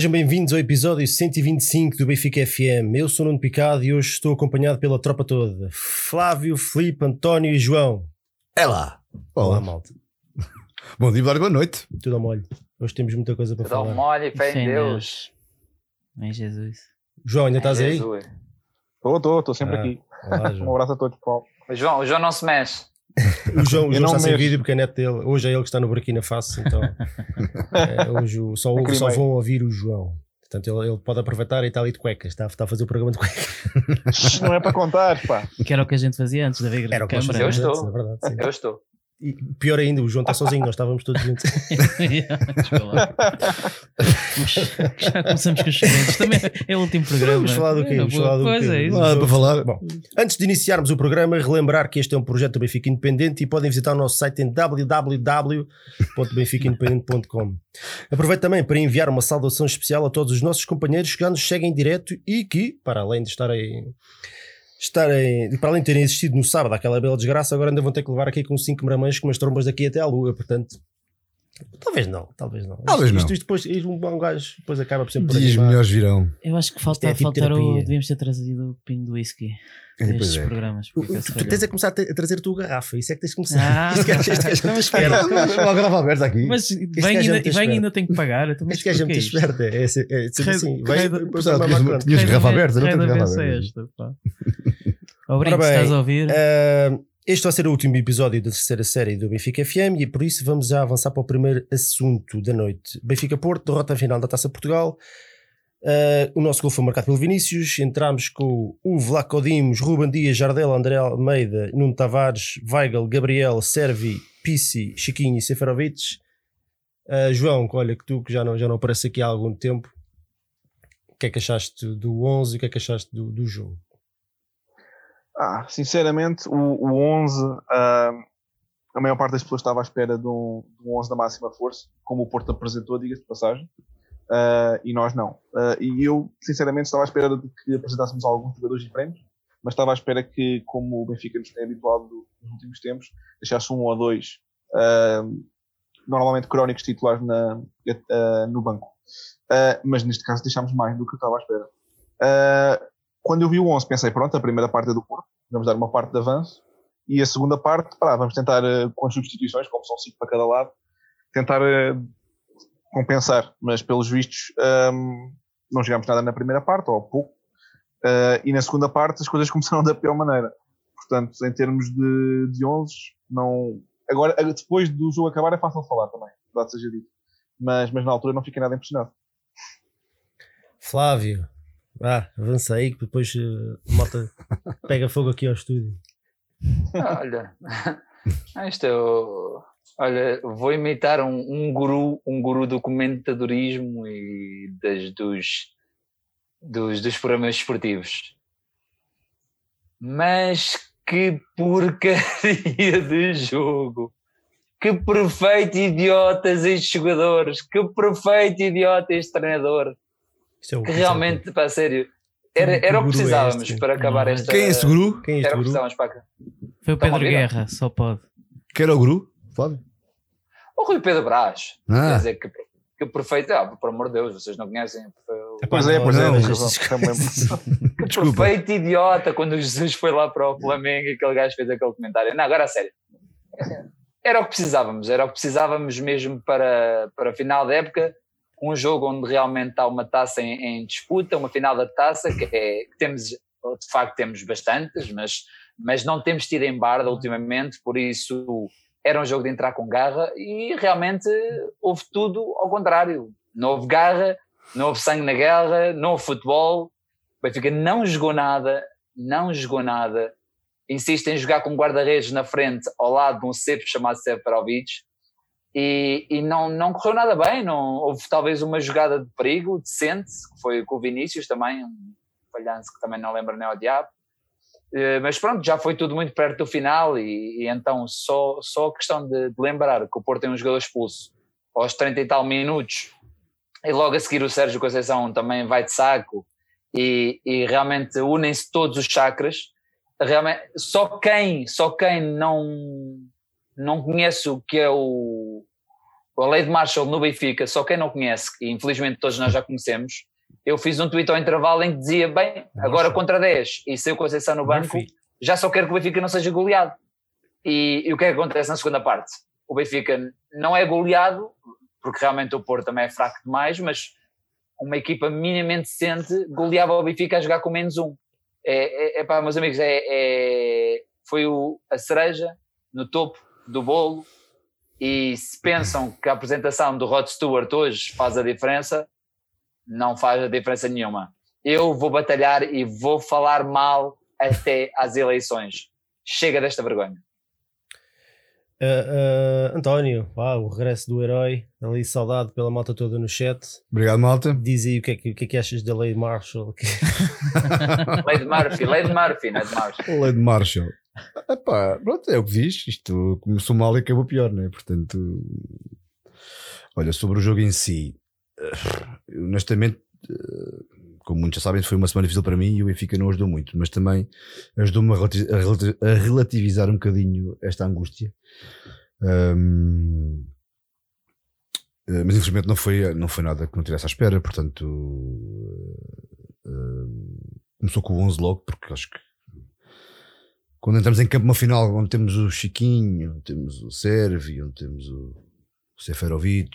Sejam bem-vindos ao episódio 125 do Benfica FM. Eu sou o Nuno Picado e hoje estou acompanhado pela tropa toda: Flávio, Filipe, António e João. É lá. Olá, Olá. malta. Bom dia, boa noite. Tudo ao molho. Hoje temos muita coisa para Dá um falar. mole e fé Fé em em Deus. Em Jesus. João, ainda estás aí? Jesus. Estou, estou, estou sempre Ah, aqui. Olá, Um abraço a todos, pessoal. O João, o João não se mexe. O João, o João não está sem vídeo porque a net dele. Hoje é ele que está no Burkina Faso, então é, hoje o- só, só vão ouvir o João. Portanto, ele, ele pode aproveitar e está ali de cuecas. Está, está a fazer o programa de cuecas. Não é para contar, pá. Que era o que a gente fazia antes o que nós câmara. Eu estou. antes, na verdade. sim. Eu estou. E pior ainda, o João está sozinho, nós estávamos todos juntos. Já começamos com os segredos. Também é o último programa. Vamos falar do quê? Vamos falar do quê? é isso. Nada para falar. Bom, antes de iniciarmos o programa, relembrar que este é um projeto do Benfica Independente e podem visitar o nosso site em www.benficaindependente.com. Aproveito também para enviar uma saudação especial a todos os nossos companheiros que já nos seguem em direto e que, para além de estarem, estarem para além de terem existido no sábado aquela bela desgraça, agora ainda vão ter que levar aqui com cinco maramães com umas trombas daqui até à lua, portanto. Talvez não, talvez não. Talvez isto, não. Isto, isto depois, isto, um gajo depois acaba por sempre Dias melhores virão. Eu acho que falta é tipo faltar o. Devíamos ter trazido o pingo do whisky. É, pois Destes é. programas. Tu, tu tens a começar a, te- a trazer a tua garrafa, isso é que tens de começar. Ah, este gajo, este gajo é uma garrafa aberta aqui. Mas vem é ainda, vem ainda tem que pagar. Então, mas Este gajo é muito isto? esperto. É, é, é, é assim. Que mamar tinhas- garrafa aberta, não tens garrafa é aberta. Obrigado, estás a ouvir. Ah, este vai ser o último episódio da terceira série do Benfica FM e por isso vamos já avançar para o primeiro assunto da noite. Benfica Porto, derrota final da Taça Portugal. Ah, o nosso gol foi marcado pelo Vinícius. Entramos com o Vlaco Dimos, Ruben Dias, Jardel, André Almeida, Nuno Tavares, Weigl, Gabriel, Servi, Pissi, Chiquinho e Seferovic. Ah, João, olha que tu que já não, já não aparece aqui há algum tempo, o que é que achaste do 11 e o que é que achaste do, do jogo? Ah, sinceramente, o, o 11, ah, a maior parte das pessoas estava à espera de um, de um 11 da máxima força, como o Porto apresentou, diga-se de passagem, Ah, e nós não. Ah, e eu, sinceramente, estava à espera de que apresentássemos alguns jogadores diferentes, mas estava à espera que, como o Benfica nos tem habituado nos últimos tempos, deixasse um ou dois, ah, normalmente crónicos titulares na, no banco. Mas neste caso deixámos mais do que eu estava à espera. Quando eu vi o 11 pensei, pronto, a primeira parte é do Porto, vamos dar uma parte de avanço, e a segunda parte, vamos tentar, com as substituições, como são cinco para cada lado, tentar compensar, mas pelos vistos ahm, não chegámos nada na primeira parte, ou pouco, Eh, e na segunda parte as coisas começaram da pior maneira. Portanto, em termos de, de 11, não... Agora, eh, depois do jogo acabar é fácil falar também, verdade seja dito. Mas, mas na altura não fiquei nada impressionado. Flávio, vá, avança aí que depois eh, a malta pega fogo aqui ao estúdio. Olha, ah, isto é o- Olha, vou imitar um, um guru, um guru do comentadorismo e das, dos, dos, dos programas esportivos. Mas que porcaria de jogo! Que perfeito idiotas estes jogadores! Que perfeito idiota este treinador! É o- Que isto é realmente, para sério, era, era o que é precisávamos este? para acabar Não, esta. Quem é esse guru? Quem é este Era o que guru? precisávamos para. Foi o Pedro? Guerra, só pode. Quem era o guru? Flávio? O Rui Pedro Brás. Quer Ah, dizer, que, que perfeito. Ah, por amor de Deus, vocês não conhecem. Pois é, pois é, só- lembro. Que perfeito idiota quando o Jesus foi lá para o Flamengo e aquele gajo fez aquele comentário. Não, agora a sério. Era o que precisávamos, era o que precisávamos mesmo para, para a final da época. Um jogo onde realmente há uma taça em, em disputa, uma final da taça, que, é, que temos, de facto, temos bastantes, mas, mas não temos tido em barda ultimamente, por isso era um jogo de entrar com garra e realmente houve tudo ao contrário. Não houve garra, não houve sangue na guerra, não houve futebol. O Benfica não jogou nada, não jogou nada. Insiste em jogar com guarda-redes na frente, ao lado de um cepo chamado Seferovic. E, e não, não correu nada bem. Não, houve talvez uma jogada de perigo decente, que foi com o Vinícius também, um falhanço que também não lembro nem ao diabo. Eh, Mas pronto, já foi tudo muito perto do final e, e então só, só a questão de, de lembrar que o Porto tem um jogador expulso aos 30 e tal minutos e logo a seguir o Sérgio Conceição também vai de saco e, e realmente unem-se todos os chakras. Realmente, só quem, só quem não, não conhece o que é o, a lei de Marshall no Benfica, só quem não conhece, e infelizmente todos nós já conhecemos, eu fiz um tweet ao intervalo em que dizia, bem, agora contra 10 e se eu Conceição no banco, Murphy. já só quero que o Benfica não seja goleado. E, e o que é que acontece na segunda parte? O Benfica não é goleado, porque realmente o Porto também é fraco demais, mas uma equipa minimamente decente goleava o Benfica a jogar com menos um. É, é, é pá, meus amigos, é, é- foi o, a cereja no topo do bolo. E se pensam que a apresentação do Rod Stewart hoje faz a diferença, não faz a diferença nenhuma. Eu vou batalhar e vou falar mal até às eleições. Chega desta vergonha. Uh, uh, António, pá, o regresso do herói, ali saudade pela malta toda no chat. Obrigado, malta. Diz aí o que é que, o que, é que achas da lei Marshall. Lei de Murphy, Lei de Murphy, não é de Marshall. Lei de Marshall. Epá, pronto, é o que diz. Isto começou mal e acabou pior, né? Portanto, olha, sobre o jogo em si, honestamente, eh, como muitos sabem, foi uma semana difícil para mim e o Benfica não ajudou muito, mas também ajudou-me a, relati- a relati- a relativizar um bocadinho esta angústia. Ahm, eh, mas infelizmente não foi, não foi nada que não tivesse à espera, portanto, eh, eh, começou com o 11 logo, porque acho que quando entramos em campo uma final onde temos o Chiquinho, onde temos o Sérvio, onde temos o Seferovic,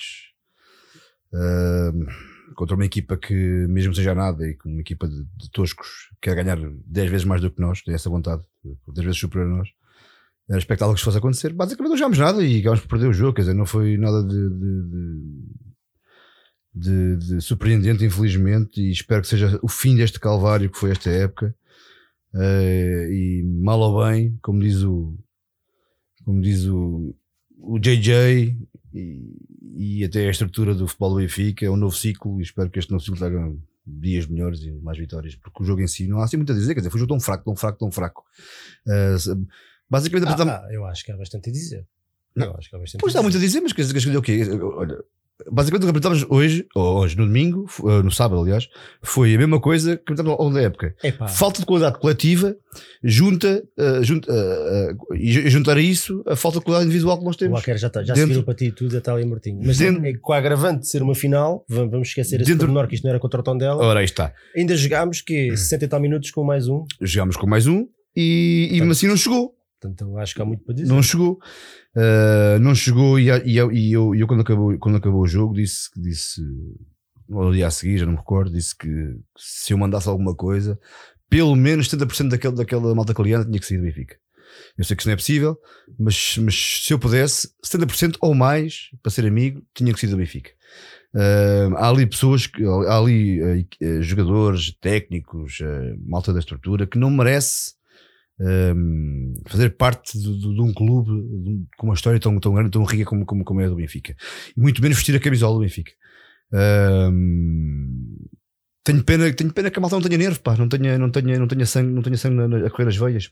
contra uma equipa que, mesmo seja nada, e com uma equipa de, de toscos, quer ganhar 10 vezes mais do que nós, tem essa vontade, 10 vezes superior a nós, era expectável que isso fosse acontecer. Basicamente não jogámos nada e acabámos por perder o jogo, quer dizer, não foi nada de, de, de, de- de surpreendente, infelizmente, e espero que seja o fim deste calvário que foi esta época. Eh, e mal ou bem, como diz o como diz o, o JJ e, e até a estrutura do futebol do Benfica, é um novo ciclo e espero que este novo ciclo traga dias melhores e mais vitórias, porque o jogo em si não há assim muito a dizer, quer dizer, foi um jogo tão fraco, tão fraco, tão fraco. Se- basicamente Ah, ah, eu acho que há bastante a dizer. Eu acho que há bastante Pois há muito a dizer, mas quer dizer que escolher o quê? Olha, basicamente o que apresentámos hoje, ou hoje, no domingo, eh, no sábado, aliás, foi a mesma coisa que apresentámos ao longo da época. Epá, Falta de qualidade coletiva junta, eh, junta eh, e ju- juntar a isso a falta de qualidade individual que nós o temos. Walker já, tá, já Dentro- se virou para ti e tudo, já está ali mortinho. Mas Dentro- é, com a agravante de ser uma final, vamos esquecer esse Dentro- pormenor que isto não era contra o Tondela. Ora, aí está. Ainda jogámos que 60 e tal minutos com mais um. Jogámos com mais um e, e mesmo assim não chegou. Portanto, acho que há muito para dizer. Não chegou. Uh, não chegou e, e eu, e eu, eu quando, acabou, quando acabou o jogo disse, disse no dia a seguir, já não me recordo, disse que se eu mandasse alguma coisa, pelo menos 70% daquele, daquela malta cliente tinha que sair do Benfica. Eu sei que isso não é possível, mas, mas se eu pudesse, 70% ou mais, para ser amigo, tinha que sair do Benfica. Uh, há ali pessoas, que, há ali uh, jogadores, técnicos, uh, malta da estrutura que não merece um, fazer parte de, de- de um clube com uma história tão, tão grande, tão rica como, como, como é a do Benfica. E muito menos vestir a camisola do Benfica. Um, tenho, pena, tenho pena que a malta não tenha nervo, pá, não tenha, não tenha, não tenha sangue, não tenha sangue a correr nas veias.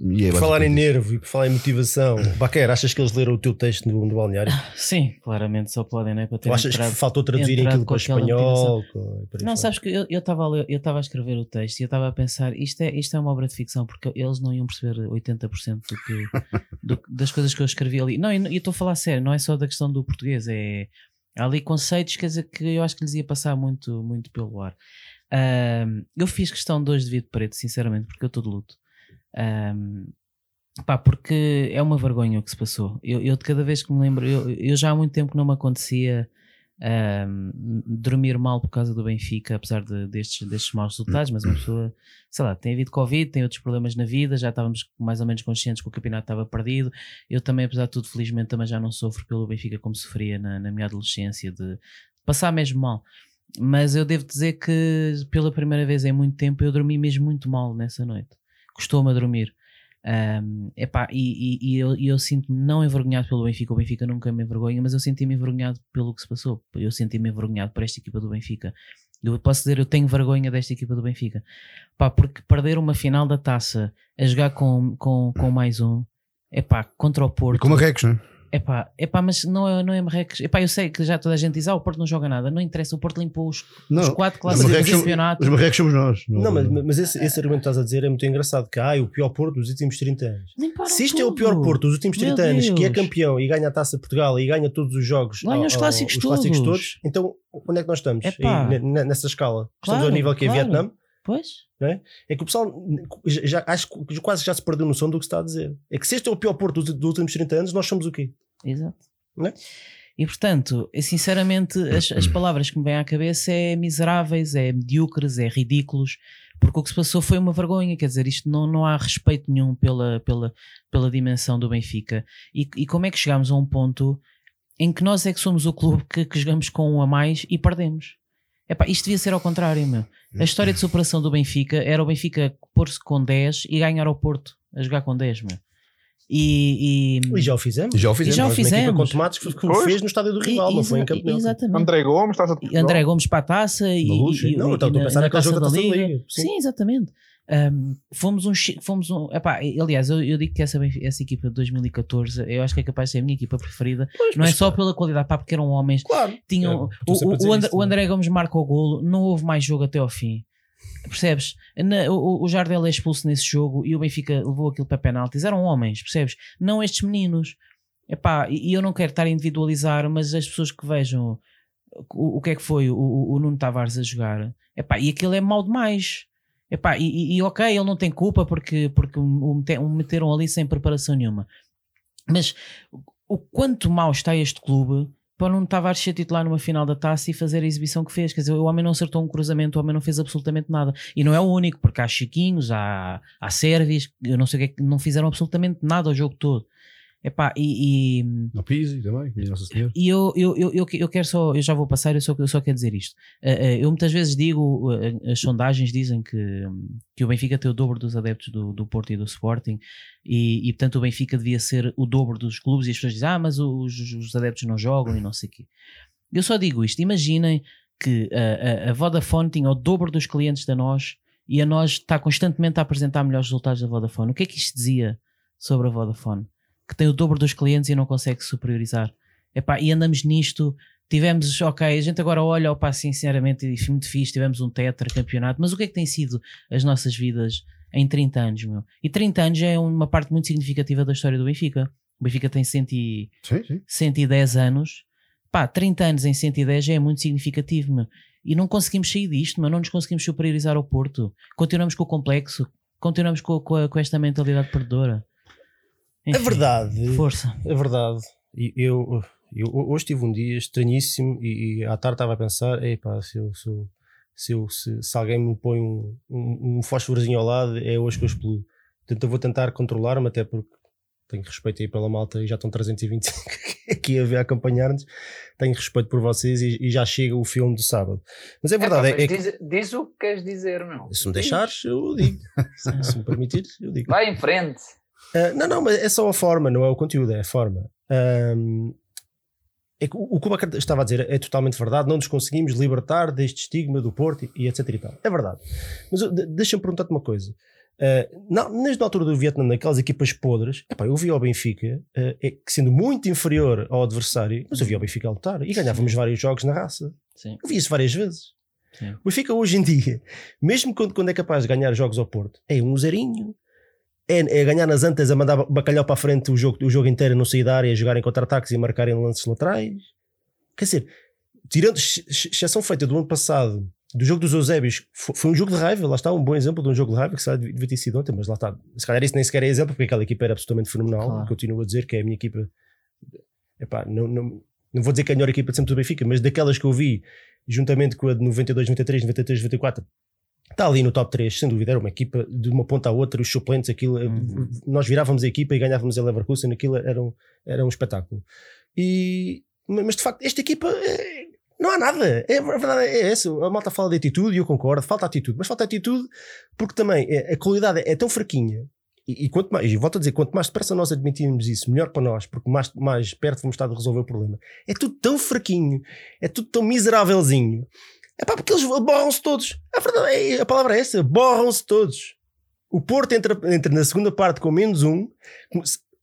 E é Por falar em nervo e por falar em motivação, Baquer, achas que eles leram o teu texto no, no balneário? Sim, claramente só podem, né? Para ter Ou achas entrado- que faltou traduzir aquilo com para espanhol? com- Não, sabes que eu estava eu estava a escrever o texto e eu estava a pensar, isto é, isto é uma obra de ficção, porque eles não iam perceber 80% do que, do- das coisas que eu escrevi ali. Não, e eu estou a falar sério, não é só da questão do português, é há ali conceitos, quer dizer, que eu acho que lhes ia passar muito, muito pelo ar. Ahm, eu fiz questão de hoje de vir de preto, sinceramente, porque eu estou de luto. Ahm, pá, porque é uma vergonha o que se passou. Eu, de cada vez que me lembro, eu, eu já há muito tempo que não me acontecia ahm, dormir mal por causa do Benfica, apesar de- destes, destes maus resultados, mas uma pessoa, sei lá, tem havido Covid, tem outros problemas na vida, já estávamos mais ou menos conscientes que o campeonato estava perdido. Eu também, apesar de tudo, felizmente também já não sofro pelo Benfica como sofria na, na minha adolescência, de passar mesmo mal. Mas eu devo dizer que pela primeira vez em muito tempo eu dormi mesmo muito mal nessa noite. Custou-me a dormir. Um, epá, e, e, e eu, e eu sinto-me não envergonhado pelo Benfica, o Benfica nunca me envergonha, mas eu senti-me envergonhado pelo que se passou. Eu senti-me envergonhado por esta equipa do Benfica. Eu posso dizer, eu tenho vergonha desta equipa do Benfica, pá, porque perder uma final da taça a jogar com, com, com mais um, epá, contra o E Porto, com Marrecos, não é? Epá, epá, mas não é, não é Marrecos. Epá, eu sei que já toda a gente diz, ah, o Porto não joga nada. Não interessa, o Porto limpou os, os quatro os clássicos do campeonato. Os marrecos somos nós. Não, mas, mas esse, esse argumento que estás a dizer é muito engraçado. Que ah, é o pior Porto dos últimos 30 anos. Limparam Se isto é o tudo. pior Porto dos últimos Meu 30 anos, que é Deus. campeão e ganha a taça de Portugal e ganha todos os jogos, Ganha ao- os ao- clássicos os clássicos todos. todos, então onde é que nós estamos? Aí, nessa escala. Estamos Claro, ao nível que é claro. Vietnã. Pois. É que o pessoal já, acho que quase já se perdeu noção do que se está a dizer. É que se este é o pior Porto dos, dos últimos 30 anos, nós somos o quê? Exato. Não é? E portanto, sinceramente, as, as palavras que me vêm à cabeça é miseráveis, é medíocres, é ridículos, porque o que se passou foi uma vergonha, quer dizer, isto não, não há respeito nenhum pela, pela, pela dimensão do Benfica. E, e como é que chegámos a um ponto em que nós é que somos o clube que, que jogamos com um a mais e perdemos? Epá, isto devia ser ao contrário, meu. A história de superação do Benfica era o Benfica pôr-se com 10 e ganhar ao Porto a jogar com 10, meu. E, e- E já o fizemos. Já o fizemos. Já o fizemos. com tomates que que fez no estádio do rival, não foi em Campo. Exatamente. André Gomes, estás a E André Gomes para a taça e, Na Luz, e, não, e- eu estou a e na- pensar na da Taça da Liga. Liga, sim. Sim, exatamente. Um, fomos um. Fomos um epá, aliás, eu, eu digo que essa, essa equipa de 2014 eu acho que é capaz de ser a minha equipa preferida. Pois, não é só claro. pela qualidade, pá, porque eram homens. Claro. Tinham, É, o, o, André, isso, o? André Gomes marca o golo, não houve mais jogo até ao fim. Percebes? Na- o, o Jardel é expulso nesse jogo e o Benfica levou aquilo para penaltis. Eram homens, percebes? Não estes meninos. Epá, e, e eu não quero estar a individualizar, mas as pessoas que vejam o, o que é que foi o, o, o Nuno Tavares a jogar, epá, e aquilo é mau demais. Epá, e, e- ok, ele não tem culpa porque, porque o o meteram ali sem preparação nenhuma. Mas o quanto mal está este clube para não Tavares ser titular numa final da taça e fazer a exibição que fez. Quer dizer, o homem não acertou um cruzamento, o homem não fez absolutamente nada. E não é o único, porque há Chiquinhos, há, há Sérvios, eu não sei o que é que não fizeram absolutamente nada ao jogo todo. Epá, e, e, No Pizzi também, minha Nossa Senhora. e eu, eu, eu, eu, eu quero só, eu já vou passar, eu só, eu só quero dizer isto. Eh, eh, eu muitas vezes digo, eh, as sondagens dizem que, que o Benfica tem o dobro dos adeptos do, do Porto e do Sporting, e, e portanto o Benfica devia ser o dobro dos clubes, e as pessoas dizem, ah, mas os, os adeptos não jogam e não sei o quê. Eu só digo isto, imaginem que a, a, a Vodafone tinha o dobro dos clientes da nós e a nós está constantemente a apresentar melhores resultados da Vodafone. O que é que isto dizia sobre a Vodafone? Que tem o dobro dos clientes e não consegue superiorizar. Epá, e andamos nisto. Tivemos, ok, a gente agora olha, opa, sinceramente, e foi muito fixe, tivemos um tetra campeonato, mas o que é que tem sido as nossas vidas em 30 anos, meu? E 30 anos é uma parte muito significativa da história do Benfica. O Benfica tem 100 e, Sim, sim. 110 anos, pá, 30 anos em 110 já é muito significativo, meu. E não conseguimos sair disto, mas não nos conseguimos superiorizar ao Porto. Continuamos com o complexo, continuamos com, com, a- com esta mentalidade perdedora. É Enfim, verdade. Força. É verdade. E eu, eu hoje tive um dia estranhíssimo e, e à tarde estava a pensar, epá, se, eu, se, eu- se, eu- se, se alguém me põe um, um, um fósforozinho ao lado, é hoje que eu explodo. Portanto, eu vou tentar controlar-me, até porque tenho respeito aí pela malta e já estão 325 aqui a ver a acompanhar-nos. Tenho respeito por vocês e, e já chega o filme do sábado. Mas é verdade, é, é que diz, diz o que queres dizer, meu. se me deixares, eu digo. se, se me permitires, eu digo. Vai em frente. Ah, não, não, mas é só a forma, não é o conteúdo, é a forma. Ahm, é que o que o estava a dizer é totalmente verdade. Não nos conseguimos libertar deste estigma do Porto e, etc. E tal. É verdade. Mas deixa-me perguntar-te uma coisa. Ah, na, desde a altura do Vietnã, naquelas equipas podres, epá, eu vi ao Benfica, ah, é, que sendo muito inferior ao adversário, mas eu vi ao Benfica a lutar e ganhávamos vários jogos na raça. Sim. Eu vi isso várias vezes. Sim. O Benfica hoje em dia, mesmo quando, quando é capaz de ganhar jogos ao Porto, é um zerinho. É, é ganhar nas antas a mandar bacalhau para a frente o jogo, o jogo inteiro, não sair da área, jogarem contra-ataques e marcarem lances laterais. Quer dizer, tirando ex- ex- exceção feita do ano passado, do jogo dos Eusébios, fo- foi, um jogo de raiva, lá está um bom exemplo de um jogo de raiva que se calhar devia ter sido ontem, mas lá está. Se calhar isso nem sequer é exemplo, porque aquela equipa era absolutamente fenomenal. Claro. Continuo a dizer que é a minha equipa. Epá, não, não, não vou dizer que é a melhor equipa de sempre do Benfica, mas daquelas que eu vi, juntamente com a de 92, 93, 93, 94, está ali no top 3, sem dúvida. Era uma equipa de uma ponta à outra, os suplentes, aquilo, Uhum. nós virávamos a equipa e ganhávamos a Leverkusen, aquilo era um, era um espetáculo. E, mas de facto, esta equipa eh, não há nada. É, a verdade é essa. A malta fala de atitude e eu concordo, falta atitude, mas falta atitude porque também eh, a qualidade é tão fraquinha. E, e quanto mais, e volto a dizer, quanto mais depressa nós admitirmos isso, melhor para nós, porque mais, mais perto vamos estar de resolver o problema. É tudo tão fraquinho, é tudo tão miserávelzinho. É pá, porque eles borram-se todos. A, verdade é, a palavra é essa: borram-se todos. O Porto entra, entra na segunda parte com menos um.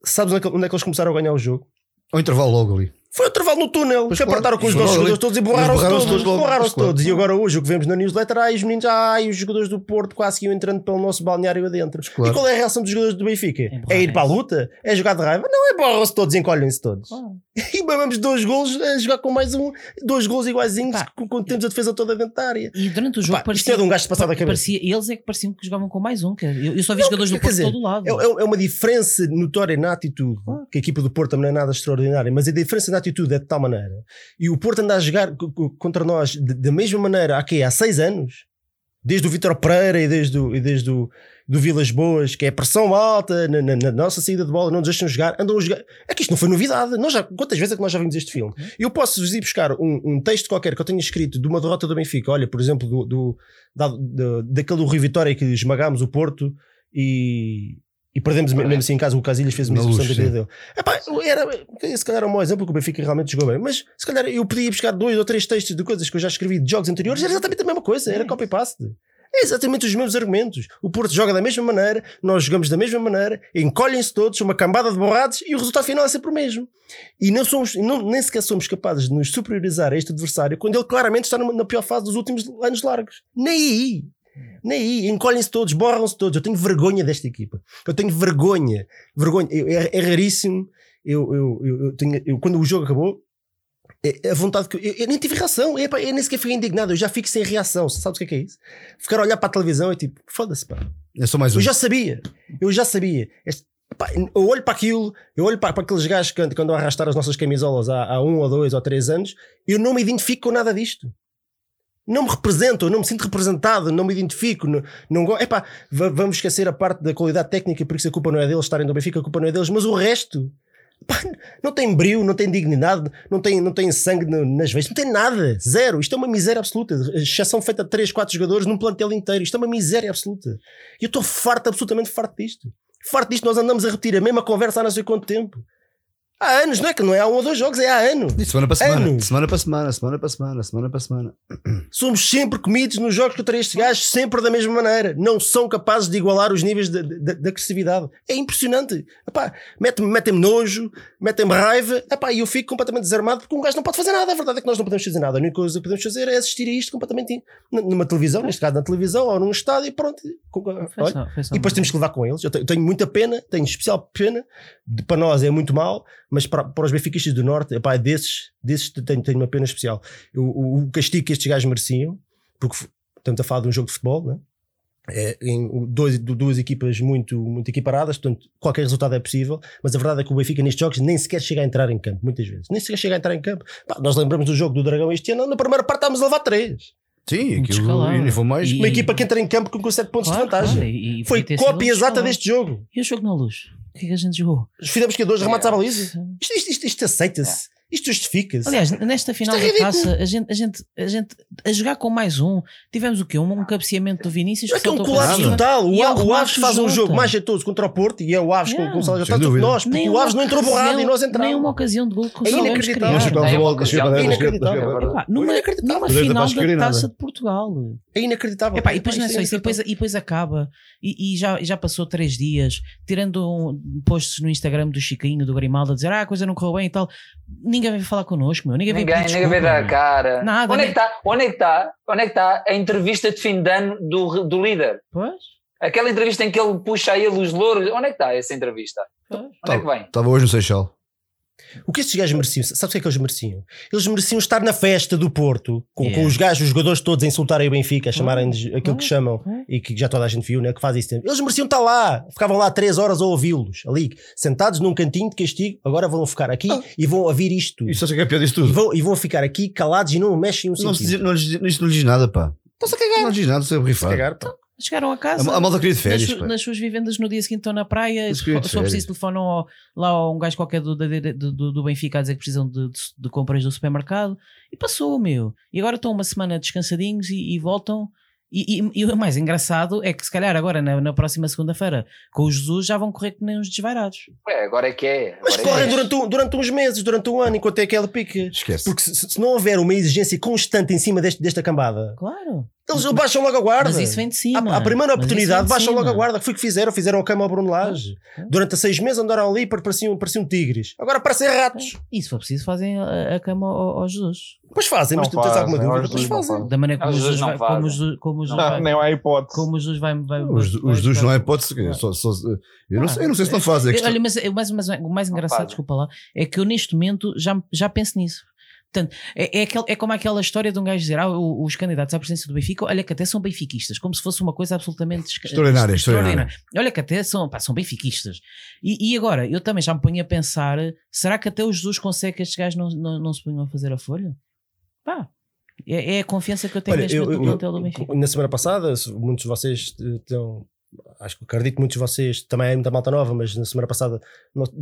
Sabes onde é, que, onde é que eles começaram a ganhar o jogo? Ao intervalo logo ali. Foi o intervalo no túnel, Pois que claro, apertaram com os nossos jogadores ali. todos e borraram-se Borraram-se todos. todos logo, Borraram-se pois claro. todos. E agora hoje o que vemos na newsletter, ai os meninos, ai os jogadores do Porto quase que iam entrando pelo nosso balneário adentro. claro. E qual é a reação dos jogadores do Benfica? Emborrarem-se. É ir para a luta? É jogar de raiva? Não, é borram-se todos, encolhem-se todos. E mamamos dois golos a jogar com mais um, dois golos iguaizinhos, Pá. quando temos a defesa toda dentro da área. E durante o jogo Pá, parecia, isto é de um gajo passado a cabeça. parecia, eles é que pareciam que jogavam com mais um. que Eu, eu só vi Não, jogadores do Porto dizer, todo lado. É, é- é uma diferença notória na atitude, Claro. que a equipa do Porto também não é nada extraordinária, mas a diferença na atitude é de tal maneira. E o Porto anda a jogar co- co- contra nós da mesma maneira há, quê? há seis anos, desde o Vítor Pereira e desde o, e desde o do Vilas Boas, que é pressão alta na, na- na nossa saída de bola, não nos deixam jogar, andam a jogar. É que isto não foi novidade. Nós já, quantas vezes é que nós já vimos este filme? Eu posso-vos ir buscar um, um texto qualquer que eu tenha escrito de uma derrota do Benfica, olha, por exemplo, do, do, da, da- daquele do Rio Vitória que esmagámos o Porto e, e perdemos mesmo assim em casa. O Casilhas fez uma luz, da vida dele. Epá, era, se calhar é um mau exemplo que o Benfica realmente jogou bem, mas se calhar eu podia buscar dois ou três textos de coisas que eu já escrevi de jogos anteriores, era exatamente a mesma coisa, era copy-paste. É exatamente os mesmos argumentos. O Porto joga da mesma maneira, nós jogamos da mesma maneira, encolhem-se todos, uma cambada de borrados e o resultado final é sempre o mesmo. E não somos, não, nem sequer somos capazes de nos superiorizar a este adversário quando ele claramente está na pior fase dos últimos anos largos. Nem aí. Nem aí. Encolhem-se todos, borram-se todos. Eu tenho vergonha desta equipa. Eu tenho vergonha. Vergonha. Eu- é, é raríssimo. Eu, eu, eu, tenho, eu- quando o jogo acabou, a vontade que. Eu, eu nem tive reação. Eu, eu nem sequer fiquei indignado. Eu já fico sem reação. Sabes o que é que é isso? Ficar a olhar para a televisão e tipo, foda-se, pá. É só mais um. Eu já sabia, eu já sabia. Este- pá, eu olho para aquilo, eu olho para, para aqueles gajos que que andam a arrastar as nossas camisolas há, há um ou dois ou três anos, eu não me identifico com nada disto. Não me represento, eu não me sinto representado, não me identifico. Não, não, epá, va- vamos esquecer a parte da qualidade técnica, porque isso a culpa não é deles estarem no Benfica, a culpa não é deles, mas o resto. Não tem brilho, não tem dignidade, não tem, não tem sangue nas veias, não tem nada, zero. Isto é uma miséria absoluta. Exceção feita de 3, 4 jogadores num plantel inteiro. Isto é uma miséria absoluta. E eu estou farto, absolutamente farto disto. Farto disto, nós andamos a repetir a mesma conversa há não sei quanto tempo. Há anos, não é que não é há um ou dois jogos, é há anos. De semana para semana. Anos. Semana para semana, semana para semana, semana para semana. Somos sempre comidos nos jogos contra estes gajos, sempre da mesma maneira. Não são capazes de igualar os níveis de, de- de agressividade. É impressionante. Metem-me metem nojo, metem-me raiva, Epá, e eu fico completamente desarmado porque um gajo não pode fazer nada. A verdade é que nós não podemos fazer nada. A única coisa que podemos fazer é assistir a isto completamente numa televisão, neste caso na televisão ou num estádio, e pronto. Olha, E depois temos que levar com eles. Eu tenho muita pena, tenho especial pena. De- para nós é muito mal, mas para, para os benfiquistas do Norte, epá, desses, desses tenho, tenho uma pena especial. O, o- o castigo que estes gajos mereciam, porque estamos a falar de um jogo de futebol, né? É, em dois, du- duas equipas muito, muito equiparadas, portanto qualquer resultado é possível, mas a verdade é que o Benfica nestes jogos nem sequer chega a entrar em campo, muitas vezes, nem sequer chega a entrar em campo. Pá, nós lembramos do jogo do Dragão este ano, na primeira parte estávamos a levar três. Sim, aquilo e foi mais. E- Uma equipa que entra em campo com 7 pontos Claro, de vantagem. claro, e- e Foi cópia exata deste jogo. E o jogo na luz? O que é que a gente jogou? Fizemos que dois remates à baliza. Isto, isto, isto, isto aceita-se. Isto justifica-se. Aliás, nesta final Isto é da ridículo. taça, a gente, a, gente, a gente a jogar com mais um, tivemos o quê? Um, um cabeceamento do Vinícius é que é um saltou para colapso cima. total. O, é o o Aves faz um jogo mais jeitoso contra o Porto e é o Aves com, Yeah. com o Salles Sem Jota do que dúvida. nós, porque Nem o Aves não entrou borrado e nós Nem uma entramos. ocasião de gol que É conseguimos inacreditável. criar. Nós chegamos É inacreditável. Epá, numa, inacreditável. numa Mas final da taça de Portugal. É inacreditável. Epá, e depois não é só isso, e depois, e depois acaba e, e já, já passou três dias, tirando um, posts no Instagram do Chiquinho, do Grimaldo, a dizer ah, a coisa não correu bem e tal. Ninguém veio falar connosco, meu. Ninguém veio Ninguém, pedir ninguém veio dar a cara. Nada, onde, é que está, onde é que está? Onde é que está a entrevista de fim de ano do, do líder? Pois, Aquela entrevista em que ele puxa a ele os louros. Onde é que está essa entrevista? pois. Onde é que vem? Estava hoje no Seixal. O que estes gajos mereciam? Sabes o que é que eles mereciam? Eles mereciam estar na festa do Porto, com, Yeah. com os gajos, os jogadores todos a insultarem o Benfica, a chamarem-lhes aquilo que chamam e que já toda a gente viu, né? Que faz isso sempre. Eles mereciam estar lá, ficavam lá três horas a ouvi-los, ali, sentados num cantinho de castigo. Agora vão ficar aqui Ah. e vão ouvir isto. Isso acha que é pior disso E tudo? vão, e vão ficar aqui calados e não mexem um Não, sentido. não, lhes- isto não lhe diz nada, pá. Estão-se a cagar. Não lhe diz nada, você é borrifado. Cagar, pá. Chegaram a casa. A, a malta queria de nas, férias, su- pá. nas suas vivendas no dia seguinte estão na praia. Se queriam for preciso, telefonam ao- lá a um gajo qualquer do, do, do, do Benfica a dizer que precisam de, de, de compras do supermercado. E passou, meu. E agora estão uma semana descansadinhos e, e voltam. E, e- e o mais engraçado é que, se calhar, agora na, na próxima segunda-feira, com o Jesus, já vão correr que nem uns desvairados. Ué, agora é que é. Mas é correm é. durante, um- durante uns meses, durante um ano, enquanto é aquela pica. Esquece. Porque se, se não houver uma exigência constante em cima deste, desta cambada, Claro. Eles baixam logo a guarda. Mas isso vem de cima. À, à primeira oportunidade, baixam logo a guarda. Foi o que fizeram. Fizeram a cama ao Bruno Lage. Ah. Durante seis meses andaram ali para pareciam, pareciam tigres. Agora parecem ratos. E se for preciso, fazem a, a cama ao, ao Jesus. Pois fazem, mas Não tu tens alguma fazem, dúvida? Pois não fazem. fazem. Da maneira como Não, os Jesus não vai. fazem. Como o Jesus, como o Jesus Não, vai. nem há hipótese. Como o Jesus vai. vai, Os, vai- os dois vai- não é hipótese. Só, só, eu, não sei, eu não sei se não fazem. a questão- Olha, mas, mas, mas o mais engraçado, fazem. desculpa lá, é que eu neste momento já, já penso nisso. Portanto, é, é, aquel- é como aquela história de um gajo dizer: ah, os candidatos à presidência do Benfica, olha que até são benfiquistas, como se fosse uma coisa absolutamente Extraordinária, extraordinária. Olha que até são, pá, são benfiquistas. E, e agora, eu também já me ponho a pensar: será que até o Jesus consegue que estes gajos não, não, não se ponham a fazer a folha? Pá, é, é a confiança que eu tenho Olha, neste eu, eu- plantel do Benfica. na semana passada, muitos de vocês estão. Acho que acredito que muitos de vocês também é muita malta nova, mas na semana passada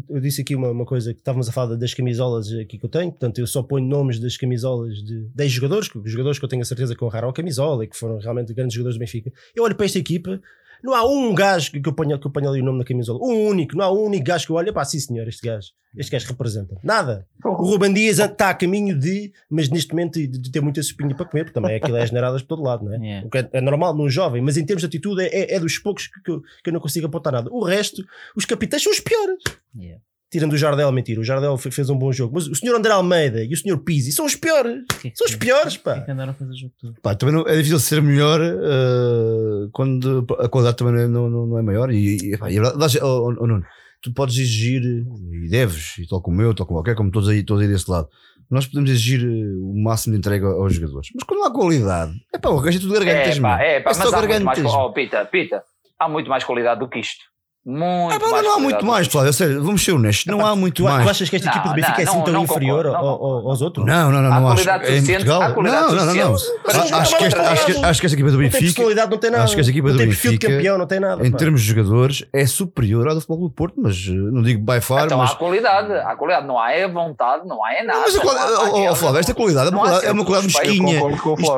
eu disse aqui uma, uma coisa que estávamos a falar das camisolas aqui que eu tenho. Portanto, eu só ponho nomes das camisolas de 10 jogadores, que- os jogadores que eu tenho a certeza que honraram a camisola e que foram realmente grandes jogadores do Benfica. Eu olho para esta equipa, não há um gajo que, eu, ponho, que eu ponho ali o nome na camisola, um único, não há um único gajo que eu olho, pá, sim senhor, este gajo, este gajo representa. Nada. O Ruben Dias está a caminho de, mas neste momento de, de ter muita sopinha para comer, porque também aquilo é generadas por todo lado, não é? É. O que é, é normal num jovem, mas em termos de atitude é, é- é dos poucos que, que eu, que eu não consigo apontar nada. O resto, os capitães são os piores. Yeah. Tirando o Jardel, mentira, o Jardel fe- fez um bom jogo, mas o senhor André Almeida e o senhor Pizzi são os piores. Que é São os piores, que é pá. que andaram a fazer o jogo todo? Pá, também não- é difícil ser melhor eh, quando a qualidade também não é, não, não- é maior. E, e, pá, e a verdade, oh, oh, oh, Nuno, tu podes exigir, e deves, e tal como eu, tal como qualquer, como todos aí, todos aí desse lado. Nós podemos exigir eh, o máximo de entrega aos jogadores, mas quando não há qualidade, é pá, o resto é tudo gargantas, É pá, é pá, É mas há muito mais. Oh, Pita, Pita, há muito mais qualidade do que isto. Muito mais não há muito mais. Flávio, a sério, vamos ser honestos, não há muito Tu, tu mais. achas que esta Não, equipa do Benfica é não, assim tão não inferior concordo, não ao- ao- aos outros? Não, não, não, não acho. qualidade É em Portugal. não, não, não, não. Acho que esta- acho que- acho que esta equipa do Não tem Benfica, não tem nada. acho que esta equipa não do tem perfil de Benfica, campeão, não tem nada. em pá. termos de jogadores, é superior ao do Futebol do Porto, mas eh, não digo by far, Então mas há qualidade, há qualidade, não há é vontade, não há é nada. Mas a oh, oh, aquela- Flávio, esta qualidade é uma qualidade, é mesquinha.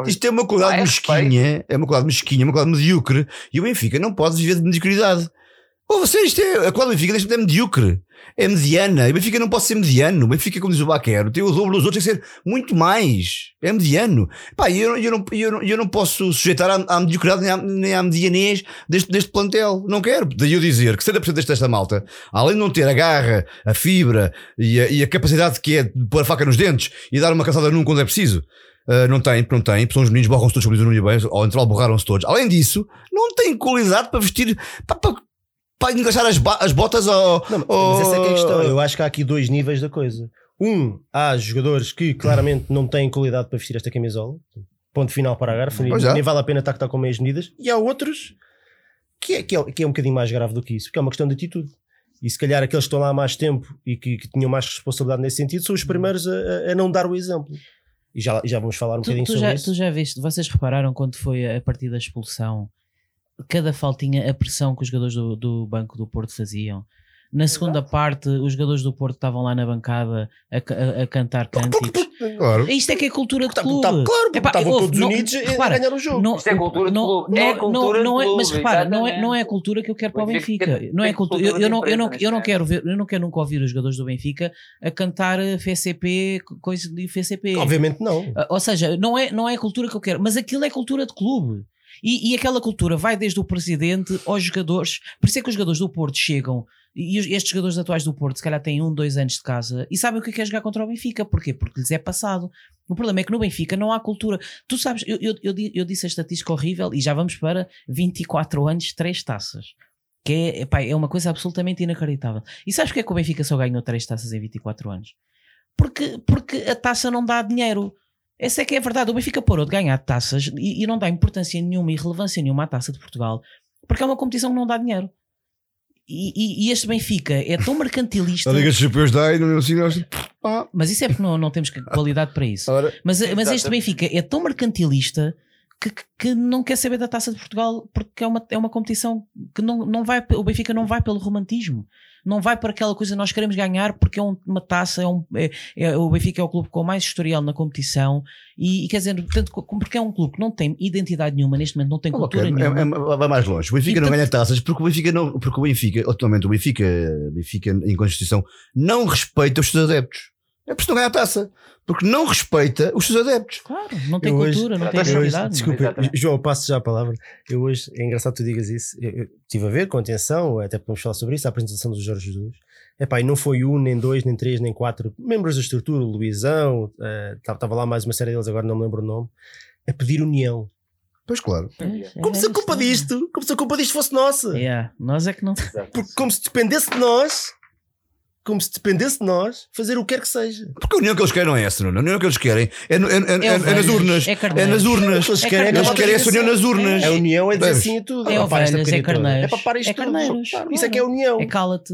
Isto, é uma qualidade é mesquinha, é uma qualidade mesquinha, uma qualidade medíocre. E o Benfica não pode viver de mediocridade. Ou você, isto é, a qualidade do Benfica neste momento é medíocre. É mediana. E Benfica não pode ser mediano. Benfica, como diz o Baquero, tem o dobro dos outros, tem que ser muito mais. É mediano. Pá, e eu, eu, não, eu, não, eu não posso sujeitar à, à mediocridade nem à, nem à medianez deste, deste plantel. Não quero. Daí eu dizer que 70% desta malta, além de não ter a garra, a fibra e a, e a capacidade que é de pôr a faca nos dentes e dar uma caçada num quando é preciso, Uh, não tem, não tem, são os meninos, borram-se todos, como diz o Nuno bem, ao entrar borraram-se todos. Além disso, não tem qualidade para vestir, para, para, para encaixar as, as botas ao. Não, ao- mas essa é que é a questão. Eu acho que há aqui dois níveis da coisa. Um, há jogadores que claramente não têm qualidade para vestir esta camisola. Ponto final parágrafo. Pois é. Nem vale a pena estar, estar com meias medidas. E há outros que é, que, é, que é um bocadinho mais grave do que isso, que é uma questão de atitude. E se calhar aqueles que estão lá há mais tempo e que, que tinham mais responsabilidade nesse sentido são os primeiros a, a- a não dar o exemplo. E já, já vamos falar um Tu, bocadinho tu sobre já, isso. tu já viste, vocês repararam quando foi a partir da expulsão, cada faltinha, a pressão que os jogadores do, do Banco do Porto faziam. Na segunda parte, os jogadores do Porto estavam lá na bancada a, a- a cantar cânticos. Claro. Isto é que é cultura de Tá- clube. tá- claro, porque Epá, estavam todos não- unidos a- repara, a ganhar o jogo. não- Isto é cultura de clube. não- É cultura não- não é- Mas clube, repara, não é, não é a cultura que eu quero para o O Benfica tem- Não é cultura. Eu, eu não, eu, não, eu não neste quero ver, eu não quero nunca ouvir os jogadores do Benfica a cantar eh, FCP, coisa de FCP. Obviamente não. Ah, Ou seja, não é, não é a cultura que eu quero, mas aquilo é cultura de clube. E, e aquela cultura vai desde o presidente aos jogadores. Por isso é que os jogadores do Porto chegam, e estes jogadores atuais do Porto, se calhar têm um, dois anos de casa e sabem o que é, que é jogar contra o Benfica. Porquê? Porque lhes é passado. O problema é que no Benfica não há cultura. Tu sabes, eu, eu, eu, di- eu disse a estatística horrível e já vamos para 24 anos, três taças. Que é, epá, é uma coisa absolutamente inacreditável. E sabes porque é que o Benfica só ganhou três taças em 24 anos? Porque, porque a taça não dá dinheiro. Essa é que é a verdade. O Benfica parou de ganhar taças e, e não dá importância nenhuma e relevância nenhuma à taça de Portugal porque é uma competição que não dá dinheiro. E, e- e este Benfica é tão mercantilista. A Liga dos Champiões dá e não assim nós. Mas isso é porque não, não temos qualidade para isso. ora. Mas, mas este. Benfica é tão mercantilista que, que- que não quer saber da taça de Portugal porque é uma, é uma competição que não, não vai. O Benfica não vai pelo romantismo. Não vai para aquela coisa nós queremos ganhar porque é um- uma taça, é um, é, é- o Benfica é o clube com mais historial na competição e, e quer dizer, portanto, porque é um clube que não tem identidade nenhuma, neste momento não tem cultura Ok, nenhuma. é- é- vai mais longe. O Benfica E não ganha taças porque o Benfica não, porque o Benfica, atualmente o Benfica, Benfica em Constituição, não respeita os seus adeptos. É por não ganha a taça. Porque não respeita os seus adeptos. Claro, não tem Eu hoje- cultura, não tem Eu hoje- Eu hoje- identidade. desculpa. João, eu passo já a palavra. Eu hoje, é engraçado que tu digas isso. Eu, eu estive a ver com atenção, até podemos falar sobre isso, a apresentação do Jorge Jesus. Epá, e não foi um, nem dois, nem três, nem quatro membros da estrutura, o Luizão, estava lá mais uma série deles, agora não me lembro o nome, a pedir união. Pois claro. É, Como é se a culpa isto, é. disto, como se a culpa disto fosse nossa. Yeah, Nós é que não. Porque como se dependesse de nós, como se dependesse de nós, fazer o que quer que seja. Porque a união que eles querem não é essa, não. A união que eles querem é, é- é- é- é nas urnas. É, É nas urnas. Eles É querem. Eles querem essa união nas urnas. A união é dizer sim a tudo. É ovelhas, é carneiros. É para parar isto É tudo. Isso é que é união. É cala-te.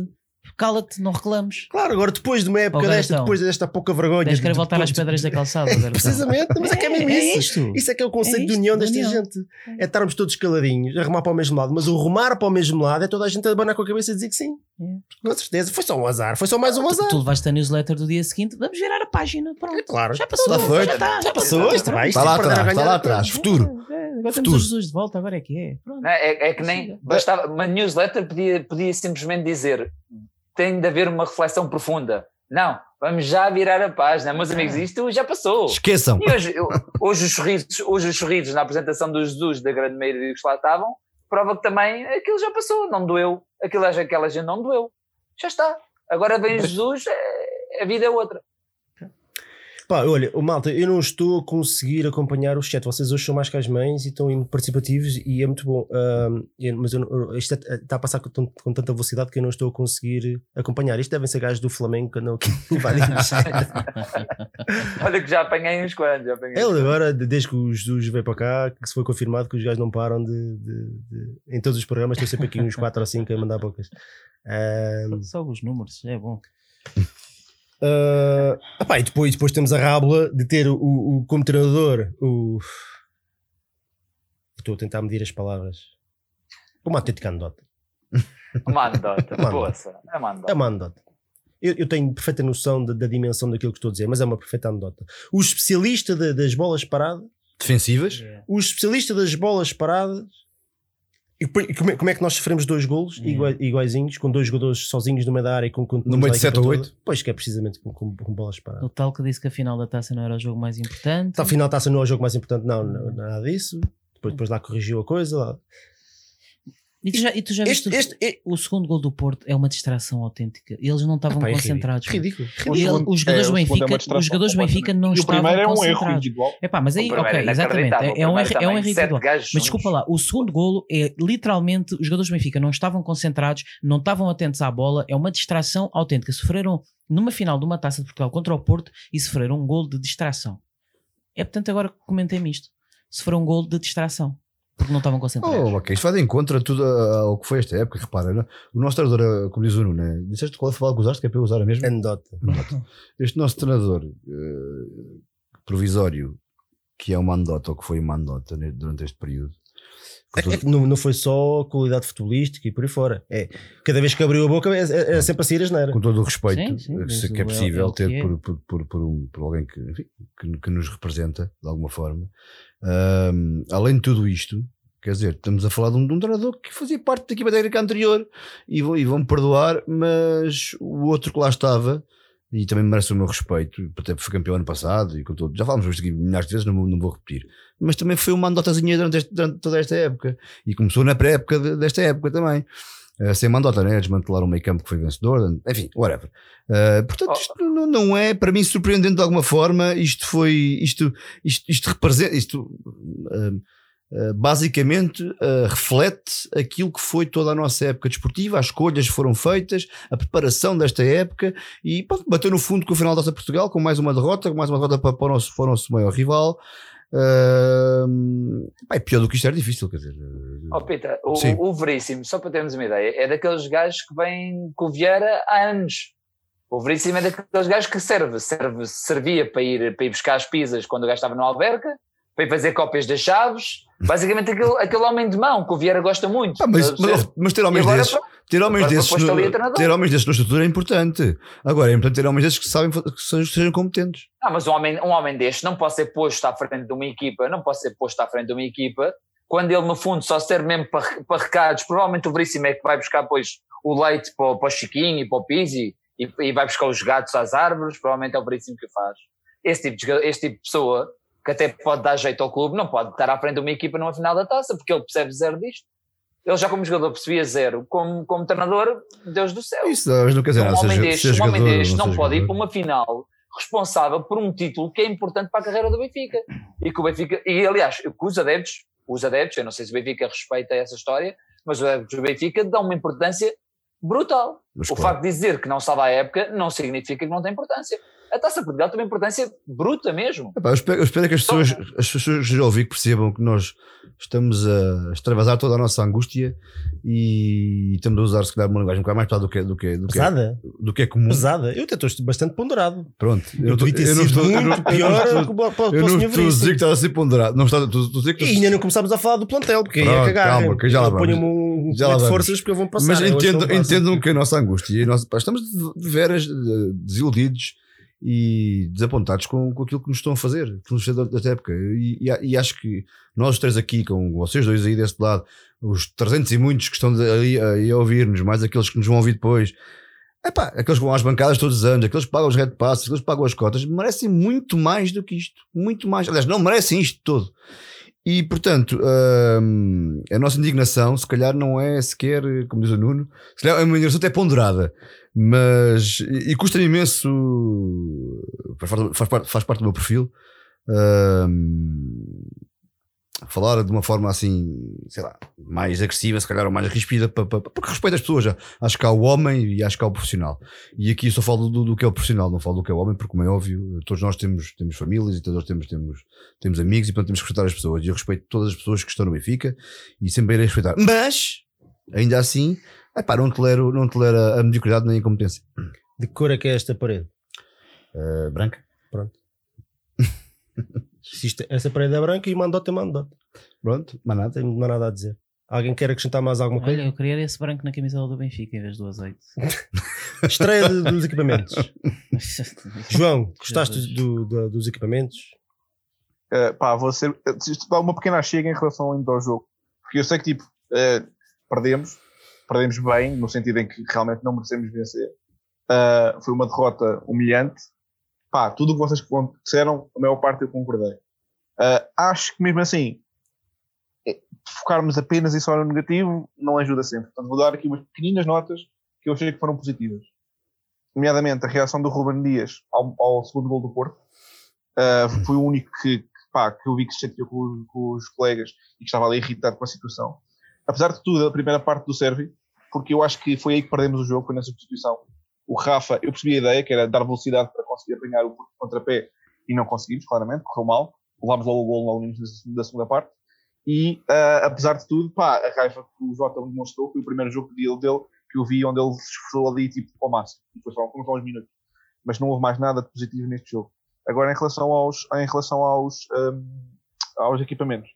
Cala-te, não reclamos. Claro, agora depois de uma época desta, então. depois desta pouca vergonha. Tens de querer de- voltar de- às de- pedras da calçada. Garotão. Precisamente, mas é que é mesmo É isso. isto. Isso é que é o conceito É de isto, união de desta união. gente. É estarmos todos caladinhos, a remar para o mesmo lado, mas o remar para o mesmo lado é toda a gente a abanar com a cabeça e dizer que sim. É. Com certeza. Foi só um azar, foi só mais um azar. Tu levaste a newsletter do dia seguinte, vamos virar a página. Pronto. Claro. Já passou. Está feito. Já, está, Já passou, isto vai. isto Está lá é perder a atrás, está lá atrás. Futuro. É, Agora temos os Jesus de volta, agora é que é. É, é que nem bastava, uma newsletter podia, podia simplesmente dizer tem de haver uma reflexão profunda. Não, vamos já virar a página, meus amigos, isto já passou. Esqueçam. E hoje, hoje, os sorrisos, hoje os sorrisos na apresentação do Jesus, da grande maioria dos que lá estavam, prova que também aquilo já passou, não doeu. Aquilo, aquela gente não doeu. Já está. Agora vem Jesus, é- a vida é outra. Pá, olha, o malta, eu não estou a conseguir acompanhar o chat. Vocês hoje são mais que as mães e estão participativos e é muito bom. Eu- mas eu isto é- está a passar com, com tanta velocidade que eu não estou a conseguir acompanhar. Isto devem ser gajos do Flamengo que andam aqui invadindo. Olha que já apanhei uns quantos. Ele agora, de- desde que o Jesus veio para cá, que se foi confirmado que os gajos não param de, de- de- Em todos os programas, estou sempre aqui uns 4 ou 5 a mandar bocas. Ahm, Só os números, é bom. Ah, epá, e depois, depois temos a rábula de ter o, o, como treinador o. Estou a tentar medir as palavras. Uma autêntica anedota. Uma anedota, poça. É uma É anedota. uma anedota. Eu, eu tenho perfeita noção da, da dimensão daquilo que estou a dizer, mas é uma perfeita anedota. O especialista da- das bolas paradas, Defensivas. o especialista das bolas paradas. E como, é, como é que nós sofremos dois golos igua- iguaizinhos, com dois jogadores sozinhos no meio da área e com, com No meio de a equipa sete ou toda? oito? Pois que é precisamente com, com- com bolas paradas. O tal que disse que a final da taça não era o jogo mais importante. Está final está-se não é o jogo mais importante, não, não, nada disso. Depois, depois lá corrigiu a coisa. Lá. E tu já, e tu já Este, viste este, é, o segundo gol do Porto é uma distração autêntica. Eles não estavam Epá, é concentrados. Ridículo. Ele- segundo- os jogadores é, do o segundo é Benfica, os jogadores do Benfica não E o estavam primeiro é um erro concentrados. individual. Epá, mas aí, O ok, é exatamente. É, é um O erro, é um erro individual. Mas desculpa lá, o segundo golo é literalmente os jogadores do Benfica não estavam concentrados, não estavam atentos à bola, é uma distração autêntica. Sofreram numa final de uma taça de Portugal contra o Porto e sofreram um gol de distração. É portanto agora que comentei-me isto. Sofreram um gol de distração porque não estavam concentrados. Oh, ok, isto vai de encontro a tudo ao que foi esta época. Repara, não? o nosso treinador, eh, como diz o Nuno, né? disseste qual é a palavra que usaste, que é para eu usar a mesma? Anedota. Este nosso treinador eh, provisório, que é uma anedota, ou que foi uma anedota né, durante este período. É, é não, não foi só qualidade futebolística e por aí fora. É, cada vez que abriu a boca era, era sempre a sair a geneira. com todo o respeito Sim, sim, eh, se- que é é- possível é ter é. por, por, por, por um, por alguém que, enfim, que, que nos representa de alguma forma. Ahm, além de tudo isto, quer dizer, estamos a falar de um, de um treinador que fazia parte da equipa técnica anterior e, vão- e vão-me perdoar, mas o outro que lá estava e também merece o meu respeito, até foi campeão ano passado e com todo, já falámos isto aqui milhares de vezes, não, não vou repetir, mas também foi uma andotazinha durante, este- durante toda esta época e começou na pré-época de- desta época também. Uh, sem mandota, né? desmantelar um meio campo que foi vencedor, enfim, whatever. Uh, portanto, Oh. isto não, não é para mim surpreendente de alguma forma. Isto foi, isto, isto, isto representa, isto uh, basicamente reflete aquilo que foi toda a nossa época desportiva. As escolhas foram feitas, a preparação desta época e pronto, bateu no fundo com o final da Taça de Portugal, com mais uma derrota, com mais uma derrota para, para, o, nosso, para o nosso maior rival. Uh, é pior do que isto era difícil, quer dizer. uh, Ó Pita, o, o Veríssimo, só para termos uma ideia, é daqueles gajos que vêm com o Vieira há anos. O Veríssimo é daqueles gajos que serve, serve servia para ir, para ir buscar as pizzas quando o gajo estava no Alberca, para ir fazer cópias das chaves, basicamente aquele, aquele homem de mão que o Vieira gosta muito. Ah, mas, mas, mas ter homens desses, ter homens agora desses, no, ter homens desses na estrutura é importante. Agora é importante ter homens desses que sabem que sejam, competentes. Ah, mas um homem, um homem deste não pode ser posto à frente de uma equipa, não pode ser posto à frente de uma equipa, quando ele no fundo só serve mesmo para, para recados, provavelmente o Veríssimo é que vai buscar depois o leite para, o- para o Chiquinho e para o Pizzi e, e vai buscar os gatos às árvores, provavelmente é o Veríssimo que faz. Esse tipo, de, este tipo de pessoa, que até pode dar jeito ao clube, não pode estar à frente de uma equipa numa final da taça, porque ele percebe zero disto. Ele já como jogador percebia zero, como, como treinador, Deus do céu. Isso não quer dizer um nada. homem deste, um homem deste não pode ir para uma final responsável por um título que é importante para a carreira do Benfica. E que o Benfica, e aliás, que os adeptos, os adeptos, eu não sei se o Benfica respeita essa história, mas os adeptos do Benfica dão uma importância brutal. Mas o claro. facto de dizer que não estava à época não significa que não tem importância. A taça de Portugal tem uma importância bruta mesmo. Epá, eu, espero, eu espero que as pessoas, as pessoas que já ouvi que percebam que nós estamos a extravasar toda a nossa angústia e estamos a usar se calhar uma linguagem um bocado mais pesada do que, do que, do que, é, Pesada, do que é comum. pesada. Eu até estou bastante ponderado. Pronto. Eu tô- ter eu não sido estou- eu muito eu não pior estou- para, para, para Eu o não senhor estou a dizer que está a ser ponderado. Não estou, estou, estou a dizer que E ainda não começámos a falar do plantel, porque aí é Pronto, cagar. calma, que já lá Eu vamos. Um Já lá de forças porque eu vou passar. Mas eu entendam, passo. entendam que a nossa angústia a nossa, pá, estamos de, veras desiludidos e desapontados com, com aquilo que nos estão a fazer, que nos fez da época. E, e, e acho que nós os três aqui, com vocês dois aí deste lado, os 300 e muitos que estão aí, aí a ouvir-nos, mais aqueles que nos vão ouvir depois, epá, aqueles que vão às bancadas todos os anos, aqueles que pagam os red passes, aqueles que pagam as cotas, merecem muito mais do que isto. Muito mais. Aliás, não merecem isto todo. E, portanto, hum, a nossa indignação, se calhar, não é sequer, como diz o Nuno, se calhar é uma indignação até ponderada, mas. E, custa-me imenso. Faz, parte, faz parte do meu perfil. hum, falar de uma forma assim, sei lá, mais agressiva, se calhar, ou mais rispida, pa- pa- porque respeito as pessoas. já. Acho que há o homem e acho que há o profissional. E aqui só falo do, do que é o profissional, não falo do que é o homem, porque, como é óbvio, todos nós temos, temos famílias e todos nós temos, temos, temos amigos e, portanto, temos que respeitar as pessoas. E eu respeito todas as pessoas que estão no Benfica e sempre irei respeitar. Mas, ainda assim, epá, não tolero, não tolero a, a mediocridade nem a incompetência. De que cor é que é esta parede? Uh, branca? Se isto- essa parede é branca e o mandote é mandote. Pronto, mas nada. tenho mais nada a dizer. Alguém quer acrescentar mais alguma coisa? Olha, eu queria esse branco na camisola do Benfica em vez do azeite. Estreia de- dos equipamentos. João, gostaste do- do- dos equipamentos? Uh, pá, vou ser. uh, Isto dá uma pequena chega em relação ainda ao jogo. Porque eu sei que, tipo, uh, perdemos. Perdemos bem, no sentido em que realmente não merecemos vencer. Uh, foi uma derrota humilhante. Pá, tudo o que vocês disseram, a maior parte eu concordei. Uh, acho que mesmo assim, eh, focarmos apenas e só no negativo não ajuda sempre. Portanto, vou dar aqui umas pequeninas notas que eu achei que foram positivas. Nomeadamente a reação do Ruben Dias ao, ao segundo gol do Porto. Uh, foi o único que, pá, que eu vi que se chateou com, com os colegas e que estava ali irritado com a situação. Apesar de tudo, a primeira parte do Sérvio, porque eu acho que foi aí que perdemos o jogo, foi na substituição. O Rafa, eu percebi a ideia, que era dar velocidade para conseguir apanhar o contrapé e não conseguimos, claramente, correu mal. Levámos logo o gol logo no início da segunda parte. E, uh, apesar de tudo, pá, a raiva que o Jota demonstrou foi o primeiro jogo dele, que eu vi onde ele se esforçou ali tipo ao máximo. Foi só, foram só uns minutos. Mas não houve mais nada de positivo neste jogo. Agora, em relação aos, em relação aos, um, aos equipamentos,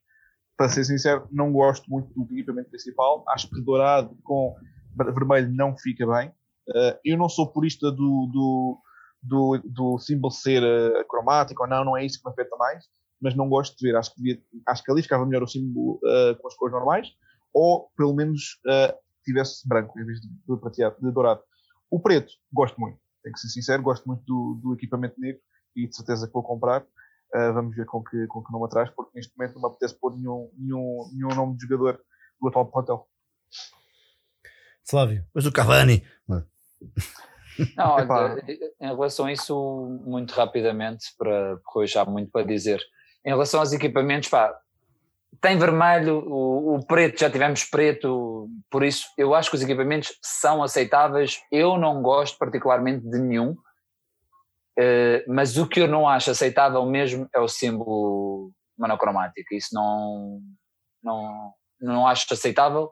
para ser sincero, não gosto muito do equipamento principal. Acho que dourado com vermelho não fica bem. Uh, eu não sou purista do, do, do, do símbolo ser uh, cromático ou não, não é isso que me afeta mais, mas não gosto de ver. Acho que, devia, acho que ali ficava melhor o símbolo uh, com as cores normais, ou pelo menos tivesse branco em vez de, de prateado, de dourado. O preto, gosto muito, tenho que ser sincero, gosto muito do, do equipamento negro e de certeza que vou comprar. Uh, vamos ver com que, com que nome atrás, porque neste momento não me apetece pôr nenhum, nenhum, nenhum nome de jogador do atual plantel. Flávio. Mas o Cavani. Não, olha, em relação a isso, muito rapidamente, para, porque hoje há muito para dizer. Em relação aos equipamentos, pá, tem vermelho, o, o preto, já tivemos preto, por isso eu acho que os equipamentos são aceitáveis. Eu não gosto particularmente de nenhum, eh, mas o que eu não acho aceitável mesmo é o símbolo monocromático. Isso não, não, não acho aceitável.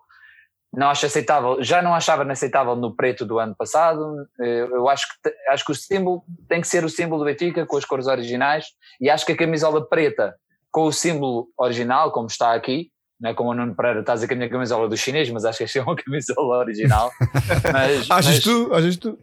Não acho aceitável, já não achava aceitável no preto do ano passado. Eh, Eu acho que, acho que o símbolo tem que ser o símbolo do Benfica com as cores originais e acho que a camisola preta com o símbolo original, como está aqui, não é como o Nuno Pereira está a dizer que a minha camisola é do chinês, mas acho que esta é uma camisola original. Mas, Achas mas- tu? Achas tu?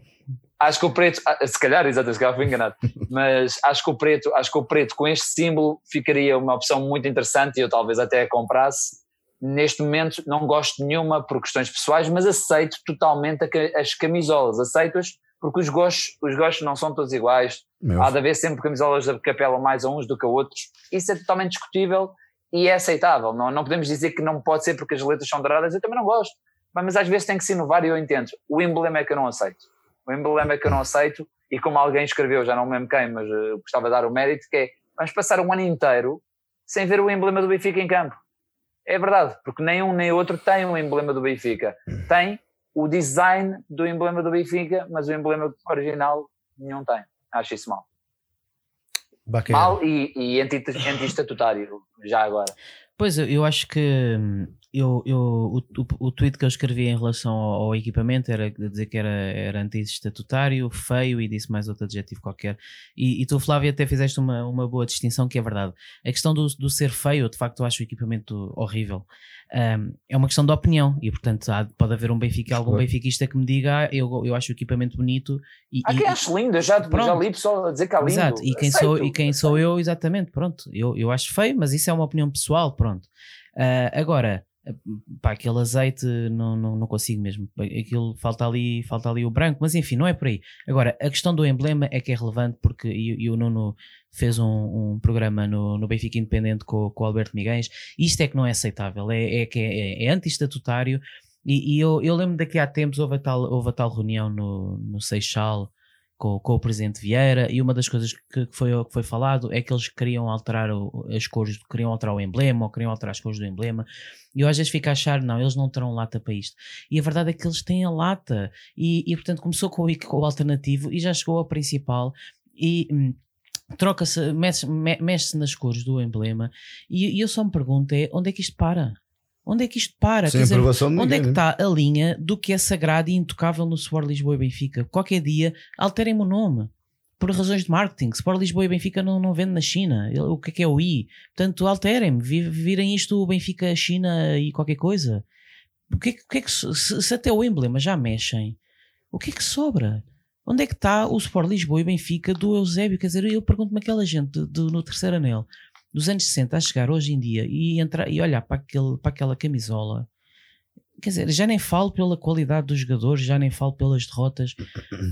Acho que o preto, ah, se calhar, exato, se calhar fui enganado, mas acho que o preto, acho que o preto com este símbolo ficaria uma opção muito interessante e eu talvez até a comprasse. Neste momento não gosto de nenhuma por questões pessoais, mas aceito totalmente as camisolas, aceito-as porque os gostos, os gostos não são todos iguais. Meu, Há de haver sempre camisolas da capela mais a uns do que a outros. Isso é totalmente discutível e é aceitável. Não, não podemos dizer que não pode ser porque as letras são douradas. Eu também não gosto. Mas às vezes tem que se inovar e eu entendo. O emblema é que eu não aceito. O emblema é que eu não aceito. E como alguém escreveu, já não me lembro quem, mas uh, gostava de dar o mérito, que é vamos passar um ano inteiro sem ver o emblema do Benfica em campo. É verdade, porque nem um nem outro tem o emblema do Benfica. Tem o design do emblema do Benfica, mas o emblema original nenhum tem. Acho isso mal. Bacana. Mal e, e anti- anti-estatutário, já agora. Pois, eu, eu acho que hum, eu, eu, o, o, o tweet que eu escrevi em relação ao, ao equipamento era dizer que era, era anti-estatutário, feio e disse mais outro adjetivo qualquer. E, e tu, Flávio, até fizeste uma, uma boa distinção que é verdade. A questão do, do ser feio, de facto, eu acho o equipamento horrível. Hum, é uma questão de opinião e, portanto, há- pode haver um Benfica, algum Claro. benfiquista que me diga ah, eu, eu acho o equipamento bonito e, Há e- quem ache lindo, eu já, já Pronto. li pessoal a dizer que há lindo. Exato, e quem, Aceito, sou, e quem sou eu, exatamente, pronto. Eu, eu acho feio, mas isso é uma opinião pessoal, pronto. Ah, agora, pá, aquele azeite não, não, não consigo mesmo. Aquilo falta ali, falta ali o branco, mas enfim, não é por aí. Agora, a questão do emblema é que é relevante porque e, e o Nuno fez um, um programa no, no Benfica Independente com, com o Alberto Miguens. Isto é que não é aceitável, é, é que é, é anti-estatutário. E, e eu, eu lembro daqui há tempos houve a tal, houve a tal reunião no, no Seixal com, com o presidente Vieira e uma das coisas que, foi, que foi falado é que eles queriam alterar o- as cores, queriam alterar o emblema ou queriam alterar as cores do emblema e eu às vezes fico a achar, não, eles não terão lata para isto e a verdade é que eles têm a lata e, e portanto começou com o, com o alternativo e já chegou ao principal e hum, troca-se, mexe- me- mexe-se nas cores do emblema e, e eu só me pergunto é, onde é que isto para? Onde é que isto para? sem dizer, aprovação de Onde é ninguém, que né? está a linha do que é sagrado e intocável no Sport Lisboa e Benfica? Qualquer dia alterem-me o nome. Por razões de marketing. Sport Lisboa e Benfica não, não vende na China. O que é que é o I? Portanto, alterem-me. Vi- Virem isto o Benfica, China e qualquer coisa. O que é que, o que, é que se, se até o emblema já mexem, o que é que sobra? Onde é que está o Sport Lisboa e Benfica do Eusébio? Quer dizer, eu pergunto-me aquela gente no terceiro anel dos anos 60 a chegar hoje em dia e, entrar, e olhar para, aquele, para aquela camisola quer dizer, já nem falo pela qualidade dos jogadores, já nem falo pelas derrotas.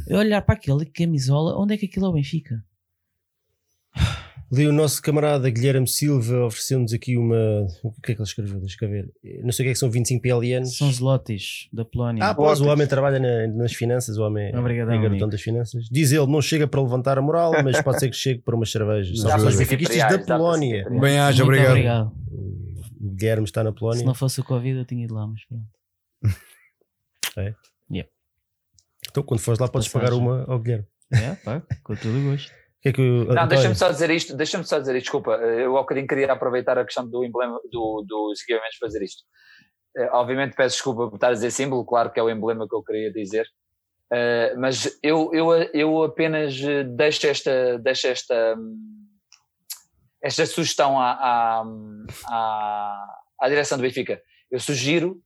Eu olhar para aquele camisola, onde é que aquilo é o Benfica? Ali o nosso camarada Guilherme Silva ofereceu-nos aqui uma. O que é que ele escreveu? Deixa cá ver. Não sei o que é que são 25 PLNs. São zlotis da Polónia. Ah, pois, o homem trabalha na- nas finanças, o homem é- Obrigadão, é garotão amigo. das finanças. Diz ele, não chega para levantar a moral, mas pode ser que chegue para umas cervejas. São para os benfiquistas da dá para Polónia. Bem haja, Muito obrigado. O Guilherme está na Se Polónia. não fosse o Covid, eu tinha ido lá, mas pronto. Então, quando fores lá, podes Passagem. pagar uma ao Guilherme. É, pá, com todo o gosto. Que é que o Não, deixa-me só dizer isto, deixa-me só dizer isto, desculpa, eu bocadinho queria aproveitar a questão do emblema, do, dos equipamentos fazer isto. Eh, Obviamente peço desculpa por estar a dizer símbolo, claro que é o emblema que eu queria dizer, Eh, mas eu, eu, eu apenas eh, deixo esta, deixo esta, hum, esta sugestão à, à, à, à direção do Benfica. Eu sugiro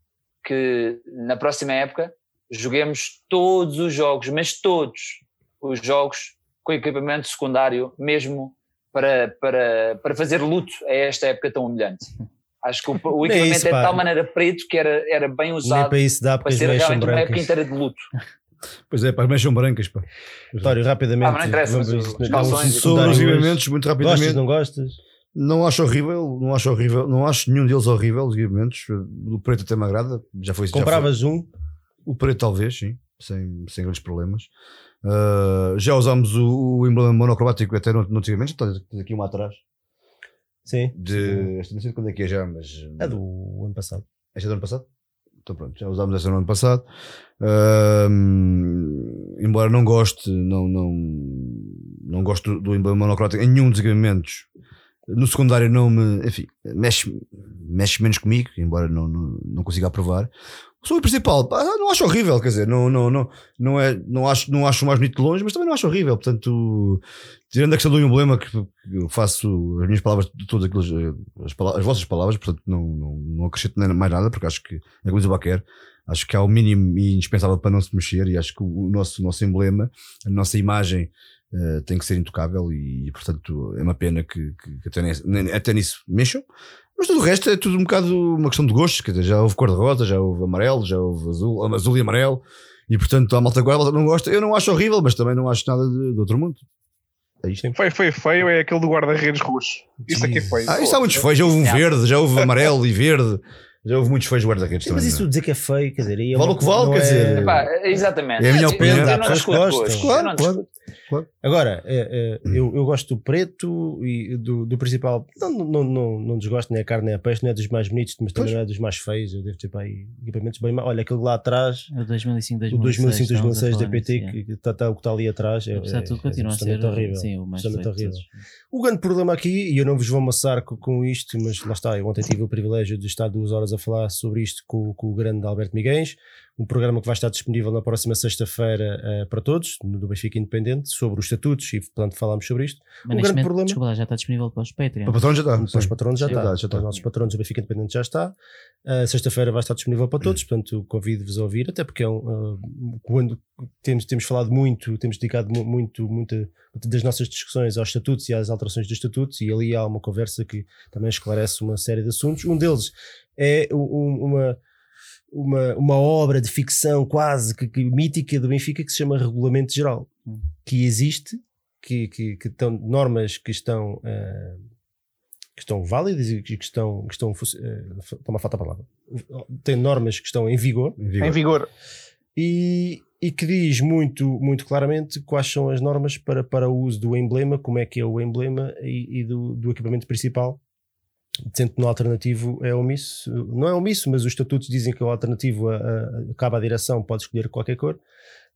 que na próxima época joguemos todos os jogos, mas todos os jogos com equipamento secundário, mesmo para, para, para fazer luto a esta época tão humilhante. Acho que o, o Nem é equipamento isso, é pá. de tal maneira preto que era, era bem Nem usado para isso dá, para ser realmente uma época inteira de luto. Pois é, para as meias são brancas, pá. António, rapidamente. Ah, mas não interessa, mas os calções Sobre os equipamentos, muito Gostas, rapidamente. não gostas? Não acho horrível, não acho horrível, não acho nenhum deles horrível, os equipamentos. O preto até me agrada, já foi já foi- Compravas um? O preto talvez, sim, sem, sem grandes problemas. Ah, já usámos o, o emblema monocromático até no, no antigamente, está aqui uma atrás. Sim. De, esta não sei de quando é que é já, mas. É do ano passado. Esta é do ano passado? Então pronto, já usámos esta no ano passado. Ahm, embora não goste, não, não, não gosto do, do emblema monocromático em nenhum dos equipamentos. No secundário não me, enfim, mexe, mexe menos comigo, embora não, não, não consiga aprovar. Sobre o principal, não acho horrível, quer dizer, não, não, não, não, é, não, acho, não acho mais bonito de longe, mas também não acho horrível. Portanto, tirando a questão do emblema, que eu faço as minhas palavras todas aquelas, eh, as, as vossas palavras, portanto, não, não, não acrescento mais nada, porque acho que diz o Baquer, acho que há o mínimo e indispensável para não se mexer, e acho que o, nosso, o nosso emblema, a nossa imagem. eh, tem que ser intocável e, portanto é uma pena que, que- até, nem- até nisso mexam mas tudo o resto é tudo um bocado uma questão de gostos. Quer dizer, já houve cor-de-rosa, já houve amarelo, já houve azul, azul e amarelo. E portanto, a malta agora não gosta. Eu não acho horrível, mas também não acho nada de, de outro mundo. É isto. Foi, foi feio, é aquele do guarda-redes roxo. Isso aqui é feio. Ah, isso há muitos feios. Já houve um verde, já houve amarelo e verde. Já houve muitos feios guarda-redes Sim, mas também. isso não é? dizer que é feio, quer dizer, é Vale o que vale, não quer é- dizer, Epá, exatamente. É a minha opinião. Eu, não discuto Claro, não claro. Agora, é, é, eu, eu gosto do preto e do, do principal. Não, não, não, não desgosto nem a carne nem a peixe, nem é dos mais bonitos, mas também não é dos mais feios. Eu devo ter para aí equipamentos bem. Olha, aquele lá atrás, O 2005, o 2006. 2005-2006 da DPT, que está tá, o que está ali atrás. É, Apesar de tudo, é, continua é a ser horrível. sim, o mais horrível. O grande problema aqui, e eu não vos vou amassar co- com, isto, mas lá está, eu ontem tive o privilégio de estar duas horas a falar sobre isto com, com o grande Alberto Miguens, um programa que vai estar disponível na próxima sexta-feira eh, para todos, no do Benfica Independente, sobre os estatutos e, portanto, falámos sobre isto. Mas O neste grande momento, problema- desculpa lá, já está disponível para os Patreons. Para patrão já está. Para os patronos já está. verdade, já Para os está. nossos patronos do Benfica Independente já está. Uh, Sexta-feira vai estar disponível para todos, portanto convido-vos a ouvir, até porque é um, uh, quando temos, temos falado muito, temos dedicado mu- muito, muita das nossas discussões aos estatutos e às alterações dos estatutos, e ali há uma conversa que também esclarece uma série de assuntos. Um deles é um- um- uma, uma, uma obra de ficção quase que, que mítica do Benfica que se chama Regulamento Geral, Hum. que existe, que, que, que estão normas que estão. uh, que estão válidas e que estão, que estão, uh, está-me a faltar a palavra, tem normas que estão em vigor Em vigor. Em vigor. e, e que diz muito, muito claramente quais são as normas para, para o uso do emblema, como é que é o emblema e, e do, do equipamento principal. Sendo que no alternativo é omisso, não é omisso, mas os estatutos dizem que o alternativo a, a, acaba a direção, pode escolher qualquer cor.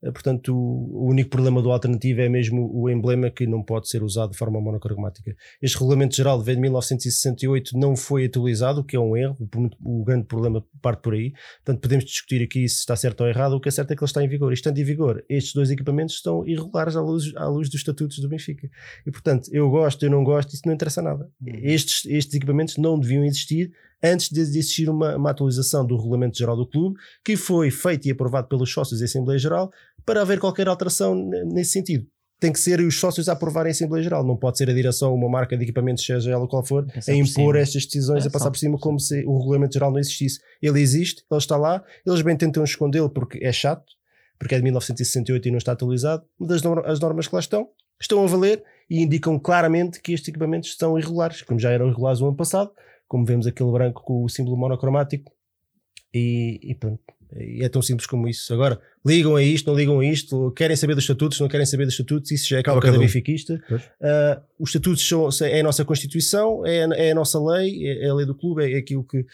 Eh, Portanto, o, único problema do alternativo é mesmo o emblema que não pode ser usado de forma monocromática. Este regulamento geral de 1968, não foi atualizado, o que é um erro. O, o grande problema parte por aí. Portanto, podemos discutir aqui se está certo ou errado. O que é certo é que ele está em vigor. E estando em vigor, estes dois equipamentos estão irregulares à luz, à luz dos estatutos do Benfica. E portanto, eu gosto, eu não gosto, isso não interessa nada. Estes, estes equipamentos não deviam existir antes de existir uma, uma atualização do Regulamento Geral do Clube, que foi feito e aprovado pelos sócios da Assembleia Geral, para haver qualquer alteração nesse sentido. Tem que ser os sócios a aprovarem a Assembleia Geral, não pode ser a direção, uma marca de equipamentos, seja ela qual for, Passar a por impor estas decisões, É, a passar só- por cima, como se o Regulamento Geral não existisse. Ele existe, ele está lá, eles bem tentam escondê-lo porque é chato, porque é de 1968 e não está atualizado, mas as, nor- as normas que lá estão, estão a valer e indicam claramente que estes equipamentos estão irregulares, como já eram irregulares o ano passado, como vemos aquele branco com o símbolo monocromático, e, e pronto. E é tão simples como isso. Agora, ligam a isto, não ligam a isto, querem saber dos estatutos, não querem saber dos estatutos, isso já é causa da cada um. benfiquista. Ah, os estatutos são, é a nossa Constituição, é, a- é a nossa lei, é, é a lei do clube, é, é aquilo que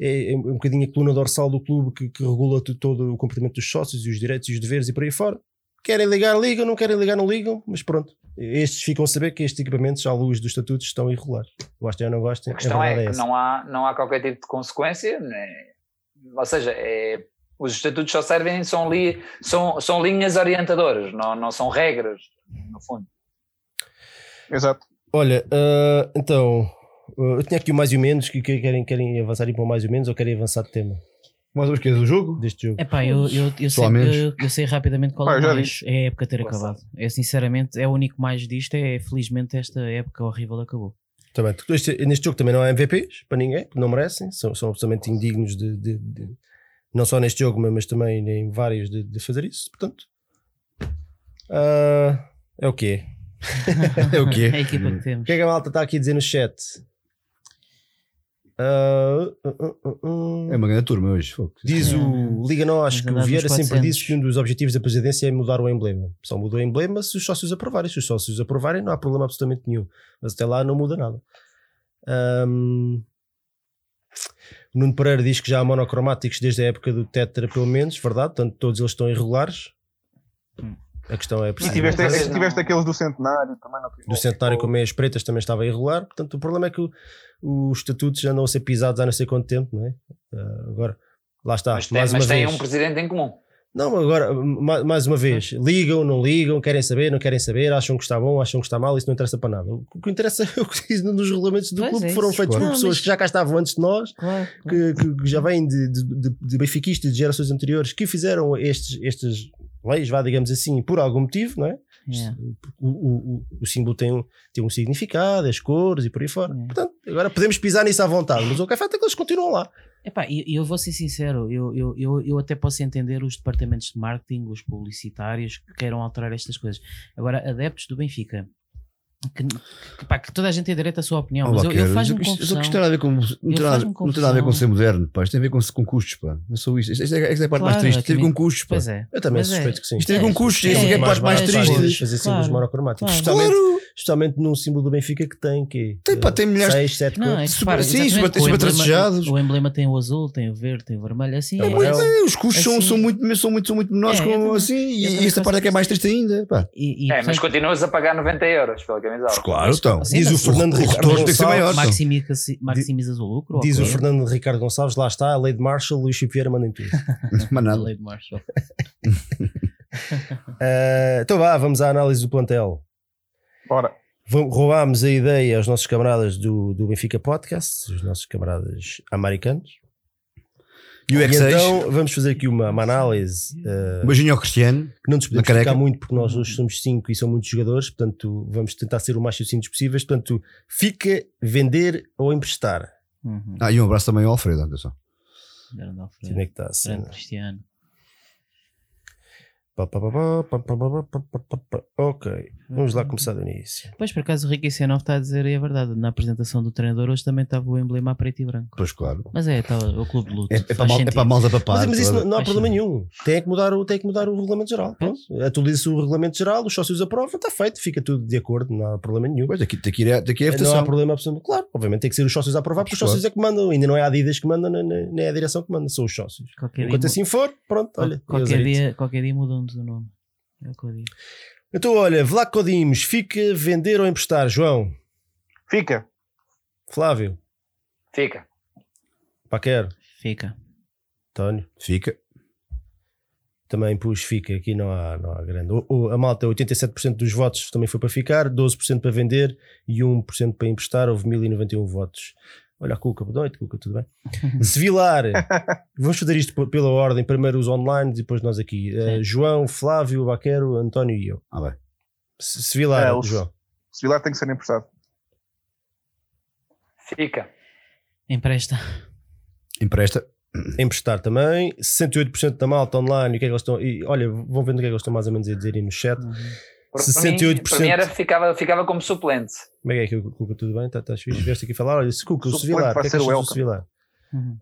é, é um bocadinho a coluna dorsal do clube que, que regula todo o comportamento dos sócios e os direitos e os deveres e por aí fora. Querem ligar, ligam, não querem ligar, não ligam, mas pronto. Estes ficam a saber que estes equipamentos, à luz dos estatutos, estão irregulares. Gostem ou não gostem, A questão é é que não há, não há qualquer tipo de consequência, né? Ou seja, é, os estatutos só servem, são, li, são, são linhas orientadoras, não, não são regras, no fundo. Exato. Olha, ah, então, ah, eu tinha aqui o mais e o menos, que, que querem, querem avançar para o mais e o menos ou querem avançar de tema Mais uma vez, do jogo? deste jogo? Epá, eu, eu, eu, Só sei, menos. eu, eu sei rapidamente qual Pá, é eu o mais. É a época ter Passado. acabado. É sinceramente, é o único mais disto. É felizmente esta época horrível acabou. Também, este- neste jogo também não há MVPs para ninguém, porque não merecem, são, são absolutamente indignos de, de- de- não só neste jogo, mas, mas também em vários de, de fazer isso. Portanto, ah, é o que é. É o quê? É a equipa que O temos. que é que a malta está aqui a dizer no chat? Ah, ah, ah. É uma grande turma hoje. Diz o Liga Nós que o Vieira sempre 400. disse que um dos objetivos da presidência é mudar o emblema. Só muda o emblema se os sócios aprovarem. Se os sócios aprovarem, não há problema absolutamente nenhum. Mas até lá não muda nada. Ahm, o Nuno Pereira diz que já há monocromáticos desde a época do Tetra, pelo menos, verdade? Portanto, todos eles estão irregulares. A questão é E preciso. tiveste, e não- tiveste aqueles do centenário também. Não do centenário com meias pretas também estava irregular. Portanto, o problema é que o- os estatutos andam a ser pisados há não sei quanto tempo, não é? Ah, agora, lá está. mas tem, mais mas uma tem vez. um presidente em comum. Não, agora, ma- mais uma vez, ligam, não ligam, querem saber, não querem saber, acham que está bom, acham que está mal, isso não interessa para nada. O que interessa é o que diz nos regulamentos do Pois clube, é que foram feitos claro. por pessoas mas- que já cá estavam antes de nós, Claro. que, que- que já vêm de, de, de, de benfiquistas de gerações anteriores, que fizeram estes, estas leis, vá, digamos assim, por algum motivo, não é? Yeah. O, o, o, o símbolo tem um, tem um significado, as cores e por aí fora. É. Portanto, agora podemos pisar nisso à vontade, mas o que é fato é que eles continuam lá. Epá, e e eu vou ser sincero, eu, eu, eu, eu até posso entender os departamentos de marketing, os publicitários que queiram alterar estas coisas. Agora, adeptos do Benfica, que, que, pá, que toda a gente tem direito à sua opinião, Oh, mas eu, eu faz-me isto- isto- confusão. Isto tem nada a ver com, não tem nada, faz-me não tem nada a ver com ser moderno, pá. Isto tem a ver com, com custos, pá. Não sou isto. Isto é, isto é a parte mais Claro, triste. Tem a ver aqui- com custos, pá. Pois é. Eu também Mas é. suspeito que sim. Isto tem a ver com custos. é, Isto é a parte mais mais triste. fazer Claro. símbolos monocromáticos. Claro. Especialmente, num símbolo do Benfica que tem que Tem, pá, tem milhares- 6, 7 Não, é cores. Super- sim, super- o super emblema-. O emblema tem o azul, tem o verde, tem o vermelho, assim. É é- o amarelo. É, os custos são, Assim- são, muito, são, muito, são muito menores É, eu com, também- assim. E, esta parte é que é mais triste ainda, pá. E, e, É, mas continuas a pagar 90 euros pela camisola. Claro, então. Sim, Diz mas o Fernando o Ricardo retorno tem que ser Gonçalves- maior. então. maximiza- maximizas o lucro? Diz o. Fernando Ricardo Gonçalves, lá está, a lei de Marshall, Luís Chico Vieira manda em tudo. Mas A lei de Marshall. Eh, então vá, vamos à análise do plantel. Vamos- Roubámos a ideia aos nossos camaradas do, do Benfica Podcast, os nossos camaradas americanos. E o E X6, então vamos fazer aqui uma, uma análise eh, um beijinho ao Cristiano. que não nos podemos explicar muito porque nós hoje somos cinco e são muitos jogadores, portanto vamos tentar ser o mais sucintos possíveis. Portanto, fica, vender ou emprestar. Uhum. Ah, e um abraço também ao Alfredo, atenção. Grande Alfredo. Como é que está Grande? Cristiano. Ok, vamos lá começar do início. Pois, por acaso, o Ricky Senov está a dizer aí a verdade. Na apresentação do treinador, hoje também estava o emblema a preto e branco. Pois claro. Mas é, está o clube de luta. É, é, para, mal, é para a malta papar. Mas, mas isso não, não há Faz problema sentido. nenhum. Tem que mudar o, tem que mudar o regulamento geral. Pronto. Atualiza-se o regulamento geral, os sócios aprovam, está feito, fica tudo de acordo, não há problema nenhum. Pois, aqui, tem que ir a, tem que ir a Não há votação. problema absoluto. Claro, obviamente tem que ser os sócios a aprovar, porque os Claro. sócios é que mandam. Ainda não é a Adidas que manda, nem- nem é a direção que manda, são os sócios. Qualquer Enquanto dia, assim for, pronto, olha. qualquer, é dia, qualquer dia mudam-nos o nome. É o que eu digo. Então, olha, Vlaco Dimos, fica vender ou emprestar? João, Fica. Flávio, Fica. Paquero, Fica. António. Fica. Também pus fica, aqui não há, não há grande. O, o- a malta, 87% dos votos também foi para ficar, 12% para vender e 1% para emprestar. Houve 1091 votos. Olha a Cuca, boa noite, Cuca, tudo bem? Sevilar, vamos fazer isto pela ordem: primeiro os online depois nós aqui. Sim. João, Flávio, Baquero, António e eu. Ah, bem. Se- Sevilar, É, o- João. Sevilar tem que ser emprestado. Fica. Empresta. Empresta. Emprestar também. 68% da malta online. O que é que eles estão. E, olha, vão vendo o que é que eles estão mais ou menos a dizer aí no chat. Uhum. Por, 68%. Para mim, era, ficava, ficava como suplente. Como é que é que o Cuca, tudo bem? Estás tá, fixe? Vieste aqui falar? Olha, se Cuca, o Sevilar, o que é que achas o do. Sevilar? Uhum.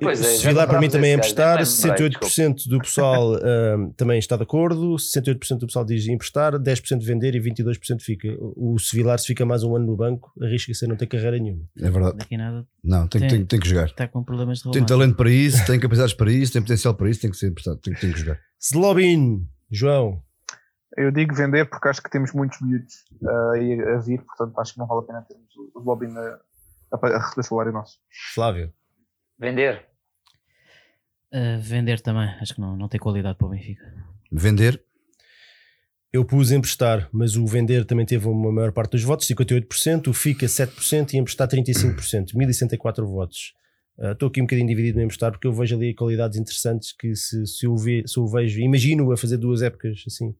Pois é, se vilar para mim também é emprestar, lembrei, 68% do pessoal ah, também está de acordo, 68% do pessoal diz emprestar, 10% vender e 22% fica. O Sevilar, se fica mais um ano no banco, arrisca-se a não ter carreira nenhuma. É verdade. Daqui nada Não, tem, Tem- tem, tem que jogar. está com problemas de Tem talento para isso, tem capacidades para isso, tem potencial para isso, tem que ser emprestado. Tem, tem que jogar. Slobin, João, Eu digo vender porque acho que temos muitos miúdos aí a vir, portanto acho que não vale a pena termos o- lobby a, a, a receber salário nosso. Flávio, Vender. Uh, vender também. Acho que não, não tem qualidade para o Benfica. Vender. eu pus emprestar, mas o vender também teve uma maior parte dos votos, 58%, o fica 7% e emprestar 35%, 1064 votos. Ah, Estou aqui um bocadinho dividido no emprestar porque eu vejo ali qualidades interessantes que se, se, eu, ve, se eu vejo, imagino a fazer duas épocas assim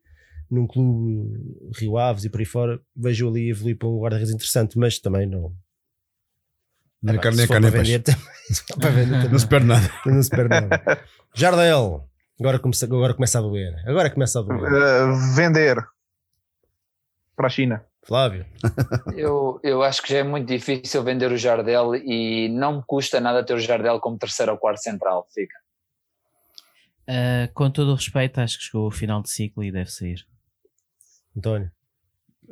num clube Rio Aves e por aí fora, vejo ali evoluir para um guarda-redes interessante, mas também não. Nem Epá, carne, se nem carne, para vender, também, para vender também Não se perde nada. não se perde nada. Jardel, agora começa, agora começa a doer. Agora começa a doer. Ah, vender para a China. Flávio, Eu, eu acho que já é muito difícil vender o Jardel e não me custa nada ter o Jardel como terceiro ou quarto central. Fica. Uh, com todo o respeito, acho que chegou o final de ciclo e deve sair. António,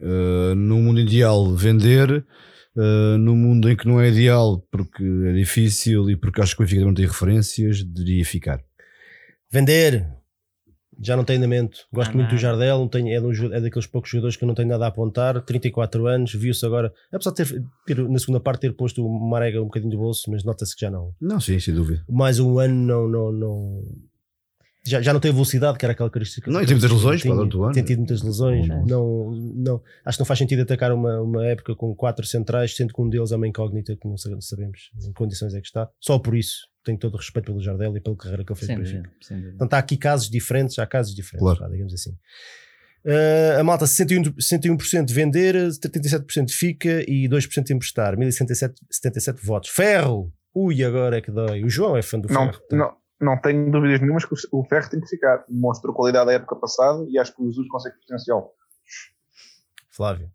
Uh, no mundo ideal, vender. Uh, no mundo em que não é ideal, porque é difícil e porque acho que o Benfica não tem referências, deveria ficar. vender. Já não tem andamento. Gosto Ah, muito do. Jardel. Não tenho, é, de um é daqueles poucos jogadores que eu não tenho nada a apontar. 34 anos, viu-se agora. Apesar de ter, ter, na segunda parte ter posto o Marega um bocadinho do bolso, mas nota-se que já não. Não, sim, sem dúvida. Mais um ano não. não, não já, já não tem velocidade, que era aquela característica. Não, e tem muitas lesões, Tinha- pá, durante o ano. Tem tido muitas lesões. Não. Não, não, acho que não faz sentido atacar uma, uma época com quatro centrais, sendo que um deles é uma incógnita que não sa- sabemos em condições é que está. Só por isso tenho todo o respeito pelo Jardel e pela carreira que ele fez Sem dúvida. Sem dúvida. Portanto, há aqui casos diferentes, há casos diferentes, Claro. vá, digamos assim. Uh, a malta 61%, 61% vender, 37% fica e 2% emprestar, 1077 77 votos. Ferro, Ui, agora é que dói. O João é fã do Não, Ferro. não, não tenho dúvidas nenhumas que o Ferro tem que ficar. Mostrou qualidade da época passada e acho que o Jesus consegue potencial. Flávio.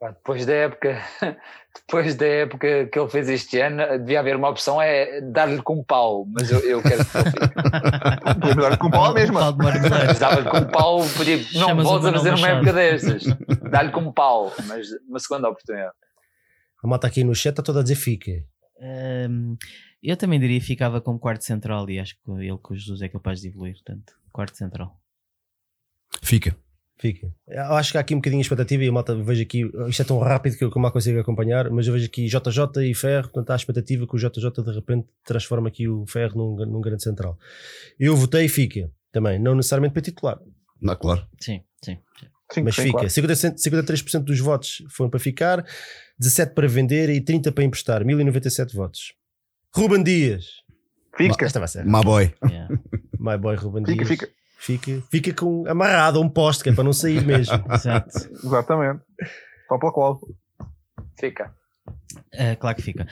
Depois da época, depois da época que ele fez este ano, devia haver uma opção é dar-lhe com pau, mas eu, eu quero que ele fique. Podemos dar com o pau. Mas dava-lhe com pau, podia, não voltes a fazer uma época destas. Dá-lhe com pau, mas uma segunda oportunidade. A malta aqui no chat está toda a dizer fica. Hum, eu também diria que ficava como quarto central e acho que ele com o Jesus é capaz de evoluir. Portanto, quarto central. Fica. Fica. Eu acho que há aqui um bocadinho de expectativa e a malta vejo aqui, isto é tão rápido que eu mal consigo acompanhar, mas eu vejo aqui JJ e Ferro, portanto há a expectativa que o JJ de repente transforma aqui o Ferro num, num grande central. Eu votei fica também, não necessariamente para titular, Não, claro. Sim, sim. Sim, mas sim, fica. claro. 50%, 53% dos votos foram para ficar, 17% para vender e 30% para emprestar, 1097 votos. Ruben Dias. Fica, Esta vai ser. My boy. Yeah. My boy Ruben fica, Dias. fica. Fica, fica com, amarrado a um poste, que é para não sair mesmo. Exato. Exatamente. Só pela cláusula. Fica. É, claro que fica.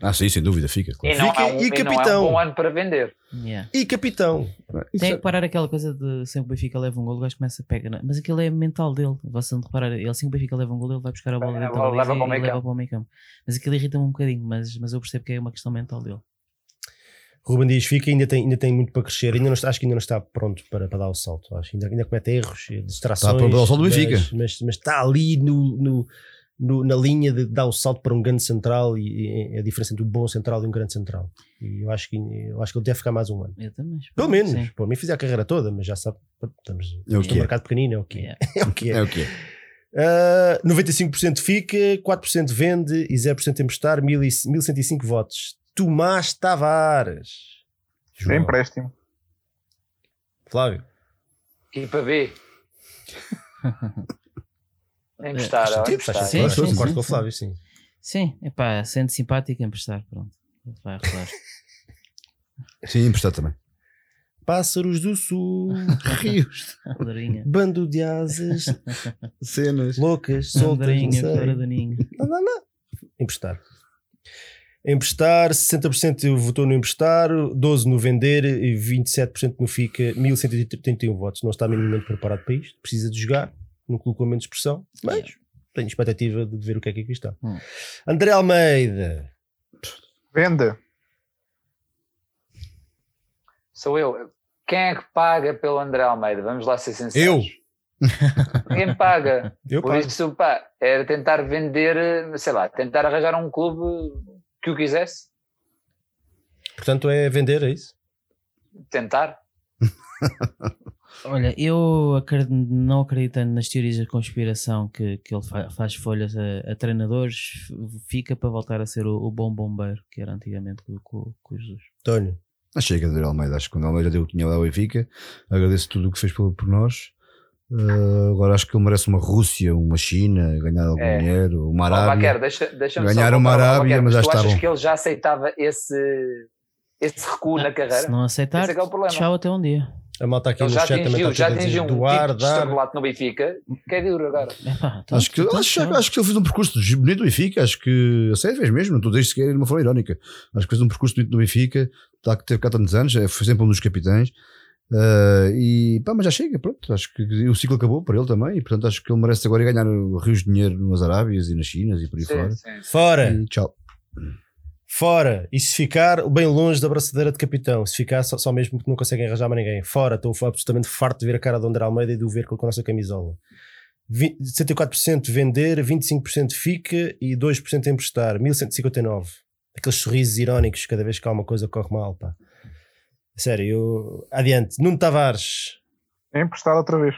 Ah, sim, sem dúvida, fica. E Claro. não, Fica- é um, e e não é capitão? um bom ano para vender. Yeah. E capitão. Tem é- que parar aquela coisa de sempre o Benfica leva um gol, o gajo começa a pegar. na- Mas aquilo é mental dele. Você não reparar, ele sempre o Benfica leva um gol, ele vai buscar a bola É, dentro leva para e meio leva campo. para o meio campo. Mas aquilo irrita-me um bocadinho, mas, mas eu percebo que é uma questão mental dele. Ruben Dias fica, ainda tem, ainda tem muito para crescer, ainda não está, acho que ainda não está pronto para, para dar o salto. Acho que ainda, ainda comete erros, distrações. Está para dar o salto do mas- Benfica. Mas, mas está ali no, no- no- na linha de dar o salto para um grande central e, e a diferença entre um bom central e um grande central. E eu acho que, eu acho que ele deve ficar mais um ano. Eu também. Pelo que menos, sim. por mim fizer a carreira toda, mas já sabe, estamos É o no que é. mercado pequenino, é o que é. É o que é. É o quê? Ah, 95% fica, 4% vende e 0% emprestar, 1000 e- 1105 votos. Tomás Tavares. É João. empréstimo. Flávio. Equipa B. É emprestar, Faz ó, sentido, emprestar. Sim, sentido. sim, Concordo sim, com o sim. Flávio, sim. Sim, epá, sendo simpático, emprestar. Pronto. Vai rodar. Sim, emprestado também. Pássaros do Sul, Rios, Andorinha. bando de asas, cenas. loucas, soltas, não Andorinha, sei. fora do ninho. Não, não, não. Emprestar. Emprestar, 60% votou no emprestar, 12% no vender e 27% no fica, 1131 votos. Não está minimamente preparado para isto, precisa de jogar, não colocou menos pressão, mas tenho expectativa de ver o que é que aqui está. Hum. André Almeida, Venda. Sou eu. Quem é que paga pelo André Almeida? Vamos lá ser sinceros. Ninguém paga. eu Por pago. isso, pá, era tentar vender, sei lá, tentar arranjar um clube que o quisesse. Portanto, é vender, é isso? Tentar. Olha, eu não acreditando nas teorias da conspiração que, que ele fa- faz folhas a, a treinadores, fica para voltar a ser o, o bom bombeiro que era antigamente com, com, com o Jesus. Tónio. Mas chega de ver Almeida. Acho que quando Almeida deu o que tinha lá ao Benfica, agradeço tudo o que fez por, por nós. Uh, agora acho que ele merece uma Rússia, uma China, ganhar algum É. dinheiro, uma Arábia. Vaquero, deixa, deixa-me só Ganharam uma Arábia, Vaquero, mas já tu está achas bom. que ele já aceitava esse, esse recuo na carreira? Se não aceitar, Esse é que é o problema. tchau até um dia. A malta aqui Ele no já chat também atingiu, está já tudo a dizer atingiu um doar, tipo estrelato no Benfica, que é duro agora. Epá, então- Acho que, então acho, tchau. acho que ele fez um percurso bonito do Benfica. Acho que, a sério, fez mesmo. Não estou a dizer sequer de uma forma irónica. Acho que fez um percurso bonito do Benfica. Está que teve cá tantos anos, é, foi sempre um dos capitães. Uh, e pá, mas já chega, pronto. Acho que o ciclo acabou para ele também. E portanto, acho que ele merece agora ganhar rios de dinheiro nas Arábias e nas Chinas e por aí fora. Sim, sim. Fora, E tchau. Fora. E se ficar, bem longe da braçadeira de capitão. Se ficar, só, só mesmo que não conseguem arranjar mais ninguém. Fora, estou absolutamente farto de ver a cara do André Almeida e de o ver com a nossa camisola. Vi- 64% vender, 25% fica e 2% emprestar. 1159. Aqueles sorrisos irónicos cada vez que há uma coisa que corre mal, pá. Sério, eu... adiante. Nuno Tavares. É emprestado outra vez.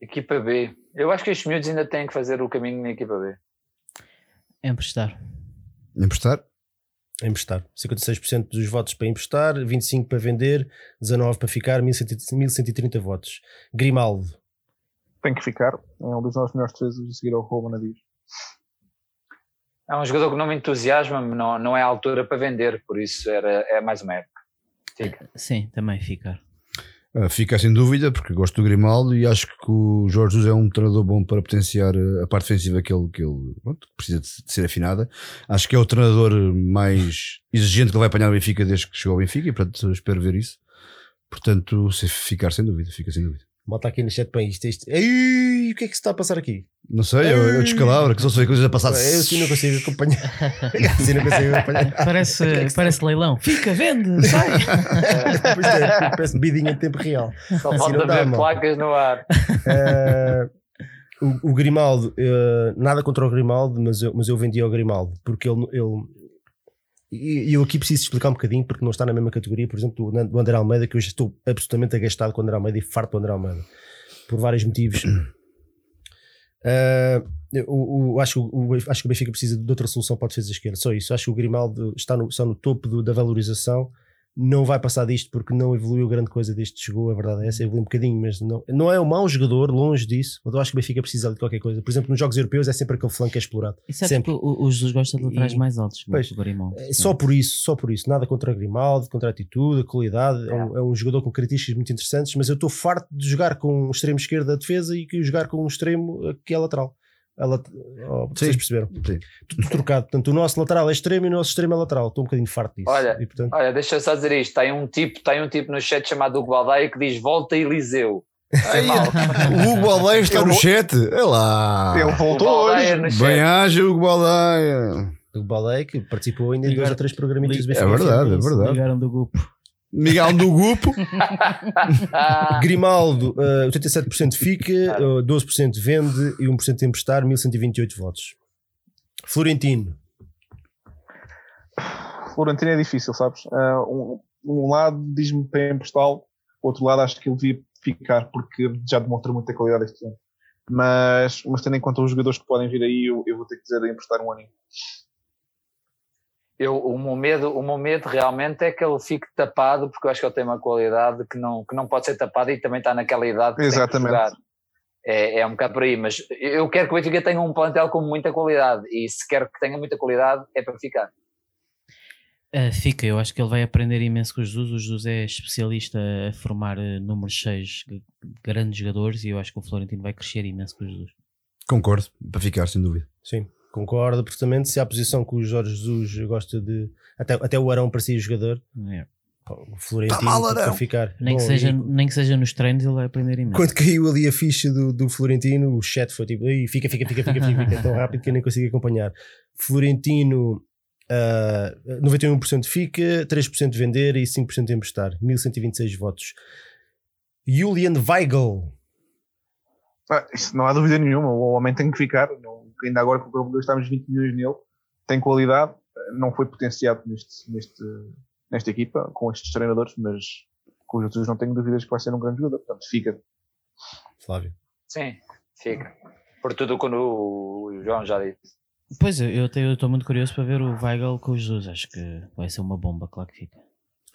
Equipa B. Eu acho que estes miúdos ainda têm que fazer o caminho na equipa B. Emprestar. Emprestar? Emprestar. 56% dos votos para emprestar, 25% para vender, 19% para ficar, 1130 1130 votos. Grimaldo. Tem que ficar. É um dos nossos melhores defesas a seguir ao Roman Dias. É um jogador que não me entusiasma, não, não é a altura para vender, por isso era, é mais uma época. Fica. Sim, também ficar. Ah, Fica sem dúvida, porque gosto do Grimaldo e acho que o Jorge Jesus é um treinador bom para potenciar eh, a parte defensiva que ele, que ele pronto, precisa de ser afinada. Acho que é o treinador mais exigente que ele vai apanhar o Benfica desde que chegou ao Benfica e, portanto, espero ver isso. Portanto, se ficar sem dúvida, fica sem dúvida. Malta aqui no chat para isto, isto. Ei, o que é que se está a passar aqui? Não sei, eu, eu descalabro, que só sei coisas a passar. Eu assim não consigo acompanhar. assim não consigo acompanhar. Parece, parece leilão. Fica, vende, sai. Pois é, parece bidinha em tempo real. Só Assim falta ver placas no ar. Eh, o, o Grimaldo, eh, nada contra o Grimaldo, mas eu, mas eu vendi ao Grimaldo porque ele. ele e eu aqui preciso explicar um bocadinho porque não está na mesma categoria, por exemplo, do, André Almeida, que eu já estou absolutamente agastado com o André Almeida e farto do André Almeida por vários motivos. Eh, o, o- acho, acho que o Benfica precisa de outra solução para a defesa esquerda, só isso. Acho que o Grimaldo está no, está no topo do- da valorização não vai passar disto porque não evoluiu grande coisa desde que chegou, a verdade é essa, evoluiu um bocadinho, mas não, não é um mau jogador, longe disso, mas eu acho que o Benfica precisa de qualquer coisa. Por exemplo, nos jogos europeus é sempre aquele flanco que é explorado. Isso é Sempre. porque o, o Jesus gosta de laterais mais altos. Pois, o Grimaldo. É Só por isso, só por isso. Nada contra o Grimaldo, contra a atitude, a qualidade. É um, é um jogador com características muito interessantes, mas eu estou farto de jogar com um extremo esquerdo da defesa e que jogar com um extremo que é lateral. A lat- oh, vocês Sim. perceberam? Sim. Tudo trocado. Portanto, o nosso lateral é extremo e o nosso extremo é lateral. Estou um bocadinho farto disso. Olha, E, portanto, Olha, deixa eu só dizer isto: tem um tipo, tem um tipo no chat chamado Hugo Baldaia que diz volta Eliseu. É. O Hugo está Eu no vou- chat. É lá. Ele O voltou hoje. Bem haja, Hugo Baldeia. o Balei que participou ainda em dois ou três do Benfica. É verdade, é verdade. Ligaram do grupo. Miguel do grupo. Grimaldo, eh, 87% fica, eh, 12% vende e 1% emprestar, 1128 votos. Florentino, Florentino é difícil, sabes? Ah, um, um lado diz-me para emprestá-lo, o outro lado acho que ele devia ficar porque já demonstrou muita qualidade este ano. Mas, mas tendo em conta os jogadores que podem vir aí, eu, eu vou ter que dizer emprestar um aninho. Eu, o, meu medo, o meu medo realmente é que ele fique tapado, porque eu acho que ele tem uma qualidade que não, que não pode ser tapada e também está naquela idade que Exatamente. tem que jogar. É, é um bocado por aí, mas eu quero que o Benfica tenha um plantel com muita qualidade e se quer que tenha muita qualidade é para ficar. Ah, fica, eu acho que ele vai aprender imenso com o Jesus. O Jesus é especialista a formar eh, números 6 grandes jogadores e eu acho que o Florentino vai crescer imenso com o Jesus. Concordo, para ficar, sem dúvida. sim, concordo perfeitamente. Se há a posição que o Jorge Jesus gosta de. Até, até o Arão parecia jogador, É. o Florentino Tá mal, para Arão. ficar. Nem, Bom, que seja, e nem que seja nos treinos, ele vai aprender imenso. Quando caiu ali a ficha do, do Florentino, o chat foi tipo: "Ei, fica, fica, fica, fica, fica, fica tão rápido que eu nem consigo acompanhar. Florentino. ah, 91% fica, 3% vender e 5% emprestar. 1126 votos. Julian Weigl. Ah, isso não há dúvida nenhuma, o homem tem que ficar. Não- ainda agora que o estamos 20 milhões nele, tem qualidade, não foi potenciado neste, neste, nesta equipa, com estes treinadores, mas com os outros não tenho dúvidas que vai ser um grande jogador. Portanto, fica. Flávio. Sim, fica. Por tudo o que o João já disse. Pois, eu eu eu estou muito curioso para ver o Weigl com o Jesus. Acho que vai ser uma bomba, claro que fica.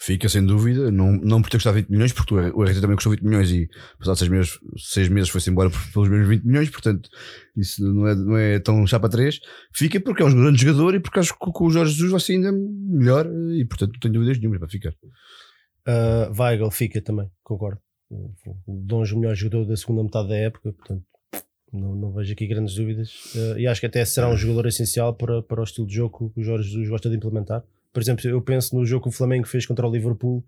Fica sem dúvida, não, não por ter custado 20 milhões, porque o RT também custou 20 milhões e passados 6 meses, seis meses foi-se embora pelos mesmos 20 milhões, portanto isso não é, não é tão chapa 3. Fica porque é um grande jogador e porque acho que com o Jorge Jesus vai ser ainda melhor e portanto não tenho dúvidas nenhumas para ficar. Uh, Weigl fica também, concordo. O Dons, o melhor jogador da segunda metade da época, portanto, não, não vejo aqui grandes dúvidas. Uh, e acho que até será um jogador essencial para, para o estilo de jogo que o Jorge Jesus gosta de implementar. Por exemplo, eu penso no jogo que o Flamengo fez contra o Liverpool,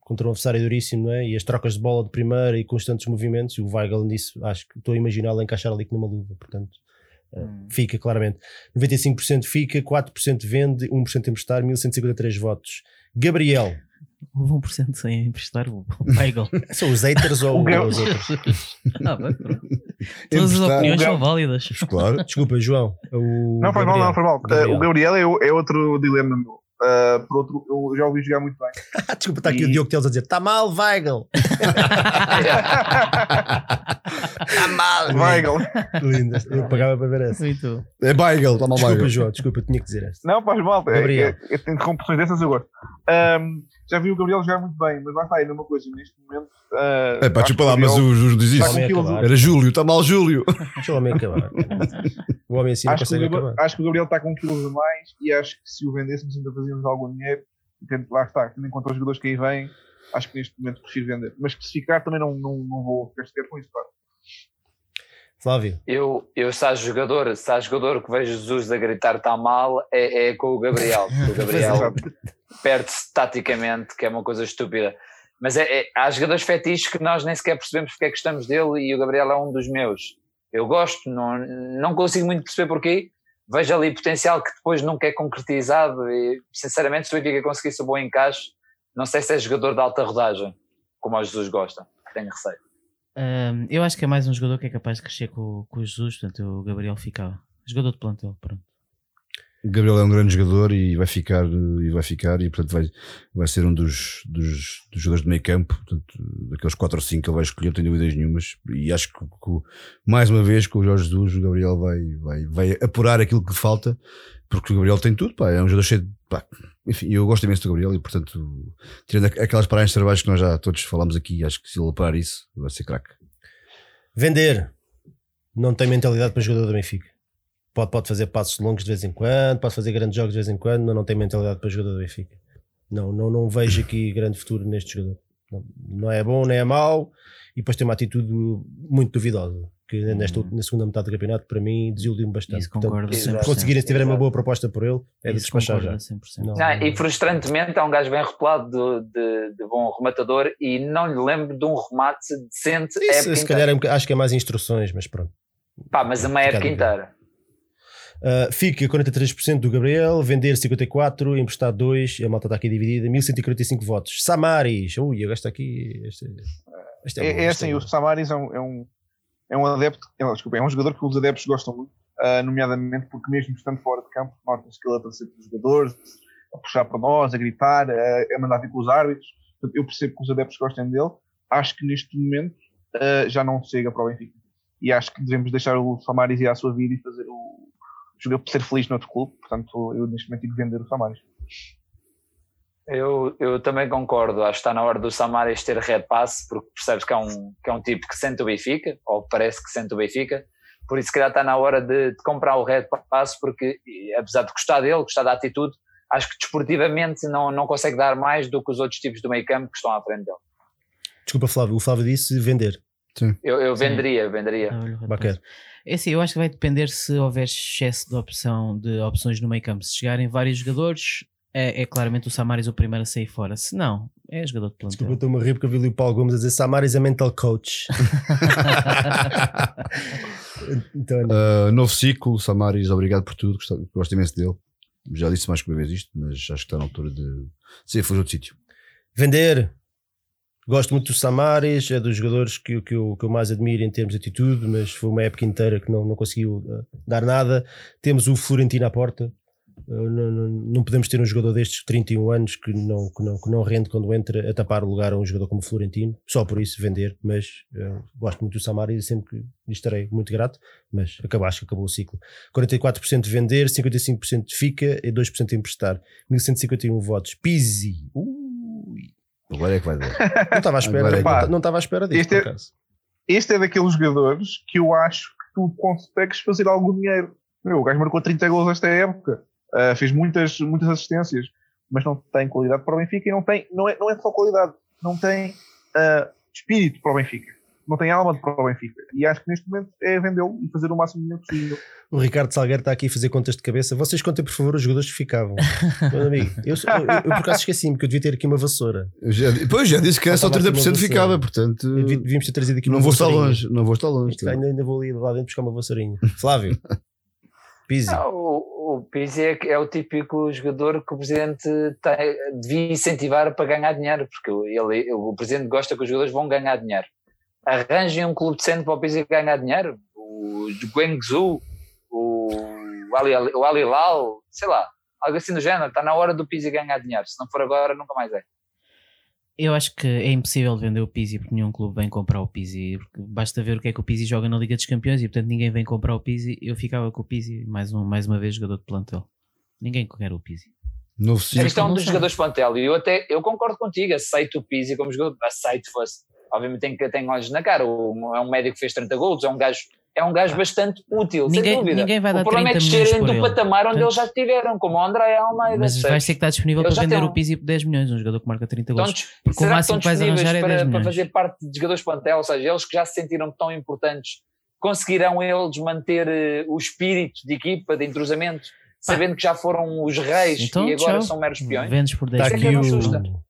contra um adversário duríssimo, não é? E as trocas de bola de primeira e constantes movimentos. E o Weigl nisso, acho que estou a imaginá-lo encaixar ali numa luva, portanto. uh, Hum. Fica claramente 95% fica, 4% vende, 1% emprestar, 1153 votos. Gabriel, Houve 1% sem emprestar o Weigl. São os haters ou os outros? ah, bem. Todas as opiniões são válidas. Claro. Desculpa, João. O Não, mal, Gabriel. não, faz mal. Uh, Gabriel. o Gabriel é, é outro dilema meu. Uh, por outro, eu já ouvi jogar muito bem. Desculpa, está aqui o E- Diogo Teles a dizer: está mal, Weigl. Está mal, Weigl. Lindo. Eu pagava para ver essa. Muito. É Weigl, está mal Desculpa, Weigl. João, desculpa, tinha que dizer essa. Não, faz mal. É, Gabriel. é, é, interrupções dessas eu gosto. Um, já vi o Gabriel jogar muito bem, mas lá está, é a mesma coisa. Neste momento. Uh, É pá, desculpa que lá, mas o Júlio diz isso. Era Júlio, está mal Júlio. Deixa o homem acabar. O homem assim acho, que o consegue Gabriel, acabar. acho que o Gabriel está com quilos a mais e acho que se o vendêssemos ainda fazíamos algum dinheiro. E tendo- lá está, tendo em conta os jogadores que aí vêm, acho que neste momento prefiro vender. Mas se ficar também não, não, não vou ficar com isso, claro. Flávio. Eu, eu se há jogador, se há jogador que vejo Jesus a gritar está mal, é, é com o Gabriel. O Gabriel perde-se taticamente, que é uma coisa estúpida. Mas é, é, há jogadores fetiches que nós nem sequer percebemos porque é que estamos dele e o Gabriel é um dos meus. Eu gosto, não, não consigo muito perceber porquê. Vejo ali potencial que depois nunca é concretizado e, sinceramente, se o Benfica conseguisse um bom encaixe, não sei se é jogador de alta rodagem, como o Jesus gosta, tenho receio. Um, eu acho que é mais um jogador que é capaz de crescer com, com o Jesus, portanto o Gabriel ficava. Jogador de plantel, pronto. Gabriel é um grande jogador e vai ficar e vai ficar e portanto vai, vai ser um dos, dos, dos jogadores de meio campo portanto, daqueles 4 ou 5 que ele vai escolher, não tenho dúvidas nenhumas e acho que, que, mais uma vez com o Jorge Jesus o Gabriel vai, vai, vai apurar aquilo que falta porque o Gabriel tem tudo, pá, é um jogador cheio de pá, enfim, eu gosto imenso do Gabriel e portanto tirando aquelas paragens de trabalho que nós já todos falamos aqui, acho que se ele parar isso vai ser craque. Vender não tem mentalidade para jogador do Benfica Pode, pode fazer passos longos de vez em quando, pode fazer grandes jogos de vez em quando, mas não tem mentalidade para jogador do Benfica. Não, não, não vejo aqui grande futuro neste jogador. Não, não é bom, nem é mau, e depois tem uma atitude muito duvidosa. Que nesta, uhum. na segunda metade do campeonato, para mim, desiludiu-me bastante. Isso concordo Portanto, se conseguirem, se tiverem uma boa proposta por ele, é de despachar já. Não, não, e frustrantemente, é um gajo bem repelado de, de, de, bom rematador e não lhe lembro de um remate decente. Isso, se calhar é, acho que é mais instruções, mas pronto. Pá, mas a meia época inteira. Uh, fica 43% do Gabriel, vender 54%, emprestar 2%, a malta está aqui dividida, 1145 votos. Samaris, ui, eu gasto aqui. Este, este é, é, bom, é assim, é o Samaris é um, é um, é um adepto, é, desculpa, é um jogador que os adeptos gostam muito, uh, nomeadamente porque, mesmo estando fora de campo, nota-se que ele é para ser os jogadores, a puxar para nós, a gritar, a, a mandar vir com os árbitros. Portanto, eu percebo que os adeptos gostem dele. Acho que neste momento uh, já não chega para o Benfica. E acho que devemos deixar o Samaris ir à sua vida e fazer o por ser feliz no outro clube, portanto eu neste momento que vender o Samaris. Eu, eu também concordo, acho que está na hora do Samaris ter repasse, porque percebes que é, um, que é um tipo que sente o Benfica, ou parece que sente o Benfica, por isso se calhar está na hora de, de comprar o repasse, porque apesar de gostar dele, gostar da atitude, acho que desportivamente não, não consegue dar mais do que os outros tipos do meio campo que estão à frente dele. Desculpa Flávio, o Flávio disse vender. Sim. Eu, eu venderia, Sim. venderia. Bacana. É assim, eu acho que vai depender se houver excesso de opção de opções no meio campo. Se chegarem vários jogadores, é, é, claramente o Samaris o primeiro a sair fora. Se não, é jogador de plantel. Desculpa, estou-me a rir porque eu vi o Paulo Gomes a dizer Samaris é mental coach. então, uh, novo ciclo, Samaris, obrigado por tudo. Gosto, gosto imenso dele. Já disse mais que uma vez isto, mas acho que está na altura de ser fugir outro sítio. Vender, Gosto muito do Samaris, é dos jogadores que, que, eu, que eu mais admiro em termos de atitude, mas foi uma época inteira que não, não conseguiu uh, dar nada. Temos o Florentino à porta. Uh, não, não, não, podemos ter um jogador destes 31 anos que não, que, não, que não rende quando entra a tapar o lugar a um jogador como o Florentino. Só por isso vender, mas uh, gosto muito do Samaris e sempre que lhe estarei muito grato. Mas acabou, acho que acabou o ciclo. 44% de vender, 55% fica e 2% emprestar. 1151 votos. Pizzi. Ui Agora é que vai dar. Não estava à espera, é não estava à espera disso, este é, este é daqueles jogadores que eu acho que tu consegues fazer algum dinheiro. Meu, o gajo marcou 30 gols esta época, uh, fez muitas, muitas assistências, mas não tem qualidade para o Benfica e não tem, não é, não é só qualidade, não tem uh, espírito para o Benfica não tem alma para o Benfica. E acho que neste momento é vendê-lo e fazer o máximo dinheiro possível. O Ricardo Salgueiro está aqui a fazer contas de cabeça. Vocês contem, por favor, os jogadores que ficavam. Meu amigo, eu, eu, eu, eu por acaso esqueci-me que eu devia ter aqui uma vassoura. Eu já, pois já disse que era só 30% ficava, portanto. Devíamos ter trazido aqui não uma vou estar longe, não vou estar longe. Ainda, ainda vou ali lá dentro buscar uma vassourinha. Flávio. Pizzi. Não, o, o Pizzi é, é, o típico jogador que o presidente tem, devia incentivar para ganhar dinheiro, porque ele, o presidente gosta que os jogadores vão ganhar dinheiro arranjem um clube decente para o Pizzi ganhar dinheiro. O Guangzhou, o Ali, o Ali Lal, sei lá, algo assim do género. Está na hora do Pizzi ganhar dinheiro. Se não for agora, nunca mais é. Eu acho que é impossível vender o Pizzi porque nenhum clube vem comprar o Pizzi. Basta ver o que é que o Pizzi joga na Liga dos Campeões e portanto ninguém vem comprar o Pizzi. Eu ficava com o Pizzi, mais, um, mais uma vez, jogador de plantel. Ninguém quer o Pizzi. Novo a questão dos jogadores de plantel, e eu até eu concordo contigo, aceito o Pizzi como jogador, aceito fosse obviamente tem, tem olhos na cara. O, é um médico que fez 30 gols, é um gajo é um gajo bastante útil, Ninguém- sem dúvida. ninguém vai dar o problema é 30 milhões descerem do ele. patamar onde Portanto- eles já estiveram, como o André Almeida. Mas vai percebes? ter que estar disponível para vender têm o um- Pizzi por 10 milhões, um jogador que marca 30 Estão, gols. dis- Porque o será que máximo estão que vais arranjar é 10 para, para milhões. fazer parte de jogadores de plantel, ou seja, eles que já se sentiram tão importantes, conseguirão eles manter eh, o espírito de equipa, de entrosamento, sabendo que já foram os reis Então, e agora tchau. são meros peões? Vendes por 10 Está Isso é que aqui não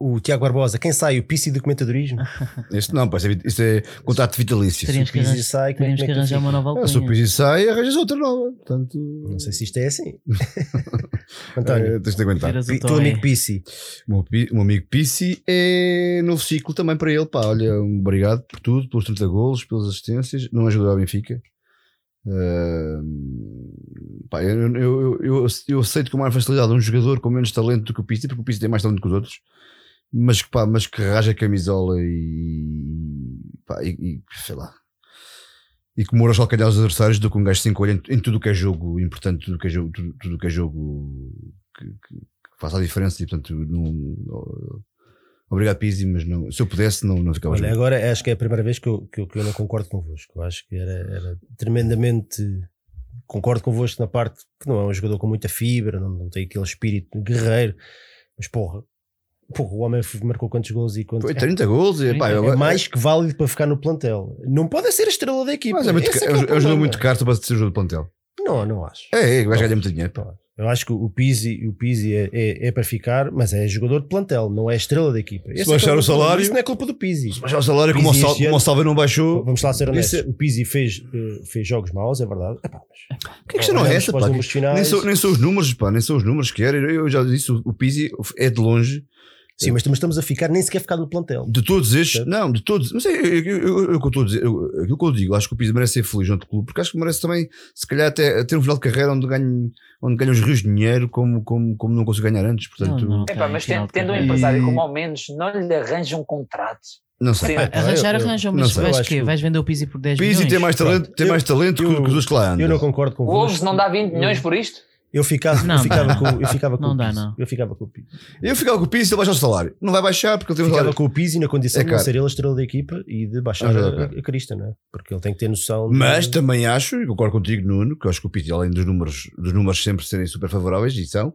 o, o Tiago Barbosa. Quem sai? O Pissi do comentadorismo? Este não, pá, isso é, é contrato vitalício. Teríamos que, Pizzi arranjar, sai, como é- teríamos como é que que arranjar uma nova Ah, se o alcunha. Pizzi sai, arranjas outra nova. Portanto, Não sei se isto é assim. António, eh, tens de aguentar. O teu amigo Pissi. O meu, o amigo Pissi é novo ciclo também para ele. Pá, olha, obrigado por tudo, pelos 30 golos, pelas assistências. Não ajudou ao Benfica. Ahm, pá, eu, eu, eu, eu, eu aceito com mais facilidade um jogador com menos talento do que o Pissi, porque o Pissi tem mais talento que os outros, mas que, pá, mas que raja a camisola e, pá, e, e sei lá. E que mora aos calcanhares dos adversários do que um gajo 5 olha em, em tudo o que é jogo importante, tudo o que é jogo, tudo, tudo que é jogo que, que- que faça a diferença e portanto não, obrigado Pizzi, mas não, se eu pudesse não, não ficava Olha, junto. agora acho que é a primeira vez que eu, que eu, que eu não concordo convosco. Eu acho que era, era tremendamente. Concordo convosco na parte que não é um jogador com muita fibra, não, não tem aquele espírito guerreiro, mas porra, porra o homem marcou quantos gols e quantos. Foi 30 gols e, pá, É, eu- mais que válido para ficar no plantel. Não pode ser a estrela da equipa. mas é, muito, é, é um jogador problema. muito caro para ser jogador de plantel. Não, não acho. É, é, vais ganhar muito dinheiro. pá. Eu acho que o Pizzi, o Pizzi é, é, é para ficar, mas é jogador de plantel, não é estrela da equipa. Esse é baixar é o salário- Isso não é culpa do Pizzi. Mas o salário, como sal, como o Salve não baixou, Vamos lá ser honestos. É- O Pizzi fez, eh, fez jogos maus, é verdade. Epá, mas, que questão é essa? pá, que- nem, são, nem são os números, pá, nem são os números que era. Eu, eu já disse, o, o Pizzi é de longe Sim, mas estamos a ficar, nem sequer ficar no plantel. de todos estes, Certo. não, de todos, não sei, eu, o que estou a dizer, aquilo que eu digo, acho que o Pizzi merece ser feliz junto do clube, porque acho que merece também, se calhar, até ter um final de carreira onde ganhe, onde ganhe os rios de dinheiro como, como, como não consigo ganhar antes. Portanto, Não, não. Epá, mas tendo, tendo um empresário E- como ao menos não lhe arranja um contrato. não sei. Epá, Arranjar, arranjam, mas sei, vais, que- vais vender o Pizzi por 10 Pizzi milhões? tem mais talento, tem eu- mais talento que, eu- que os outros que lá andam. Eu não concordo com O Wolves não dá 20 Eu- milhões por isto? Eu ficava, Não eu ficava com, eu ficava com Não o dá, Pizzi. não. Eu ficava com o Pizzi. Eu ficava com o Pizzi e ele baixar o salário. Não vai baixar porque ele tem Ficava salário. com o Pizzi na condição É de não ser ele a estrela da equipa e de baixar Não, a, a crista, não é? Porque ele tem que ter noção. de- Mas também acho, e concordo contigo, Nuno, que eu acho que o Pizzi, além dos números, dos números sempre serem super favoráveis, e são,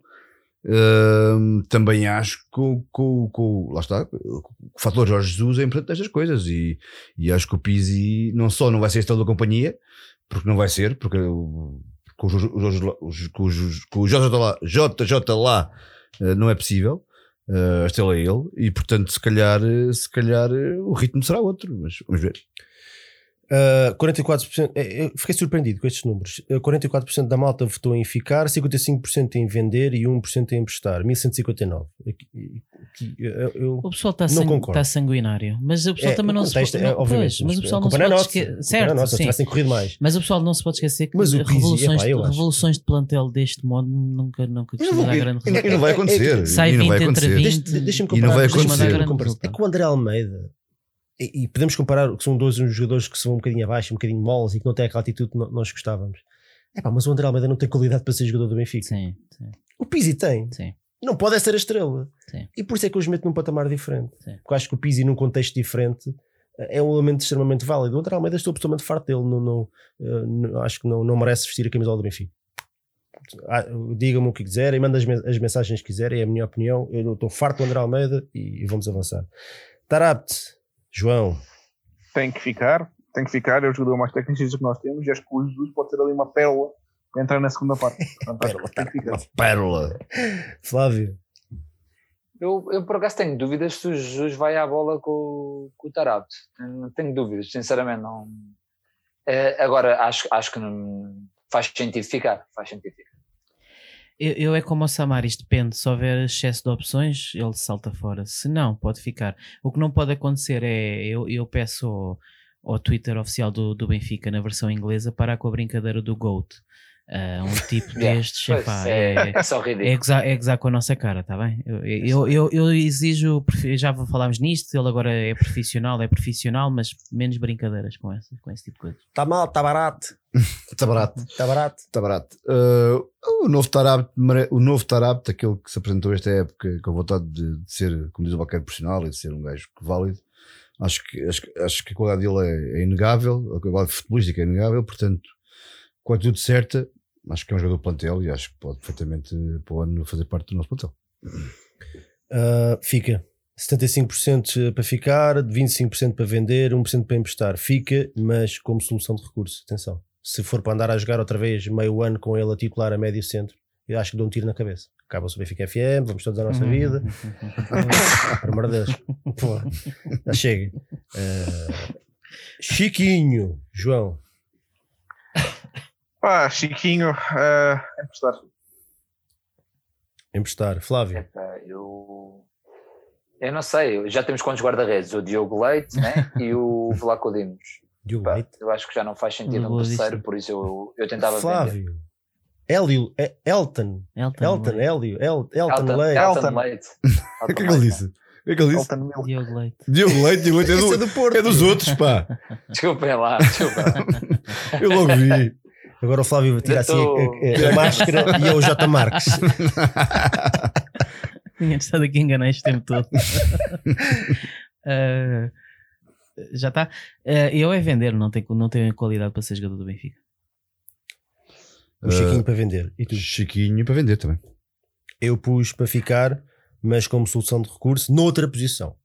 hum, também acho que, o- lá está, o fator Jorge Jesus é importante nestas coisas. E, e acho que o Pizzi não só não vai ser estrela da companhia, porque não vai ser, porque o- com o JJ lá, eh, não é possível. eh, a estrela é ele, e portanto, se calhar, eh, se calhar o ritmo será outro, mas vamos ver. Uh, 44%, eh, eu fiquei surpreendido com estes números. Uh, 44% da malta votou em ficar, 55% em vender e 1% em emprestar. 1159. Aqui- aqui, eu- eu- O pessoal está sangu tá sanguinário. Mas o pessoal É, também o não se contexto pode. é, não, obviamente, pois, mas o pessoal não se é pode esquecer. É Certo, nossa, se sim. tivessem corrido mais. Mas o pessoal não se pode esquecer que Mas o Pizzi, revoluções, epá, eu acho. revoluções de plantel deste modo nunca, nunca costuma não, dar grande e- e resultado. não vai acontecer. Sai e não vai 20 entre acontecer. 20. Deixa- Deixa-me E comparar. resultado. É que o André Almeida, e, e podemos comparar que são dois uns jogadores que são um bocadinho abaixo, um bocadinho moles e que não têm aquela atitude que nós gostávamos. É pá, mas o André Almeida não tem qualidade para ser jogador do Benfica. Sim, sim, O Pizzi tem. sim. Não pode é ser a estrela. Sim. E por isso é que eu os meto num patamar diferente. Sim. Porque eu acho que o Pizzi, num contexto diferente, é um elemento extremamente válido. O André Almeida estou absolutamente farto dele. Não, não, eh, não- acho que não, não merece vestir a camisola do Benfica. Ah, Digam-me o que quiserem, mandem as, men- as mensagens que quiserem, é a minha opinião. Eu estou farto do André Almeida e, e vamos avançar. Tarapte, João, Tem que ficar, tem que ficar, é o jogador mais tecnicista que nós temos e acho que o Jesus pode ter ali uma pérola para entrar na segunda parte. Que tem que ficar. Pérola. Flávio. Eu, eu por acaso tenho dúvidas se o Jesus vai à bola com, o- com o Tarapte. Tenho, tenho dúvidas, sinceramente. Não. Eh, agora, acho, acho que não faz sentido ficar. Faz sentido ficar. Eu, eu é como o Samaris, depende. Se houver excesso de opções, ele salta fora. Se não, pode ficar. O que não pode acontecer é eu, eu peço ao, ao Twitter oficial do, do Benfica, na versão inglesa, parar com a brincadeira do GOAT. Ah, um tipo Yeah, destes, Pois, epá, é, é, é só é, gozar, é gozar com a nossa cara, está bem? Eu, eu, eu, eu exijo, já falámos nisto, ele agora é profissional, é profissional, mas menos brincadeiras com, essa, com esse tipo de coisas. Está mal, está barato. Está barato. Está barato. Está barato. Uh, o novo Tarab, o novo Tarab, aquele que se apresentou esta época com a vontade de, de ser, como diz o Baqueiro, profissional e de ser um gajo válido, Acho que, acho, que- acho que a qualidade dele é, é inegável, a qualidade futebolística é inegável, portanto, com a tudo certa, acho que é um jogador plantel e acho que pode perfeitamente para o ano fazer parte do nosso plantel. Ah, fica. 75% para ficar, 25% para vender, 1% para emprestar. Fica, mas como solução de recurso. Atenção. Se for para andar a jogar outra vez meio ano com ele a titular a médio centro, eu acho que dou um tiro na cabeça. Acaba-se o Benfica FM, vamos todos à nossa vida. Por amor de Deus. Pô, já chega. Ah, Chiquinho, João. Pá, Chiquinho, ah, emprestar. Emprestar. Flávio. Epá, eu, eu não sei, já temos quantos guarda-redes? O Diogo Leite né? e o Vlaco Dimos. Diogo Pá, Leite. Eu acho que já não faz sentido um terceiro, por isso eu, eu tentava vender. Flávio. Hélio. é- Elton. Elton, Elton. Leite. Hélio. El- Elton Elton, Leite. Elton. Leite. O que é que ele disse? O que é que ele disse? Elton. Diogo Leite. Diogo Leite, Diogo Leite é, do- é do Porto. é dos outros, pá. Desculpem lá, desculpem lá. Eu logo vi. Agora o Flávio tira Eu assim tô- a, a- a máscara e é o J. Marques. Tinha estado aqui a enganar este tempo todo. Ah, já está. eu é vender, não tenho, não tenho qualidade para ser jogador do Benfica. O Chiquinho para vender. E tu? Chiquinho para vender também. Eu pus para ficar, mas como solução de recurso, noutra posição.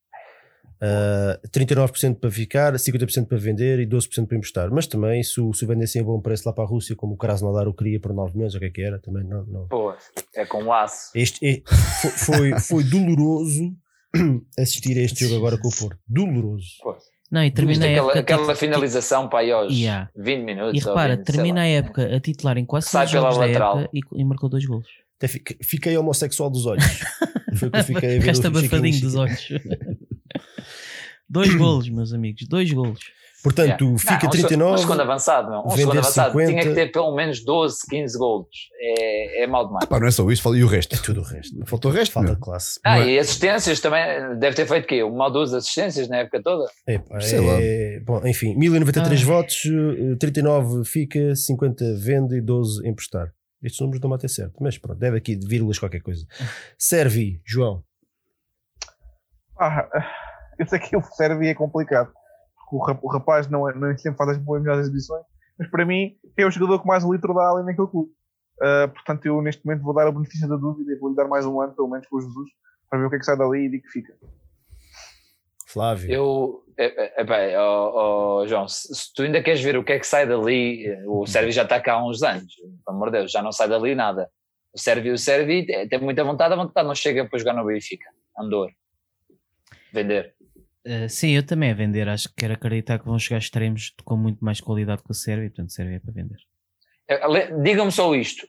Uh, 39% para ficar, 50% para vender e 12% para emprestar. Mas também, se o, se o vendessem a bom preço lá para a Rússia, como o Krasnodar o queria por 9 milhões, ou o que é que era, também não. não. Pô, é com o aço. Este, é- fo- foi, foi doloroso assistir a este jogo agora com o Porto. Doloroso. Pô, Não, e termina a aquela, época. aquela tit- finalização para aí aos Yeah. 20 minutos. E repara, 20, sei termina a época a titular em quase Sai todos os pela jogos da lateral. época e, e marcou dois golos. Até fiquei, fiquei homossexual dos olhos. Foi o que eu fiquei a ver. Ficaste abafadinho dos olhos. Dois golos, meus amigos, dois golos. Portanto, Yeah. fica Não, um 39. Um segundo avançado, meu. Um segundo avançado 50. tinha que ter pelo menos 12, 15 golos. É, é mal demais. Ah, pá, não é só isso, fala- e o resto? É tudo o resto. Falta o resto, Falta meu. de classe. Ah, Não é- e assistências também, deve ter feito quê? Uma ou duas assistências na época toda? Epá, Sei é- Bom, enfim, 1093 Ai. votos, eh, 39 fica, 50 vende e 12 emprestar. Estes números não batem certo, mas pronto, deve aqui de vírgulas qualquer coisa. Servi, João. Ah, esse aqui o Sérvia é complicado. Porque o rap- o rapaz não, é, não sempre faz as boas melhores exibições, mas para mim é o jogador com mais litro da ali naquele clube. Ah, portanto, eu neste momento vou dar o benefício da dúvida e vou-lhe dar mais um ano, pelo menos, com o Jesus, para ver o que é que sai dali e digo que fica. Flávio. Eu, é, é, bem, ó, ó, João, se, se tu ainda queres ver o que é que sai dali, o Sérvio já está cá há uns anos, pelo amor de Deus, já não sai dali nada. O Sérvio, o Sérvio é, tem muita vontade, a vontade não chega para jogar no Benfica. Andor. Vender. Uh, sim, eu também a vender. Acho que quero acreditar que vão chegar extremos com muito mais qualidade que o Sérvia, portanto, Sérvia é para vender. Eh, Digam-me só isto,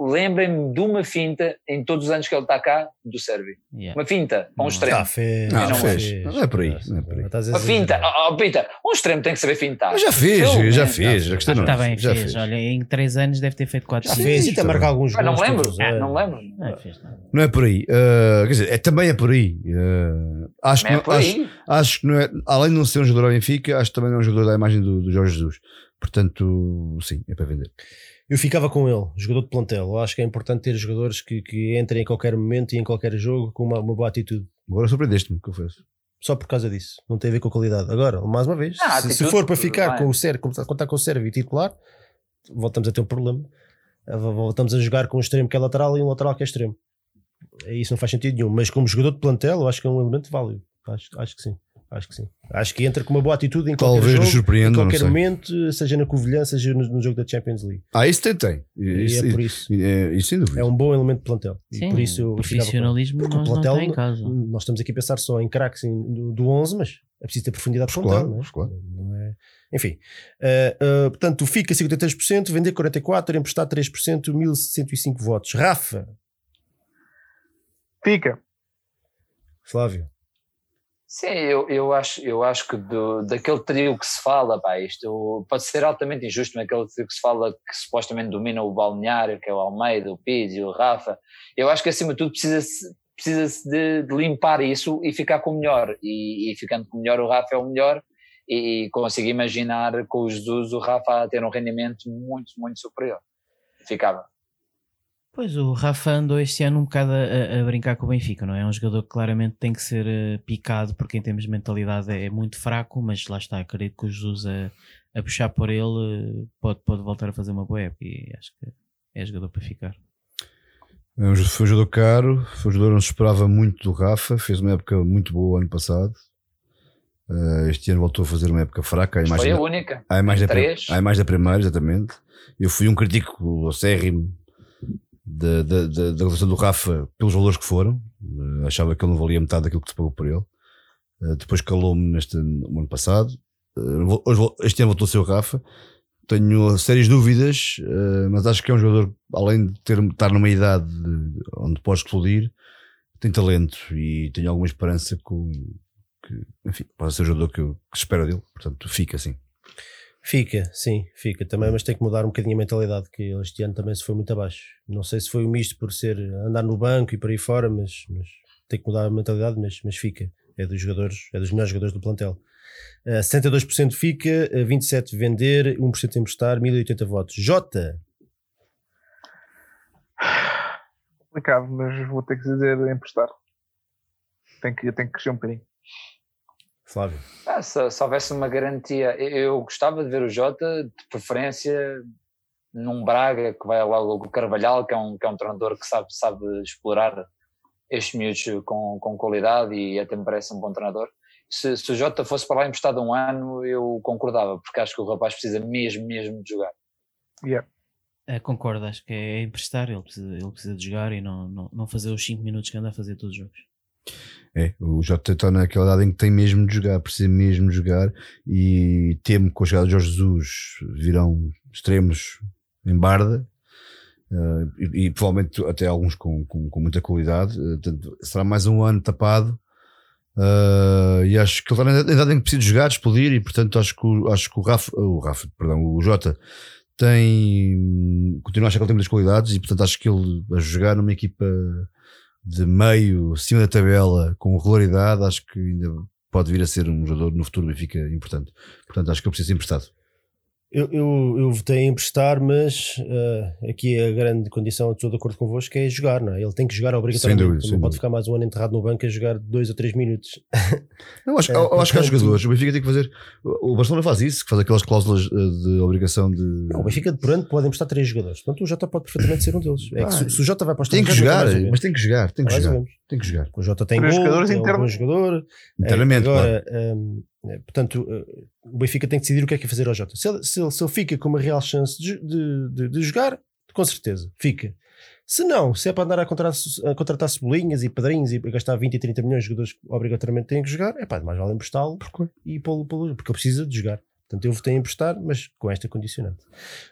lembrem-me de uma finta em todos os anos que ele está cá do Sérvio. Yeah. Uma finta, para um Não. extremo. Ah, fez, Não, não fez. Não é por aí, não é por aí. Uma finta, ó oh, Pita, um extremo tem que saber fintar. Mas já fez, Pelo já menos. fez. A questão não, Está bem, já fez. fez. Olha, em 3 anos deve ter feito 4 Já fez e até tá marca bem. alguns Ah, não gols lembro, todos os ah, anos. não lembro. Não, fez nada. Não é por aí. Uh, quer dizer, é, também é por aí. Uh, acho, Não que é não- por acho, aí. acho que não é, além de não ser um jogador ao Benfica, acho que também não é um jogador da imagem do, do Jorge Jesus. Portanto, sim, é para vender. Eu ficava com ele, jogador de plantel. Eu acho que é importante ter jogadores que, que entrem em qualquer momento e em qualquer jogo com uma, uma boa atitude. Agora surpreendeste-me, confesso. Só por causa disso. Não tem a ver com a qualidade. Agora, mais uma vez, Ah, se, se for para ficar bem. com o Sérvio, contar com o Sérvio e titular, voltamos a ter um problema. Eh, Voltamos a jogar com um extremo que é lateral e um lateral que é extremo. E Isso não faz sentido nenhum. Mas como jogador de plantel, eu acho que é um elemento válido. Acho, acho que sim. Acho que sim. Acho que entra com uma boa atitude em qualquer Talvez jogo, em qualquer momento, seja na Covilhã, seja no, no jogo da Champions League. Ah, isso tem, tem. E Isso, é por isso. é, isso sem dúvida. É um bom elemento de plantel. E Sim, por isso eu ficava com profissionalismo Porque o nós não plantel, casa. nós estamos aqui a pensar só em craques do, do 11, mas é preciso ter profundidade de plantel. claro, não é? claro. Não é? Enfim, eh, eh, portanto, fica 53%, vender 44%, emprestar 3%, 1105 votos. Rafa, Fica. Flávio, Sim, eu, eu, acho, eu acho que do, daquele trio que se fala, pá, isto pode ser altamente injusto, mas aquele trio que se fala que supostamente domina o balneário, que é o Almeida, o Pizzi, o Rafa, eu acho que acima de tudo precisa-se precisa de, de limpar isso e ficar com o melhor, e, e ficando com o melhor o Rafa é o melhor, e, e consigo imaginar com o Jesus o Rafa a ter um rendimento muito, muito superior. Ficava. Pois o Rafa andou este ano um bocado a, a brincar com o Benfica, não é? É um jogador que claramente tem que ser uh, picado porque em termos de mentalidade é, é, muito fraco, mas lá está, acredito que o Jesus a, a puxar por ele uh, pode, pode voltar a fazer uma boa época e acho que é jogador para ficar. É foi um jogador caro, foi um jogador que não se esperava muito do Rafa, fez uma época muito boa ano passado. Uh, este ano voltou a fazer uma época fraca. A foi a única. A da, a mais da primeira, exatamente. Eu fui um crítico acérrimo da, da, da, da relação do Rafa pelos valores que foram. Uh, achava que ele não valia metade daquilo que se pagou por ele. Uh, depois calou-me neste no ano passado. Uh, hoje, este ano voltou a ser o Rafa. Tenho sérias dúvidas, mas acho que é um jogador, além de ter, estar numa idade onde pode explodir, tem talento e tenho alguma esperança com, que, enfim, pode ser o jogador que, eu, que espero dele. Portanto, fica assim. Fica, sim, fica também, mas tem que mudar um bocadinho a mentalidade, que este ano também se foi muito abaixo. Não sei se foi o misto por ser andar no banco e por aí fora, mas, mas tem que mudar a mentalidade, mas, mas fica. É dos jogadores, é dos melhores jogadores do plantel. Uh, 72% fica, uh, 27% vender, 1% emprestar, 1080 votos. Jota! Complicado, mas vou ter que dizer emprestar. Tem que, tem que crescer um bocadinho. Flávio? Ah, se, se, houvesse uma garantia, eu gostava de ver o Jota, de preferência num Braga que vai logo o Carvalhal, que é um, que é um treinador que sabe, sabe explorar estes miúdos com, com qualidade e até me parece um bom treinador. Se, se o Jota fosse para lá emprestado um ano, eu concordava, porque acho que o rapaz precisa mesmo, mesmo de jogar. Yeah. É, concordo, acho que é emprestar, ele precisa, ele precisa de jogar e não, não, não fazer os 5 minutos que anda a fazer todos os jogos. É, o Jota está naquela idade em que tem mesmo de jogar, precisa mesmo de jogar e temo que com a chegada de Jorge Jesus virão extremos em barda uh, e, e, provavelmente até alguns com, com, com muita qualidade. Uh, portanto, será mais um ano tapado uh, e acho que ele está na idade em que precisa de jogar, explodir e portanto acho que o, acho que o Rafa, o Rafa, perdão, o Jota tem, continua a achar que ele tem muitas qualidades e portanto acho que ele a jogar numa equipa de meio, acima da tabela, com regularidade, acho que ainda pode vir a ser um jogador no futuro Benfica importante. Portanto, acho que eu preciso emprestado. Eu, eu, eu votei em emprestar, mas uh, aqui a grande condição, estou de acordo convosco, é jogar, não é? Ele tem que jogar obrigatoriamente. Sem dúvida, não pode ficar mais um ano enterrado no banco a jogar dois ou três minutos. Não, acho, é, eu, acho que há jogadores. O Benfica tem que fazer. O Barcelona faz isso, que faz aquelas cláusulas eh, de obrigação de. Não, o Benfica de por ano pode emprestar três jogadores. Portanto, o Jota pode perfeitamente ser um deles. É que se, se, o Jota vai para os Tem que jogar, mas tem que jogar. Tem que jogar. Tem que jogar. O Jota tem gol, jogadores tem um bom jogador. Internamente, agora, claro. um, é, portanto, eh, o Benfica tem que decidir o que é que é fazer ao Jota. Se ele, se ele, se ele fica com uma real chance de, de, de, de, jogar, com certeza, fica. Se não, se é para andar a contratar, a contratar cebolinhas e padrinhos e gastar 20 e 30 milhões de jogadores que obrigatoriamente têm que jogar, é pá, mais vale emprestá-lo e pô-lo, porque ele precisa de jogar. Portanto, eu votei em emprestar, mas com esta condicionante.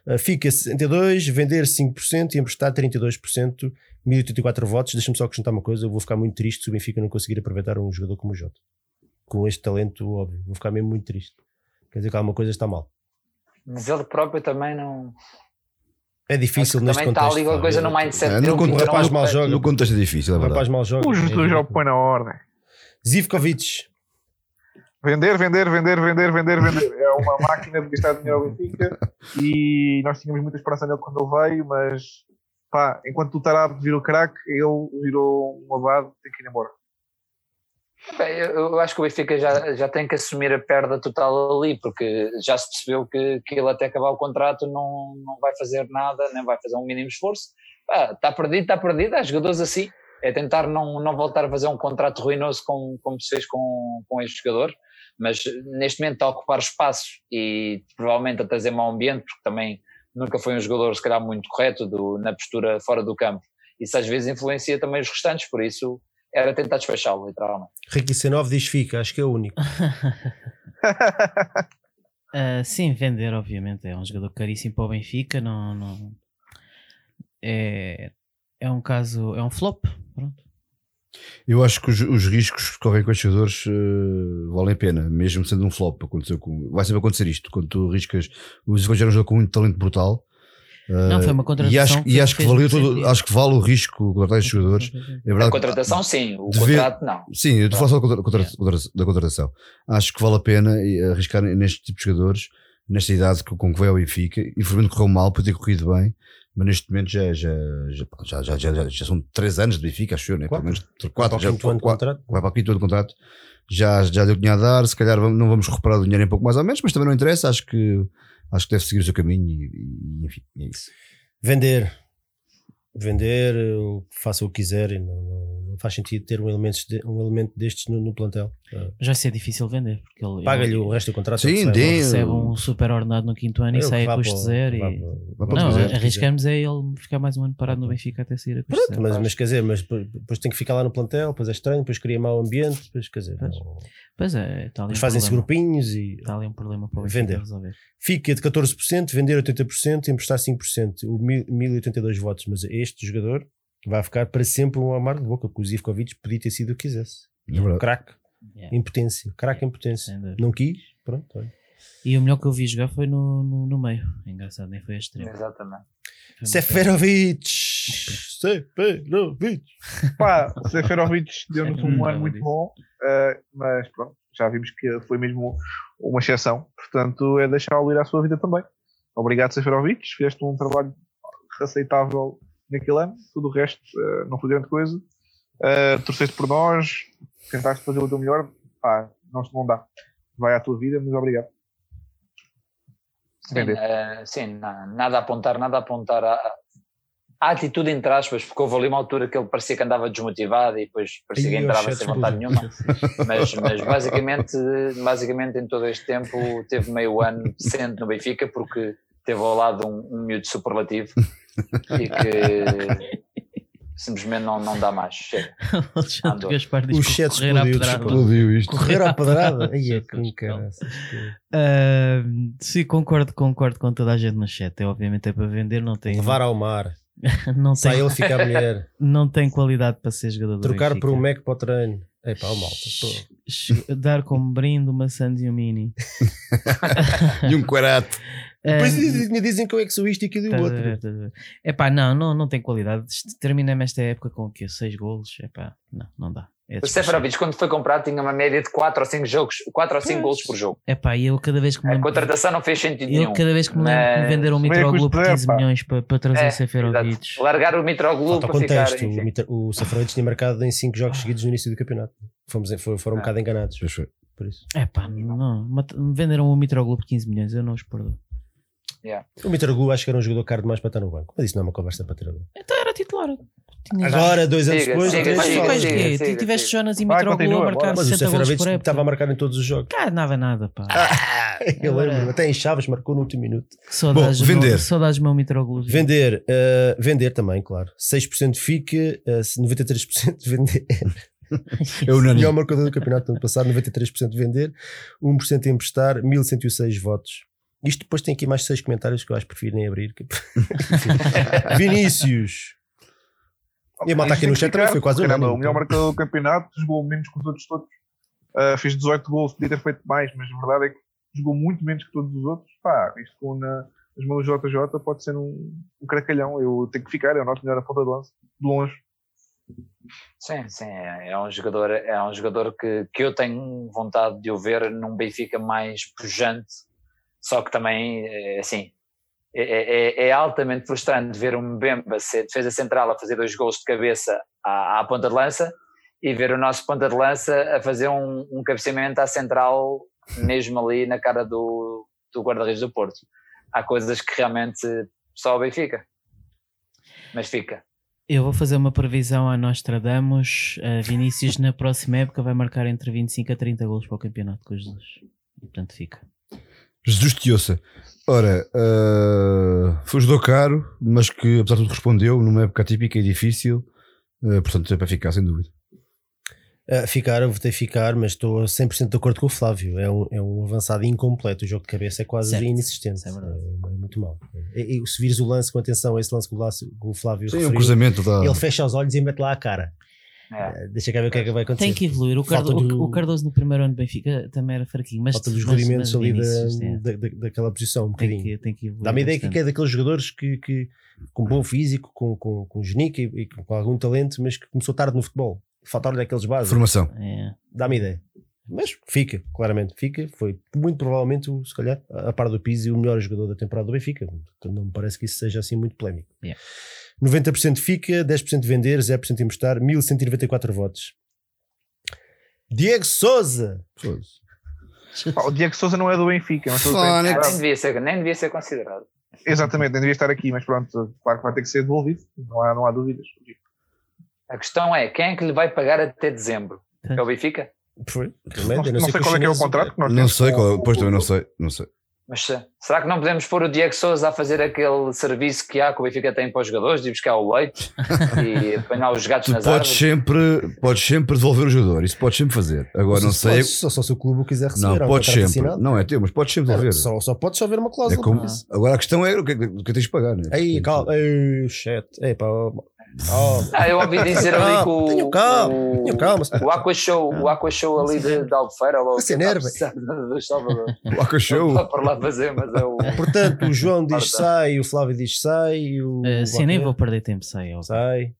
Uh, fica 62, vender 5% e emprestar 32%, 1084 votos. Deixa-me só acrescentar uma coisa: eu vou ficar muito triste se o Benfica não conseguir aproveitar um jogador como o Jota com este talento óbvio. Vou ficar mesmo muito triste. Quer dizer que alguma coisa está mal. Mas ele próprio também não. É difícil neste também contexto. Também está ali uma coisa no mindset é, dele. No, o rapaz mal joga. No contexto é difícil, é verdade. O rapaz mal joga. O Jesus já o põe na ordem. Zivkovic. Vender, vender, vender, vender, vender, vender. É uma máquina de gastar dinheiro ao Benfica e nós tínhamos muita esperança nele quando ele veio, mas pá, enquanto o Tarab virou craque, ele virou um abado, tem que ir embora. Eu acho que o Benfica já, já tem que assumir a perda total ali, porque já se percebeu que, que ele até acabar o contrato não, não vai fazer nada, nem vai fazer um mínimo esforço. está perdido, está perdido. Há jogadores assim. É tentar não, não voltar a fazer um contrato ruinoso como, como se fez com, com este jogador, mas neste momento está a ocupar espaço e provavelmente a trazer mau ambiente, porque também nunca foi um jogador, se calhar, muito correto do, na postura fora do campo. Isso às vezes influencia também os restantes, por isso era tentar despachá-lo, literalmente. Ricky C9 diz fica, acho que é o único. uh, sim, vender, obviamente. É um jogador caríssimo para o Benfica. Não, não... É, é um caso, é um flop. Pronto. Eu acho que os, os riscos que correm com os jogadores uh, valem a pena, mesmo sendo um flop. Aconteceu com, vai sempre acontecer isto. Quando tu riscas, os jogadores um jogo com muito talento brutal não, foi uma contratação. E acho, e acho que, valeu todo, acho que vale o risco contratar estes jogadores. É verdade, a contratação, sim, o contrato não. Sim, eu estou a falar só da contratação. Acho que vale a pena arriscar neste tipo de jogadores, nesta idade com, que veio ao Benfica. Infelizmente correu mal, podia ter corrido bem. mas neste momento já, já, já, já, já, já, já são 3 anos de Benfica, acho eu, né? Quatro. Pelo menos Para 4, o já, quatro- contrato. vai para o quinto ano de contrato. Já, já deu dinheiro a dar, se calhar não vamos recuperar o dinheiro em pouco mais ou menos, mas também não interessa, acho que, acho que deve seguir o seu caminho e, e, enfim, é isso. Vender. Vender, faça o que quiser e não, não- não faz sentido ter um elemento, de- um elemento destes no, no plantel. Mas vai ser difícil vender, porque ele, Paga-lhe o resto do contrato. Sim, recebe. ele recebe um super ordenado no quinto ano e Ele sai a custo zero. E... Não, arriscamos é ele ficar mais um ano parado no Benfica até sair a custo Pronto, zero. mas, mas quer dizer, mas depois tem que ficar lá no plantel, depois é estranho, depois cria mau ambiente, depois quer dizer, Pois. não- Pois é, está ali, depois um fazem-se problema. grupinhos e Está ali um problema para o Benfica Vender. resolver. fica de 14%, vender 80%, emprestar 5%, o mil- 1082 votos, mas este jogador vai ficar para sempre um amargo de boca, porque o Zivkovic podia ter sido o que quisesse. É. Craque, Yeah, impotência, craque impotência. sem dúvida. Não quis, pronto. olha. E o melhor que eu vi jogar foi no, no, no meio. Engraçado, nem foi a extremo. Exatamente. Seferovic! Seferovic! Pá, Seferovic deu-nos um ano muito bom, eh, mas pronto, já vimos que foi mesmo uma exceção. Portanto, é deixá-lo ir à sua vida também. Obrigado, Seferovic. Fizeste um trabalho aceitável naquele ano. Tudo o resto eh, não foi grande coisa. Uh, torceste por nós, tentaste fazer o teu melhor. Pá, não, não dá. Vai à tua vida, mas obrigado. Sim, eh, sim, na- nada a apontar, nada a apontar à, à atitude entre aspas, porque houve ali uma altura que ele parecia que andava desmotivado e depois parecia que entrava sem vontade nenhuma. Mas, mas basicamente, basicamente em todo este tempo teve meio ano decente no Benfica porque teve ao lado um, um miúdo superlativo e que simplesmente não, não dá mais. Chega. Alexandre. Gaspar diz O que chat correr à explodiu, pedrada. desculpa. Explodiu isto. Correr à pedrada? Ai, é com caraças. Ah, sim, concordo, concordo com toda a gente no chat. É, obviamente é para vender, não tem, Levar ao mar. não Sai tem, ele fica a mulher. não tem qualidade para ser jogador do Trocar por um Mac para o treino. Ei pá, o malta. Ch- Dar como brinde uma Sandy e um Mini. E um quarato. Depois Ah, dizem, que eu é que sou isto e aquilo e o a outro. a ver. Epá, não, não, não tem qualidade. Terminamos esta época com o quê? 6 golos? Epá, não, não dá. É O. Seferovic, quando foi comprado, tinha uma média de 4 ou 5 jogos, 4 ou 5 Pois. golos por jogo. Epá, e eu cada vez que me A contratação não fez sentido eu nenhum. cada vez que me lembro que me Mas- venderam Meio Mitroglou por zero, 15 pá. milhões para, para trazer É, Seferovic. exato. Largar o Mitroglou o para ficar. contexto. O, enfim. Mitra- o Seferovic tinha marcado em 5 jogos seguidos no início do campeonato. Fomos, foi- foram um Ah. bocado enganados. Pois foi. Por isso. Epá, não, mat- me venderam o Mitroglou por 15 milhões, eu não os perdoo. O Mitroglou acho que era um jogador caro demais para estar no banco. Mas isso não é uma conversa para ter agora. Então era titular. Agora, dois anos Siga, depois, siga, três siga, siga, siga, Tiveste. Jonas e Vai, Mitroglou a marcar. Mas o 60 golos Seferovic estava a marcar em todos os jogos. Cá, nada, nada, pá. Eu Agora- lembro, até em Chaves marcou no último minuto. Saudades, Bom, vender. Meu, saudades meu Mitroglou. Vender, eh, vender também, claro. 6% fica, eh, 93% vender. É unânime. Melhor marcador do campeonato do ano passado, 93% vender, 1% emprestar, 1106 votos. Isto depois tem aqui mais 6 comentários que eu acho que prefiro nem abrir. que-. Vinícius. E a malta aqui no chat também foi quase Caramba, O melhor então. marcador do campeonato, jogou menos que os outros todos. Ah, fez 18 gols, podia ter feito mais, mas a verdade é que jogou muito menos que todos os outros. Pá, isto com na, as mãos do JJ pode ser um, um cracalhão. Eu tenho que ficar, é o nosso melhor a ponta de lança, de longe. Sim, sim, é, é um jogador, é um jogador que, que eu tenho vontade de o ver num Benfica mais pujante, só que também, é, assim, é, é- é altamente frustrante ver um Mbemba ser defesa central a fazer dois gols de cabeça à, à ponta de lança e ver o nosso ponta de lança a fazer um, um cabeceamento à central mesmo ali na cara do, do guarda-redes do Porto. Há coisas que realmente só o Benfica, mas fica. Eu vou fazer uma previsão a Nostradamus. Uh, Vinícius na próxima época vai marcar entre 25 a 30 gols para o campeonato com dois. E portanto fica. Jesus te ouça. Ora, uh, foi um jogador caro, mas que apesar de tudo respondeu numa época típica e difícil. Uh, portanto, é para ficar, sem dúvida. Ah, ficar, eu votei ficar, mas estou 100% de acordo com o Flávio. É um, é um avançado incompleto. O jogo de cabeça é quase Certo. inexistente. Isso é verdade. É, é muito mal. E, e se vires o lance com atenção, esse lance que o, Flávio Sim, um referiu, cruzamento da. ele fecha os olhos e mete lá a cara. É. Ah, Deixa cá ver o que é que vai acontecer. Tem que evoluir. O, Cardo- do- o- o Cardoso no primeiro ano de Benfica também era fraquinho. Mas, Falta dos rudimentos ali da, é, da- da- daquela posição, um tem, bocadinho. que, tem que evoluir. Dá-me a ideia que é daqueles jogadores que, que com bom físico, com, com, com genica e, e com algum talento, mas que começou tarde no futebol. Faltaram-lhe aqueles bases. Formação. É. Dá-me ideia. Mas fica, claramente fica. Foi muito provavelmente, o, se calhar, a par do Pizzi, o melhor jogador da temporada do Benfica. Portanto, não me parece que isso seja assim muito polémico. Yeah. 90% fica, 10% vender, 0% emprestar, 1194 votos. Diego Souza! Pá, o Diego Souza não é do Benfica, mas Fónix. Ah, nem, devia ser, nem devia ser considerado. Exatamente, nem devia estar aqui, mas pronto, claro que vai ter que ser devolvido, não há, não há dúvidas. A questão é, quem é que lhe vai pagar até dezembro? É o Benfica? Foi. Não, não sei qual é que é o contrato que nós Não temos sei com qual é. o- Pois também não sei. Não sei. Mas se- será que não podemos pôr o Diego Souza a fazer aquele serviço que há que o Benfica tem para os jogadores, de ir buscar o leite e apanhar os gatos Tu nas podes árvores? sempre, podes sempre devolver o jogador. Isso podes sempre fazer. Agora não sei. é Só, só se o clube o quiser receber. Não, podes sempre. assinado. Não é teu, mas podes sempre devolver. Só, só só haver uma É cláusula. como- para isso. Agora a questão é o que, é que tens de pagar. Né? Aí, calma. Ei, chat. Ei, pá. Ó. Ah, eu ouvi dizer ali que o, Tenham calma, o, tenham calma. o Aqua Show, o Aqua Show ali de, de Albufeira, ou Você que enerva. está a precisar do Salvador. O Aqua Show. Para lá fazer, mas é o. Portanto, o João diz sai, o Flávio diz sai, o. Eh, sim, nem vou perder tempo, sei. ó. Sai,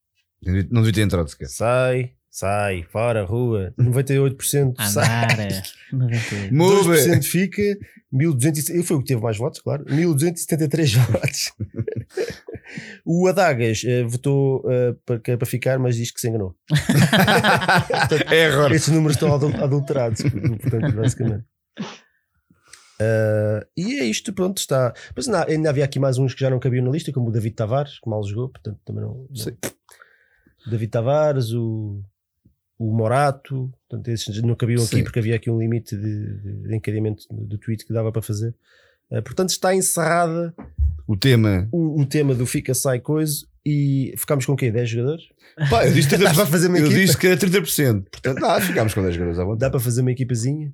Não devia ter entrado sequer. sai, sai, fora, rua. 98% sai. Andar. eh, 98. Move! 2% fica, 1200, ele foi o que teve mais votos, claro, 1273 votos. O Adagas eh, votou eh, para, é para ficar, mas diz que se enganou. Error. Esses números estão adul- adulterados, portanto, basicamente. Eh, e é isto, pronto, está. Mas na- ainda havia aqui mais uns que já não cabiam na lista, como o David Tavares, que mal jogou, portanto também não. não. Sim. David Tavares, o, o Morato, portanto, esses não cabiam aqui Sim. porque havia aqui um limite de, de encadeamento do, do tweet que dava para fazer. Eh, portanto, está encerrada O tema. o, o tema do Fica Sai Coisa e ficámos com o quê? 10 jogadores? Pá, eu disse Dá 30%. para fazer uma Eu equipa? disse que era 30%. Portanto, ah, ficámos com 10 jogadores à vontade. Dá para fazer uma equipazinha?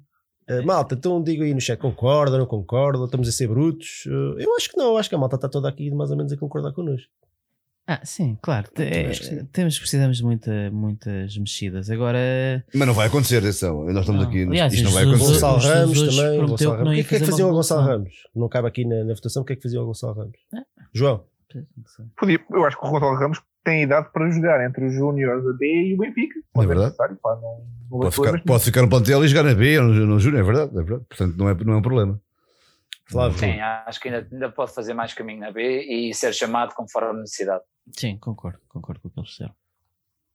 Uh, malta, então digo aí no chat, concorda, não concorda, estamos a ser brutos? Uh, eu acho que não, acho que a malta está toda aqui mais ou menos a concordar connosco. Ah, sim, claro. é, temos, precisamos de muita, muitas mexidas. Agora. Mas não vai acontecer, atenção. Nós estamos Não. aqui. Aliás, isto não vai acontecer. Gonçalo os Ramos Jesus também. Gonçalo Ramos. O que é que, é fazia o Gonçalo. Ramos? Não cabe aqui na, na votação, o que é que fazia o Gonçalo Ramos? Ah. João, Podia- eu acho que o Gonçalo Ramos tem idade para jogar entre os Júniores, a B e o Benfica. Pode É verdade. necessário, pá, não, não Pode ficar, pode ficar no plantel e jogar na B ou no, no Júnior, é verdade, é verdade. Portanto, não é, não é um problema. Flávio. Sim, acho que ainda, ainda pode fazer mais caminho na B e ser chamado conforme a necessidade. Sim, concordo. Concordo com o que eles disseram.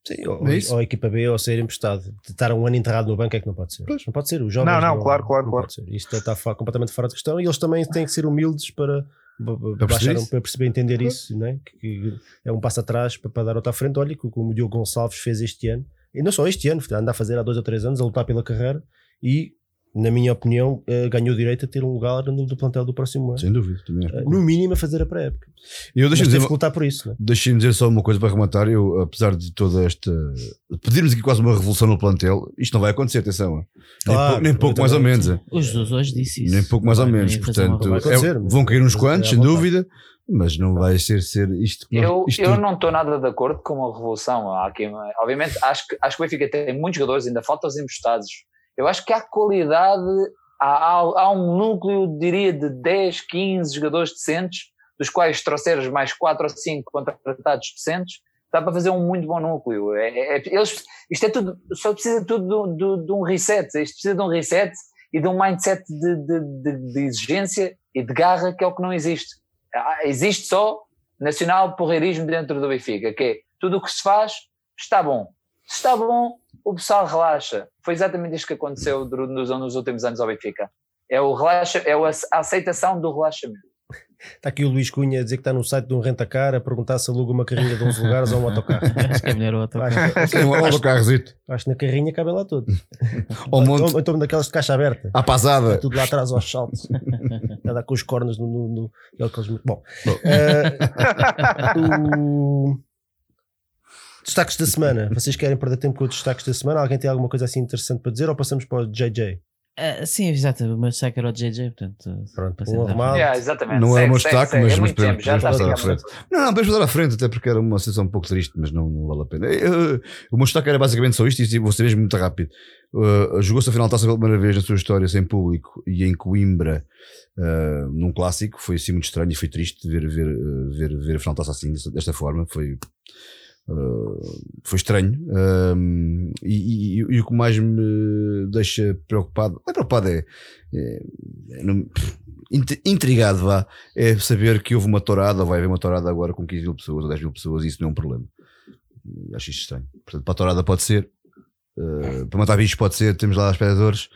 Sim, ou, É ou a equipa B ou ser emprestado. De estar um ano enterrado no banco é que não pode ser. Não pode ser. Os jovens Não, não, claro, claro, não claro. pode ser. Isto está fora- completamente fora de questão e eles também têm que ser humildes para, para, perceber baixar, isso. para perceber entender isso, né? que, que é um passo atrás para, para dar outra à frente. Olha, que- como o Diogo Gonçalves fez este ano, e não só este ano, anda a fazer há dois ou três anos, a lutar pela carreira e, na minha opinião, eh, ganhou o direito a ter um lugar no do plantel do próximo ano. Sem dúvida. Também acho. Eh, No mínimo a fazer a pré-época. Eu teve dizer, lutar por isso. Né? deixa-me dizer só uma coisa para rematar. Eu, apesar de toda esta. Pedirmos aqui quase uma revolução no plantel, isto não vai acontecer, atenção. Nem Claro, pouco, nem pouco mais ou menos. O Jesus hoje disse isso. Nem pouco mais ou menos. Portanto, é- vão cair uns quantos, sem dúvida, mas não vai ser, ser isto. Eu, isto eu não estou nada de acordo com a revolução. Há aqui, obviamente, acho que, acho que o Benfica tem muitos jogadores, ainda faltam os emprestados. Eu acho que há qualidade, há, há, um núcleo, diria, de 10, 15 jogadores decentes, dos quais trouxeres mais 4 ou 5 contratados decentes, dá para fazer um muito bom núcleo. É, é- é- eles, isto é tudo, só precisa tudo de, de- de um reset. Isto precisa de um reset e de um mindset de, de, de- de exigência e de garra, que é o que não existe. Ah, Existe só nacional porreirismo dentro do Benfica, que é tudo o que se faz está bom. Se está bom, o pessoal relaxa. Foi exatamente isto que aconteceu nos, nos últimos anos ao Benfica. É, o relaxa, é a aceitação do relaxamento. Está aqui o Luís Cunha a dizer que está no site de um renta-car a perguntar se aluga uma carrinha de 11 lugares ou um autocarro. Acho que é melhor o outro. Acho, Sim, um autocarrozito. acho que na carrinha cabem lá todos. Ao monte, Ou então daquelas de caixa aberta. à pasada. Tudo lá atrás aos saltos. A dar com os cornos no. no, no é aqueles- Bom. Bom. eh, o- Destaques da semana. Vocês querem perder tempo com os destaques da semana? Alguém tem alguma coisa assim interessante para dizer ou passamos para o JJ? Ah, sim, exato. O meu destaque era o JJ, portanto. Pronto, um arrumado. Yeah, exatamente. Não é o meu destaque, mas- é mas podemos- tempo, podemos passar à ficar Não, não, vamos dar à frente, até porque era uma situação um pouco triste, mas não, não vale a pena. Eu- eu- o meu destaque era basicamente só isto e vou ser mesmo muito rápido. Uh, Jogou-se a final de taça pela primeira vez na sua história sem público e em Coimbra, uh, num clássico. Foi assim muito estranho e foi triste ver, ver, uh, ver, ver a final de taça assim, desta, desta forma. Foi Foi estranho. E, e, e, o que mais me deixa preocupado, não é preocupado, é, é, é não, intrigado, vá, é saber que houve uma tourada, ou vai haver uma tourada agora com 15 mil pessoas ou 10 mil pessoas, e isso não é um problema. Acho estranho. Portanto, para a tourada pode ser, uh, para matar bichos pode ser, temos lá espectadores,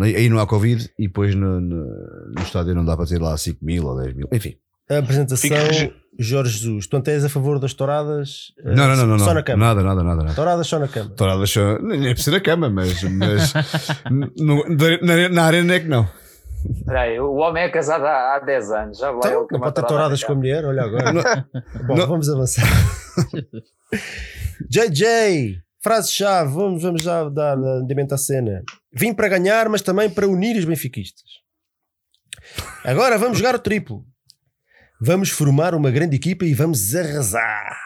aí não há Covid, e depois no, no, no estádio não dá para ter lá 5 mil ou 10 mil, enfim. A apresentação, Jorge Jesus. Tu és a favor das touradas? Eh, não, não, não, Só na cama. Nada, nada, nada. nada. Touradas só na cama. Touradas só. Nem é preciso na cama, mas. mas no, na, na arena é que não. Peraí, o homem é casado há, há 10 anos. Já vai então, ele pode ter touradas com a mulher, olha agora. Bom, não. vamos avançar. JJ, frase-chave, vamos, vamos já dar andamento à cena. Vim para ganhar, mas também para unir os benfiquistas. Agora vamos jogar o triplo. Vamos formar uma grande equipa e vamos arrasar.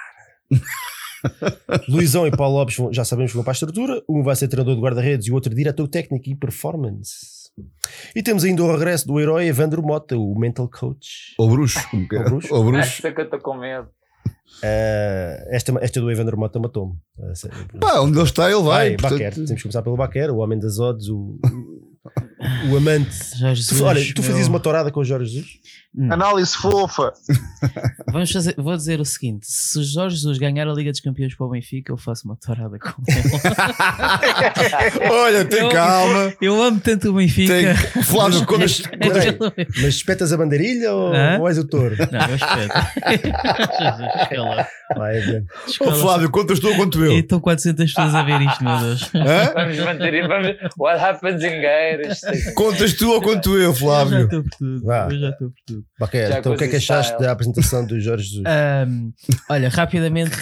Luizão e Paulo Lopes já sabemos que vão para a estrutura. Um vai ser treinador de guarda-redes e o outro diretor técnico e performance. E temos ainda o regresso do herói Evandro Mota, o mental coach. O bruxo. O bruxo. O bruxo. Esta que eu estou com medo. Uh, esta, esta do Evandro Mota matou-me. Pá, onde ele está, ele vai. vai portanto... Baquer. Temos que começar pelo Baquer, o homem das odds, o, o amante. Jorge Jesus, olha, tu fazias meu... uma tourada com o Jorge Jesus? Hum. Análise fofa. Vamos fazer, vou dizer o seguinte: se o Jorge Jesus ganhar a Liga dos Campeões para o Benfica, eu faço uma tourada com ele. Olha, tem eu, calma. Eu amo tanto o Benfica. Tem, Flávio, quando, quando é, mas espetas a bandeirilha ou, ou és o touro? Não, eu espeto. Vai, oh, Flávio, quantas tu ou quanto eu? Estão 400 pessoas a ver isto, meu Deus. Hã? Vamos manter vamos, What happens in Gueiras? Contas tu ou quanto eu, Flávio? Eu já estou por tudo. Eu já estou por tudo. Okay, então o que é que achaste da apresentação do Jorge Jesus? Um, olha, rapidamente,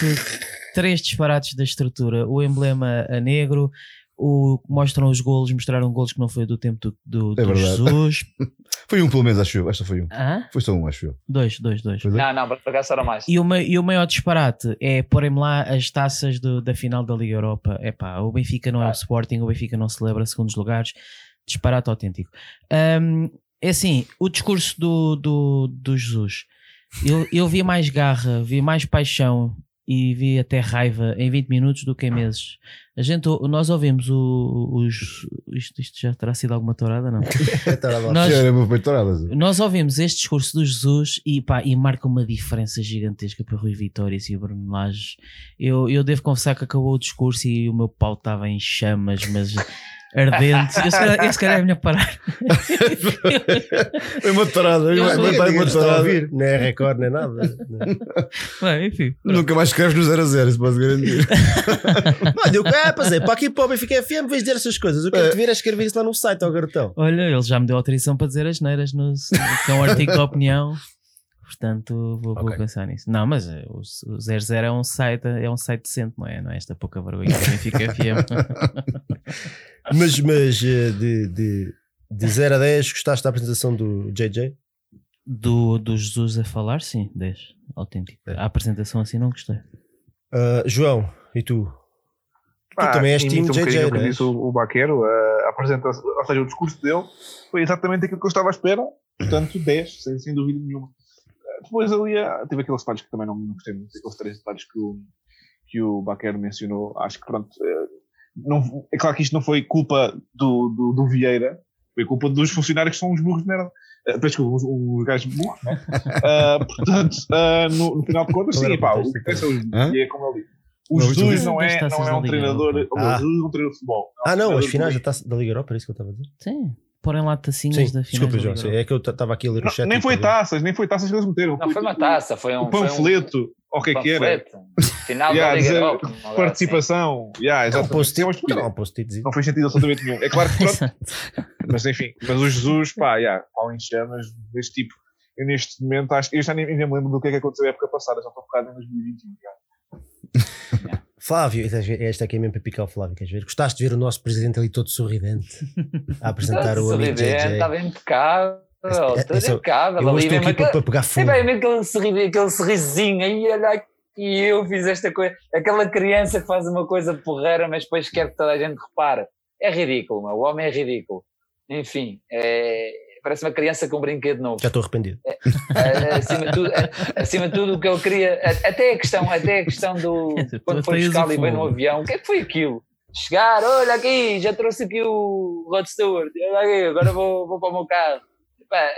três disparates da estrutura. O emblema a negro, o, mostram os golos, mostraram golos que não foi do tempo do, do, é do Jesus. foi um pelo menos, acho eu. Esta foi um. Ah? Foi só um, acho eu. Dois, dois, dois. Não, não, para acaso era mais. E o, e o maior disparate é porem-me lá as taças do, da final da Liga Europa. É pá, o Benfica não é o Sporting, o Benfica não celebra segundos lugares. Disparate autêntico. Um, é assim, o discurso do, do, do Jesus. Eu, eu vi mais garra, vi mais paixão e vi até raiva em 20 minutos do que em meses. A gente, nós ouvimos o, os. Isto, isto já terá sido alguma tourada, não? nós, nós ouvimos este discurso do Jesus e, pá, e marca uma diferença gigantesca para Rui Vitórias e o Bruno Lages. Eu, eu devo confessar que acabou o discurso e o meu pau estava em chamas, mas ardente. Eu se calhar, eu se calhar é melhor parar. Foi uma torada. Eu vou uma torada. Não é recorde, nem nada. Bem, enfim. Nunca mais escreves no 0 a 0, se podes garantir. Olha, eu é, pois é, para aqui para o Benfica FM, vez dizer essas coisas. Eu quero é. te ver a escrever isso lá no site, ao garotão. Olha, ele já me deu autorização para dizer as neiras, no, que é um artigo de opinião. Portanto, vou, okay. vou, pensar nisso. Não, mas eh, o, o 00 é um site, é um site decente, não é? Não é esta pouca vergonha que Benfica FM. mas, mas eh, de, de, de 0 a 10, gostaste da apresentação do JJ? Do, do Jesus a falar, sim, 10. Autêntico. É. A apresentação assim não gostei. Uh, João, e tu? Tu ah, também és time um JJ, não é? disse o, o Baquero, a apresentação, ou seja, o discurso dele foi exatamente aquilo que eu estava à espera, portanto 10, sem, sem dúvida nenhuma. Depois ali teve aqueles detalhes que também não, não gostei muito, aqueles três detalhes que o, que o Baquer mencionou. Acho que pronto, eh, não, é claro que isto não foi culpa do, do, do Vieira, foi culpa dos funcionários que são uns burros de merda. Uh, desculpa, os, os gajos burros, né? uh, portanto, uh, no, no, final de contas, sim, pá, o que é como ele disse. O Jesus não é, não é um treinador. O ah. Jesus é um treinador de futebol. ah, não, as finais da, da Liga Europa, era isso que eu estava a dizer? Sim porem lá tacinhas Sim, da final. Desculpa, João, é que eu estava aqui a ler o chat. Nem foi taças, nem foi taças que eles meteram. Não, foi uma taça, foi um. O panfleto, foi um, ou o que é que era. Final yeah, da Liga Europa. Participação. Yeah, exatamente. Não, post não, não, post não fez sentido absolutamente nenhum. É claro que pronto. mas enfim, mas o Jesus, pá, yeah, pau em chamas deste tipo. Eu neste momento acho, eu já nem, nem me lembro do que é que aconteceu na época passada, já estou focado em 2021. Yeah. Flávio, esta aqui é mesmo para picar o Flávio, queres ver? Gostaste de ver o nosso presidente ali todo sorridente a apresentar o amigo JJ? Estava impecável. Estava essa, impecável. Eu estou aqui aquele, para pegar fogo. É bem, aquele, sorri, aquele sorrisinho aí, olha aqui, eu fiz esta coisa. Aquela criança que faz uma coisa porreira, mas depois quer que toda a gente repare. É ridículo, meu. o homem é ridículo. Enfim, é, parece uma criança com um brinquedo novo. Já estou arrependido. Uh, acima, de tudo, acima de tudo, o que eu queria, até a questão, até a questão do quando foi buscar ali bem no avião, o que é que foi aquilo? Chegar, olha aqui, já trouxe aqui o Rod Stewart, olha aqui, agora vou, vou para o meu carro. Epá,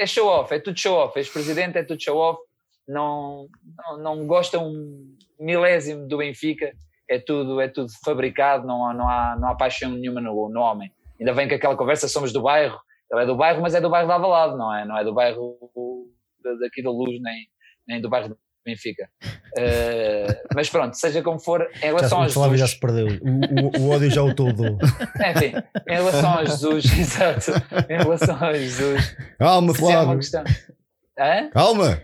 é show off, é tudo show off. Ex-presidente é tudo show off. Não, não, não gosta um milésimo do Benfica, é tudo, é tudo fabricado, não há, não há, não há paixão nenhuma no, no homem. Ainda vem com aquela conversa, somos do bairro, ele é do bairro, mas é do bairro de Avalado, não é? Não é do bairro daqui da Luz, nem, nem do bairro Benfica. Uh, mas pronto, seja como for, em relação já, a Jesus. já se perdeu. O, o, o ódio já o todo. Enfim, em relação a Jesus, exato. Em relação a Jesus. Calma, é Flávio. Hã? Calma.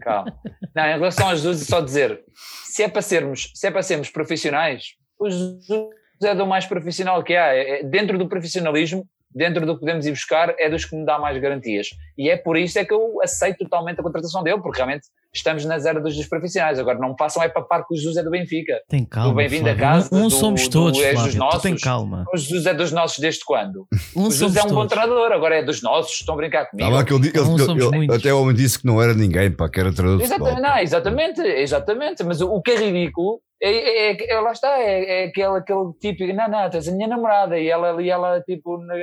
Calma. Não, em relação a Jesus, é só dizer: se é para sermos, se é para sermos profissionais, o Jesus é do mais profissional que há. É- é- Dentro do profissionalismo, dentro do que podemos ir buscar, é dos que me dá mais garantias. E é por isso é que eu aceito totalmente a contratação dele, porque realmente estamos nas eras dos profissionais. Agora não passam é para par que o Jesus é do Benfica. Tem calma. bem-vindo a casa, Um, um do- somos do todos, és dos Flávio. Tu nossos. tem calma. O Jesus é dos nossos desde quando? Um o Jesus somos é um bom treinador, agora é dos nossos, estão a brincar comigo. Tá lá que ele, di- ele- Não ele- somos ele- muitos. até o homem disse que não era ninguém, pá, que era treinador. Exatamente, não, exatamente, exatamente, mas o, o que é ridículo é, é, é- é- lá está, é, é aquele, aquele típico, não, não, tens a minha namorada e ela ali, ela tipo, na-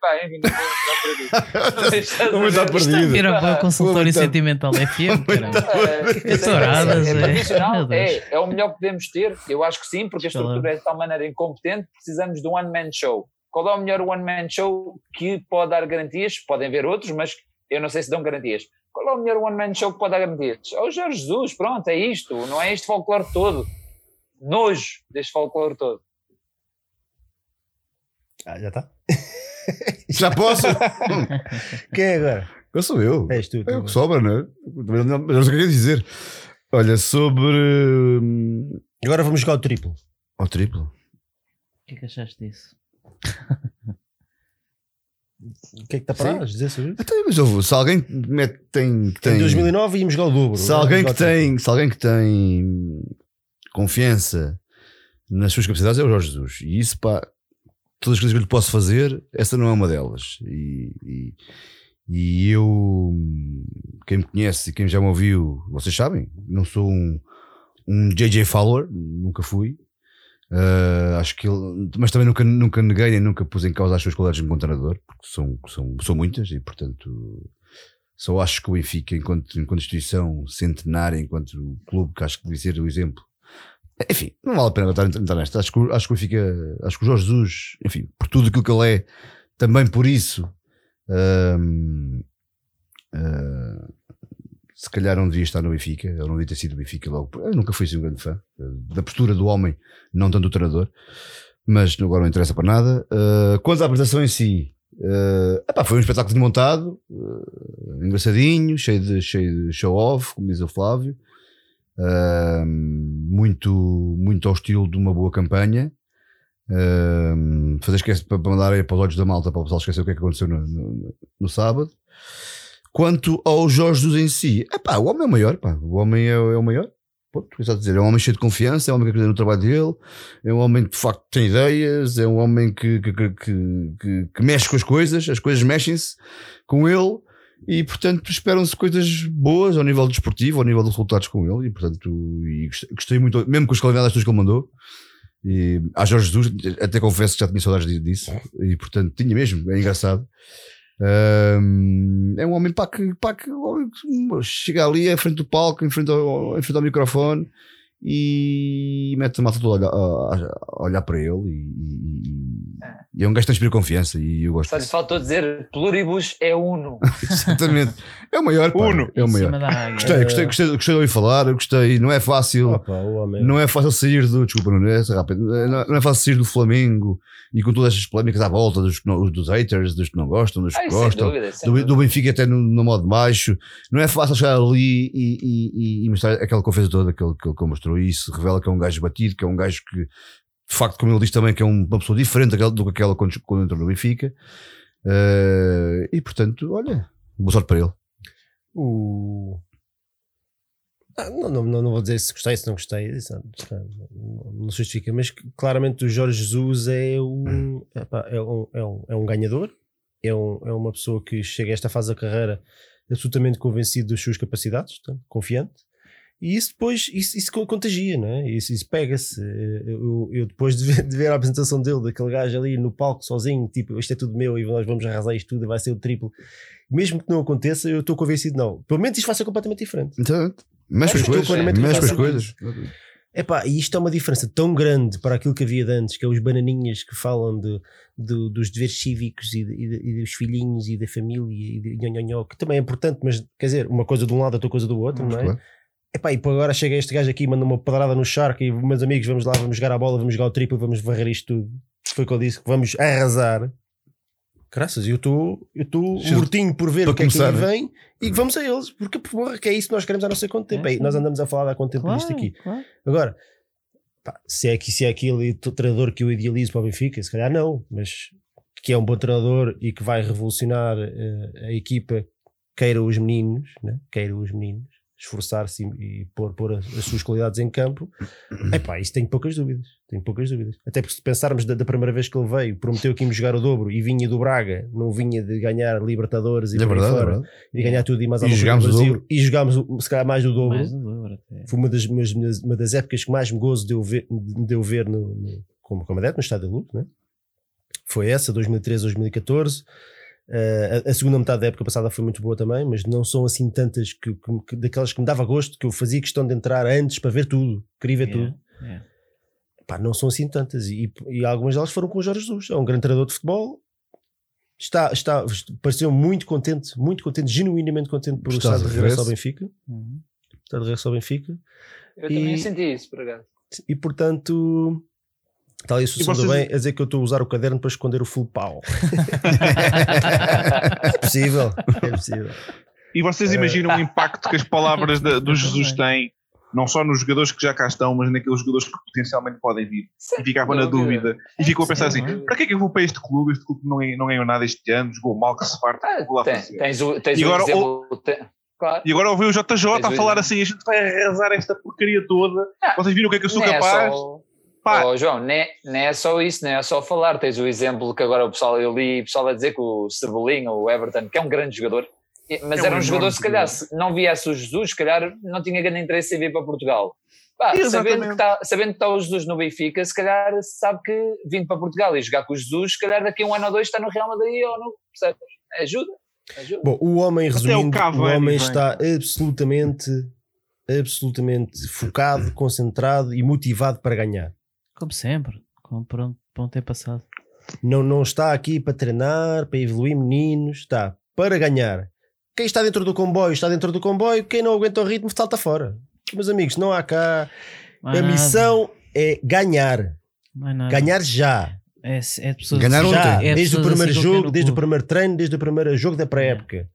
pá, enfim, não Não estar perdido. perdido. Era para o consultório sentimental FM, caramba. É, É touradas, é, é. é, é o melhor que podemos ter, eu acho que sim, porque a estrutura é de tal maneira incompetente, precisamos de um one-man show. Qual é o melhor one-man show que pode dar garantias? Podem ver outros, mas eu não sei se dão garantias. Qual é o melhor one-man show que pode dar garantias? É o Jorge Jesus, pronto, é isto, não é este folclore todo. Nojo deste folclore todo. Ah, já está? Já posso? Quem é agora? Eu sou eu. És tu. É o que sobra, não é? Mas não sei o que é dizer. Olha, sobre. hum, Agora vamos jogar o triplo. Ao triplo. O que é que achaste disso? O que é que está para dizer sobre isso? Até, mas ouve, se alguém mete, tem, que tem. Em 2009 íamos jogar o dobro. se, Agora alguém que tem, se alguém que tem confiança nas suas capacidades é o Jorge Jesus. E isso, pá, todas as coisas que eu lhe posso fazer, essa não é uma delas. E, e, e eu, quem me conhece e quem já me ouviu, vocês sabem, não sou um, um JJ Fowler, nunca fui. Uh, acho que ele, mas também nunca, nunca neguei nem nunca pus em causa as suas qualidades como treinador, porque são, são, são muitas e portanto só acho que o Benfica, enquanto, enquanto instituição centenária, enquanto clube que acho que devia ser o exemplo. Enfim, não vale a pena estar, entrar nesta. Acho que, acho que o Benfica, acho que o Jorge Jesus, enfim, por tudo aquilo que ele é, também por isso, hum, ah, se calhar não devia estar no Benfica, eu não devia ter sido do Benfica logo. Eu nunca fui assim um grande fã da postura do homem, não tanto do treinador, mas agora não interessa para nada. Ah, quanto à apresentação em si, ah, epá, foi um espetáculo de montado, ah, engraçadinho, cheio de, cheio de show-off, como diz o Flávio. Ah, muito, muito ao estilo de uma boa campanha. Fazer esquece para mandar aí para os olhos da malta para o pessoal esquecer o que é que aconteceu no, no- no sábado. Quanto ao Jorge Jesus em si, epá, o homem é o maior, pá. o homem é, é o maior. Ponto, é dizer, é um homem cheio de confiança, é um homem que acredita no trabalho dele, é um homem que de facto tem ideias, é um homem que, que, que, que- que- mexe com as coisas, as coisas mexem-se com ele e portanto esperam-se coisas boas ao nível desportivo, ao nível dos resultados com ele e portanto e gostei, gostei muito, mesmo com as todas que ele mandou. E a Jorge Jesus, até confesso que já tinha saudades di- disso, e portanto tinha mesmo, é engraçado. Ahm, é um homem pá, que, pá, que um chega ali à frente do palco, em frente ao, em frente ao microfone e mete a malta toda a olhar, a- a olhar para ele. E, e- e é um gajo que transpira confiança. E eu gosto Só lhe faltou dizer pluribus é uno. Exatamente, é o maior. pá, Uno. É o maior. Gostei, gostei, gostei, gostei de ouvir falar, gostei. Não é fácil. Opa, homem. Não é fácil sair do. Desculpa, não é, rápido, não é fácil sair do Flamengo e com todas estas polémicas à volta dos, dos haters, dos que não gostam, dos que Ai, sem gostam, dúvida, sem do, do Benfica até no, no modo baixo. Não é fácil chegar ali e, e- e- e mostrar aquela confiança toda que ele, que ele que ele mostrou. E isso revela que é um gajo batido, que é um gajo que, de facto, como ele diz também, que é um- uma pessoa diferente daquela- do que aquela quando, quando entrou no Benfica. Eh, e portanto, olha, boa sorte para ele. O... Ah, não, não, não, vou dizer se gostei, se não gostei, não, não, se justifica, mas claramente o Jorge Jesus é, um, epá, é, um, é, um, é um ganhador, é, um, é uma pessoa que chega a esta fase da carreira absolutamente convencido das suas capacidades, portanto, confiante. E isso depois, isso, isso contagia, não é? Isso, isso pega-se. Eu, eu, depois de ver, de ver, a apresentação dele, daquele gajo ali no palco sozinho, tipo, isto é tudo meu e nós vamos arrasar isto tudo, vai ser o triplo. Mesmo que não aconteça, eu estou convencido, não. Pelo menos isto vai ser completamente diferente. Então, mexe com as coisas. Mexe com as coisas. Epá, e isto é uma diferença tão grande para aquilo que havia de antes, que é os bananinhas que falam de, de dos deveres cívicos e, de, e, dos filhinhos e da família e de nhonhonhó, que também é importante, mas quer dizer, uma coisa de um lado, outra coisa do outro, não é? Claro. Epá, e agora chega este gajo aqui, manda uma pedrada no Shark e meus amigos, vamos lá, vamos jogar a bola, vamos jogar o triplo, vamos varrer isto tudo. Foi o que eu disse, que vamos arrasar. Graças, eu estou mortinho por ver o que começar, é que vem e vamos a eles, porque porra, que é isso que nós queremos há não sei quanto tempo. É, nós andamos a falar há quanto tempo claro, disto aqui. Claro. Agora, pá, se, é, se é aquele treinador que eu idealizo para o Benfica, se calhar não, mas que é um bom treinador e que vai revolucionar uh, a equipa, queira os meninos, né? queira os meninos, esforçar-se e, e pôr, pôr as, as, suas qualidades em campo, epá, isso tenho poucas dúvidas. Tenho poucas dúvidas. Até porque se pensarmos da, da primeira vez que ele veio, prometeu que íamos jogar o dobro e vinha do Braga, não vinha de ganhar Libertadores e, é verdade, fora, é e de ganhar tudo e mais alguma coisa no Brasil. E jogámos se calhar mais do dobro. Mais do dobro Foi uma das, uma das épocas que mais me gozo de eu ver, de eu ver no, no, como, como adepto no Estádio da Luz, né? Foi essa, 2013, 2014. Uh, a, a, segunda metade da época passada foi muito boa também, mas não são assim tantas que, que, que, daquelas que me dava gosto, que eu fazia questão de entrar antes para ver tudo, queria ver yeah, tudo. Yeah. Pá, não são assim tantas, e, e, algumas delas foram com o Jorge Jesus, é um grande treinador de futebol. Está, está, pareceu muito contente, muito contente, genuinamente contente por estar de regresso ao Benfica. Uhum. Está de regresso ao Benfica. Eu e, também senti isso, por acaso. E portanto, Está ali a vocês... bem a dizer que eu estou a usar o caderno para esconder o full pau. é possível, é possível. E vocês imaginam uh... o impacto que as palavras de, do Jesus têm, não só nos jogadores que já cá estão, mas naqueles jogadores que potencialmente podem vir. Sim, e ficava na dúvida. E ficou a pensar assim: para que é que eu vou para este clube? Este clube não, não ganhou nada este ano, jogou mal, que se parte. Ah, vou lá tem, tens o, tens e agora, o exemplo, tem, Claro. E agora ouvi o JJ a falar assim: a gente vai arrasar esta porcaria toda. Ah, Vocês viram o que é que eu sou capaz? É só, Oh, João, não é, não é só isso, não é só falar. Tens o exemplo que agora o pessoal, eu li o pessoal a dizer que o Cebolinha, o Everton, que é um grande jogador, mas é era um, jogador, se calhar, se não viesse o Jesus, se calhar não tinha grande interesse em vir para Portugal. Pá, sabendo, que está, sabendo que está o Jesus no Benfica, se calhar sabe que vindo para Portugal e jogar com o Jesus, se calhar daqui a um ano ou dois está no Real Madrid ou no. Percebes? Ajuda. Ajuda. Bom, o homem, resumindo, o, o homem está absolutamente, absolutamente focado, concentrado e motivado para ganhar. Como sempre, como por onde, por onde tem passado. Não, não está aqui para treinar, para evoluir meninos, está para ganhar. Quem está dentro do comboio está dentro do comboio, quem não aguenta o ritmo salta fora. Meus amigos, não há cá. a missão é ganhar. Ganhar já. É, é pessoas, Ganhar já, é desde o primeiro assim jogo, desde o primeiro treino, desde o primeiro jogo da pré-época.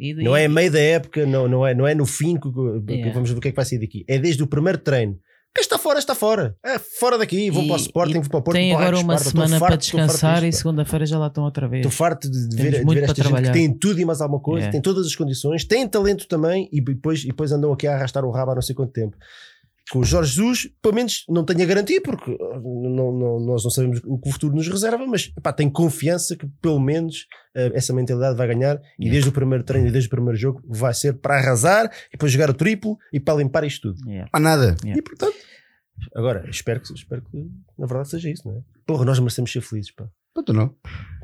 É. Não é meio da época, não, não, é, não é no fim que, que vamos ver o que é que vai sair daqui. É desde o primeiro treino. Quem está fora, está fora. É fora daqui, vou e, para o Sporting, vou para o Porto. Tem agora uma semana para descansar e segunda-feira já lá estão outra vez. Estou farto de ver, de ver esta gente que tem tudo e mais alguma coisa, tem todas as condições, tem talento também e depois, e depois andam aqui a arrastar o rabo há não sei quanto tempo com o Jorge Jesus, pelo menos não tenho a garantia, porque não, não, nós não sabemos o que o futuro nos reserva, mas pá, tenho confiança que pelo menos uh, essa mentalidade vai ganhar e desde o primeiro treino e desde o primeiro jogo vai ser para arrasar e depois jogar o triplo e para limpar isto tudo. Yeah. Há nada. Yeah. E portanto, agora espero que, espero que na verdade seja isso, não é? Porra, nós merecemos ser felizes, pá. Então não.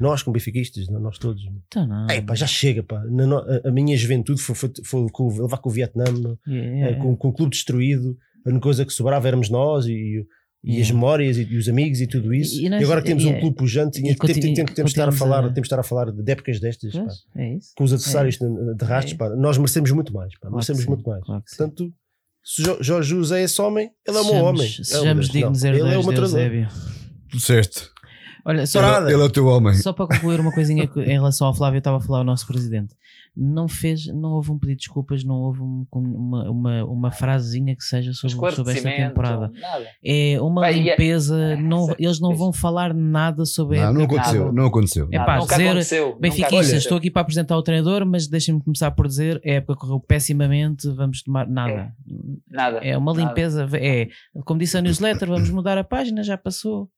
Nós, como benfiquistas, nós todos. Então não. Ei, pá, já chega, pá. Na, a, a, minha juventude foi, foi, foi, foi levar com o Vietnã, yeah. com, com o clube destruído a única coisa que sobrava éramos nós e, e yeah. as memórias e, e, os amigos e tudo isso. E, e, nós, e agora temos um clube pujante e, temos, temos, de estar a falar, a... temos de estar a falar de épocas destas pois, é com os adversários é. de, de rastros. É. Nós merecemos muito mais. Pá, claro merecemos muito mais. Claro Portanto, se Jorge Jesus é esse homem, ele é meu homem. Sejamos é dignos Ele é meu treinador. Certo. Olha, só, ele, ele é o teu homem. Só para concluir uma coisinha em relação ao Flávio, eu estava a falar o nosso presidente não fez, não houve um pedido de desculpas, não houve um, uma, uma, uma frasezinha que seja sobre, sobre esta temporada. Nada. É uma Bem, é- limpeza, é, não, eles não vão falar nada sobre Não, não aconteceu, nada. não aconteceu. É pá, dizer, Benfiquista, estou aqui para apresentar o treinador, mas deixem-me começar por dizer, a época correu pessimamente, vamos tomar nada. É, nada. É uma limpeza, nada. é como disse a newsletter, vamos mudar a página, já passou.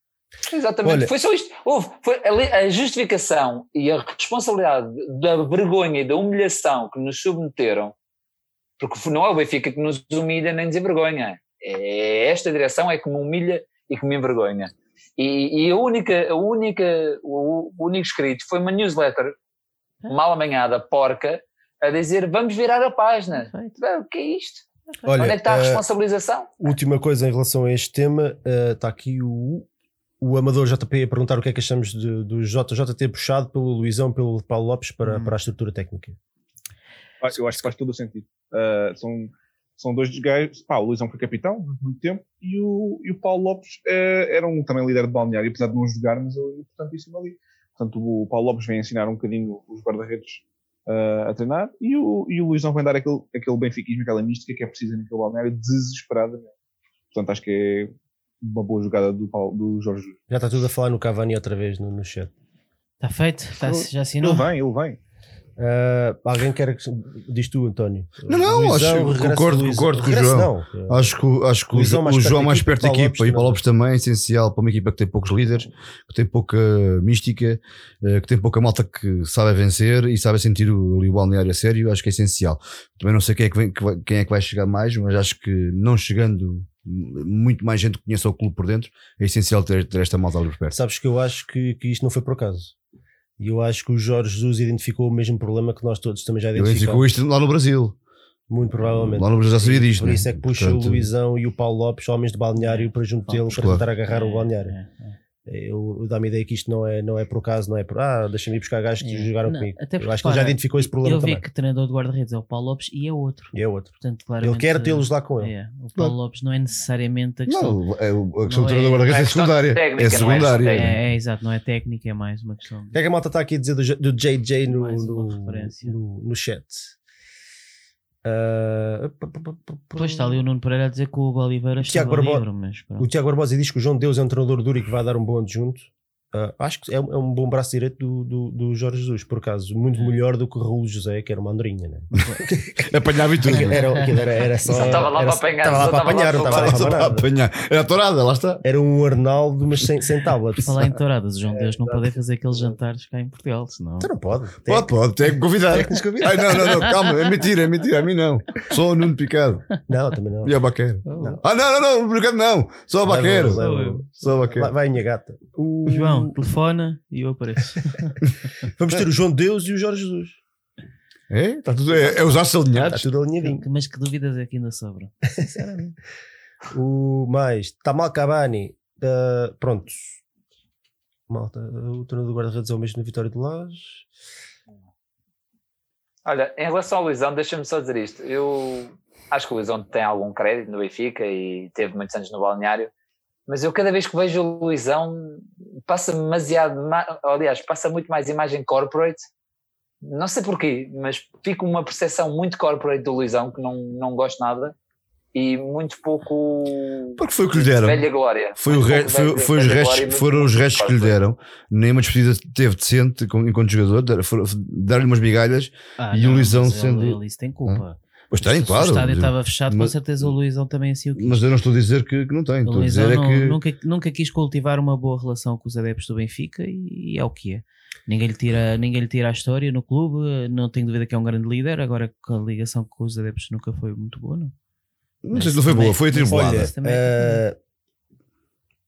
Exatamente, Olha- foi só isto. Houve, foi a, justificação e a responsabilidade da vergonha e da humilhação que nos submeteram, porque não é o Benfica que nos humilha nem nos envergonha, é esta direção é que me humilha e que me envergonha. E, e a única, a única, o, o único escrito foi uma newsletter mal amanhada, porca, a dizer vamos virar a página. O que é isto? Olha, Onde é que está a eh, responsabilização? Última coisa em relação a este tema, eh, está aqui o, o Amador JP a perguntar o que é que achamos de- do JJ ter puxado pelo Luizão, pelo Paulo Lopes para, Hum. para a estrutura técnica. Eu acho que faz todo o sentido. Ah, são, são dois gajos. Pá, o Luizão foi capitão durante muito tempo e o, e o Paulo Lopes eh, era um, também líder de balneário, apesar de não jogar, mas ele é importantíssimo ali. Portanto, o Paulo Lopes vem ensinar um bocadinho os guarda-redes ah, a treinar e o, e o Luizão vem dar aquele, aquele benfiquismo, aquela mística que é precisa naquele balneário desesperadamente. Portanto, acho que é uma boa jogada do, Paulo, do Jorge Jesus. Já está tudo a falar no Cavani outra vez no, no chat. Está feito? Está, já assinou? Ele vem, ele vem. Eh, alguém quer que. Diz tu, António. Não, não, acho- regressa concordo- do Luizão. concordo com o João. não. Acho que, o- acho que o, Luizão mais o João mais perto da equipa e o Paulo também. Lopes também é essencial para uma equipa que tem poucos líderes, que tem pouca mística, eh, que tem pouca malta que sabe vencer e sabe sentir o, o balneário a sério. Acho que é essencial. Também não sei quem é que, vem- que vai, quem é que vai chegar mais, mas acho que não chegando muito mais gente que conheça o clube por dentro, é essencial ter, ter esta malta ali por perto. Sabes que eu acho que, que isto não foi por acaso. E eu acho que o Jorge Jesus identificou o mesmo problema que nós todos também já Ele identificamos. indicou isto lá no Brasil. Muito provavelmente. Lá no Brasil já sabia disto. Por né? isso é que puxa Portanto, o Luizão e o Paulo Lopes, homens de balneário, para junto deles para Claro. tentar agarrar o É, balneário. é, é. Eu, eu dá-me a ideia que isto não é, não é por acaso, não é por ah, deixa-me ir buscar gajos que É. jogaram Não, comigo. até Eu porque, acho que ele já identificou esse problema Eu vi também. que o treinador de guarda-redes é o Paulo Lopes e é outro. E é outro. Portanto, Ele quer tê-los lá com ele. É, o Paulo Lopes não é necessariamente a questão. Não, é, o- a questão Não do treinador é- guarda-redes não é é secundária. técnica, É não é secundária. É, é, exato, não é técnica, é mais uma questão. O que é que a malta está aqui a dizer do, do JJ no, no, no, no chat? Ah, p- p- p- p- Depois está ali o Nuno Pereira a dizer que o Hugo Oliveira Tiago estava Barbo- livre, mas pronto. O Tiago Barbosa diz que o João Deus é um treinador duro e que vai dar um bom adjunto. Ah, acho que é, um- é um bom braço direito do, do, do Jorge Jesus, por acaso, muito É. melhor do que o Raul José, que era uma andorinha, né? Apanhava e tudo. Era, era, era só. Só estava lá era- para apanhar, Estava lá para apanhar, não estava lá para apanhar. Era a tourada, lá está. Era um Arnaldo, mas sem, sem tablets. Falar em touradas, o João Deus não pode fazer aqueles jantares cá em Portugal, senão. Então não pode. Pode, pode, tem que convidar. Tem que nos convidar. Ai, não, não, não, calma, é mentira, é mentira, a mim não. Só o Nuno Picado Não, também não. e a Baqueiro. Não. Ah, não, não, não, o Picado não. Só a Baqueiro. Só a Baqueiro. vai a minha gata. O- O João, telefona e eu apareço. Vamos ter o João Deus e o Jorge Jesus. É? Está tudo, é, é os aços Está alinhados. tudo alinhadinho. Mas que dúvidas é que ainda sobram? Sinceramente. O mais, Tamal Cavani, ah, pronto. Malta, o treinador do guarda-redes é o mesmo na vitória do Laje. Olha, em relação ao Luizão, deixa-me só dizer isto. Eu acho que o Luizão tem algum crédito no Benfica e teve muitos anos no balneário, mas eu cada vez que vejo o Luizão passa demasiado, ma- aliás, passa muito mais imagem corporate. Não sei porquê, mas fica uma percepção muito corporate do Luizão que não, não gosto nada e muito pouco Porque foi o que lhe deram. velha glória. Foi, o re, pouco foi, velha- foi os restos, glória foram os restos que lhe deram. Nenhuma despedida teve decente enquanto jogador. Deram-lhe umas migalhas. Ah, E o Luizão sendo- Ele, isso tem culpa. Pois tem, Se claro. o estádio estava fechado, mas- com certeza o Luizão também assim o quis. Mas eu não estou a dizer que, que não tem. O Luizão é não- que. nunca, nunca quis cultivar uma boa relação com os adeptos do Benfica e, é o que é. Ninguém lhe, tira, ninguém lhe tira a história no clube, não tenho dúvida que é um grande líder, agora com a ligação com os adeptos nunca foi muito boa, não? Não sei se não foi boa, foi atribulada. Olha, é ah,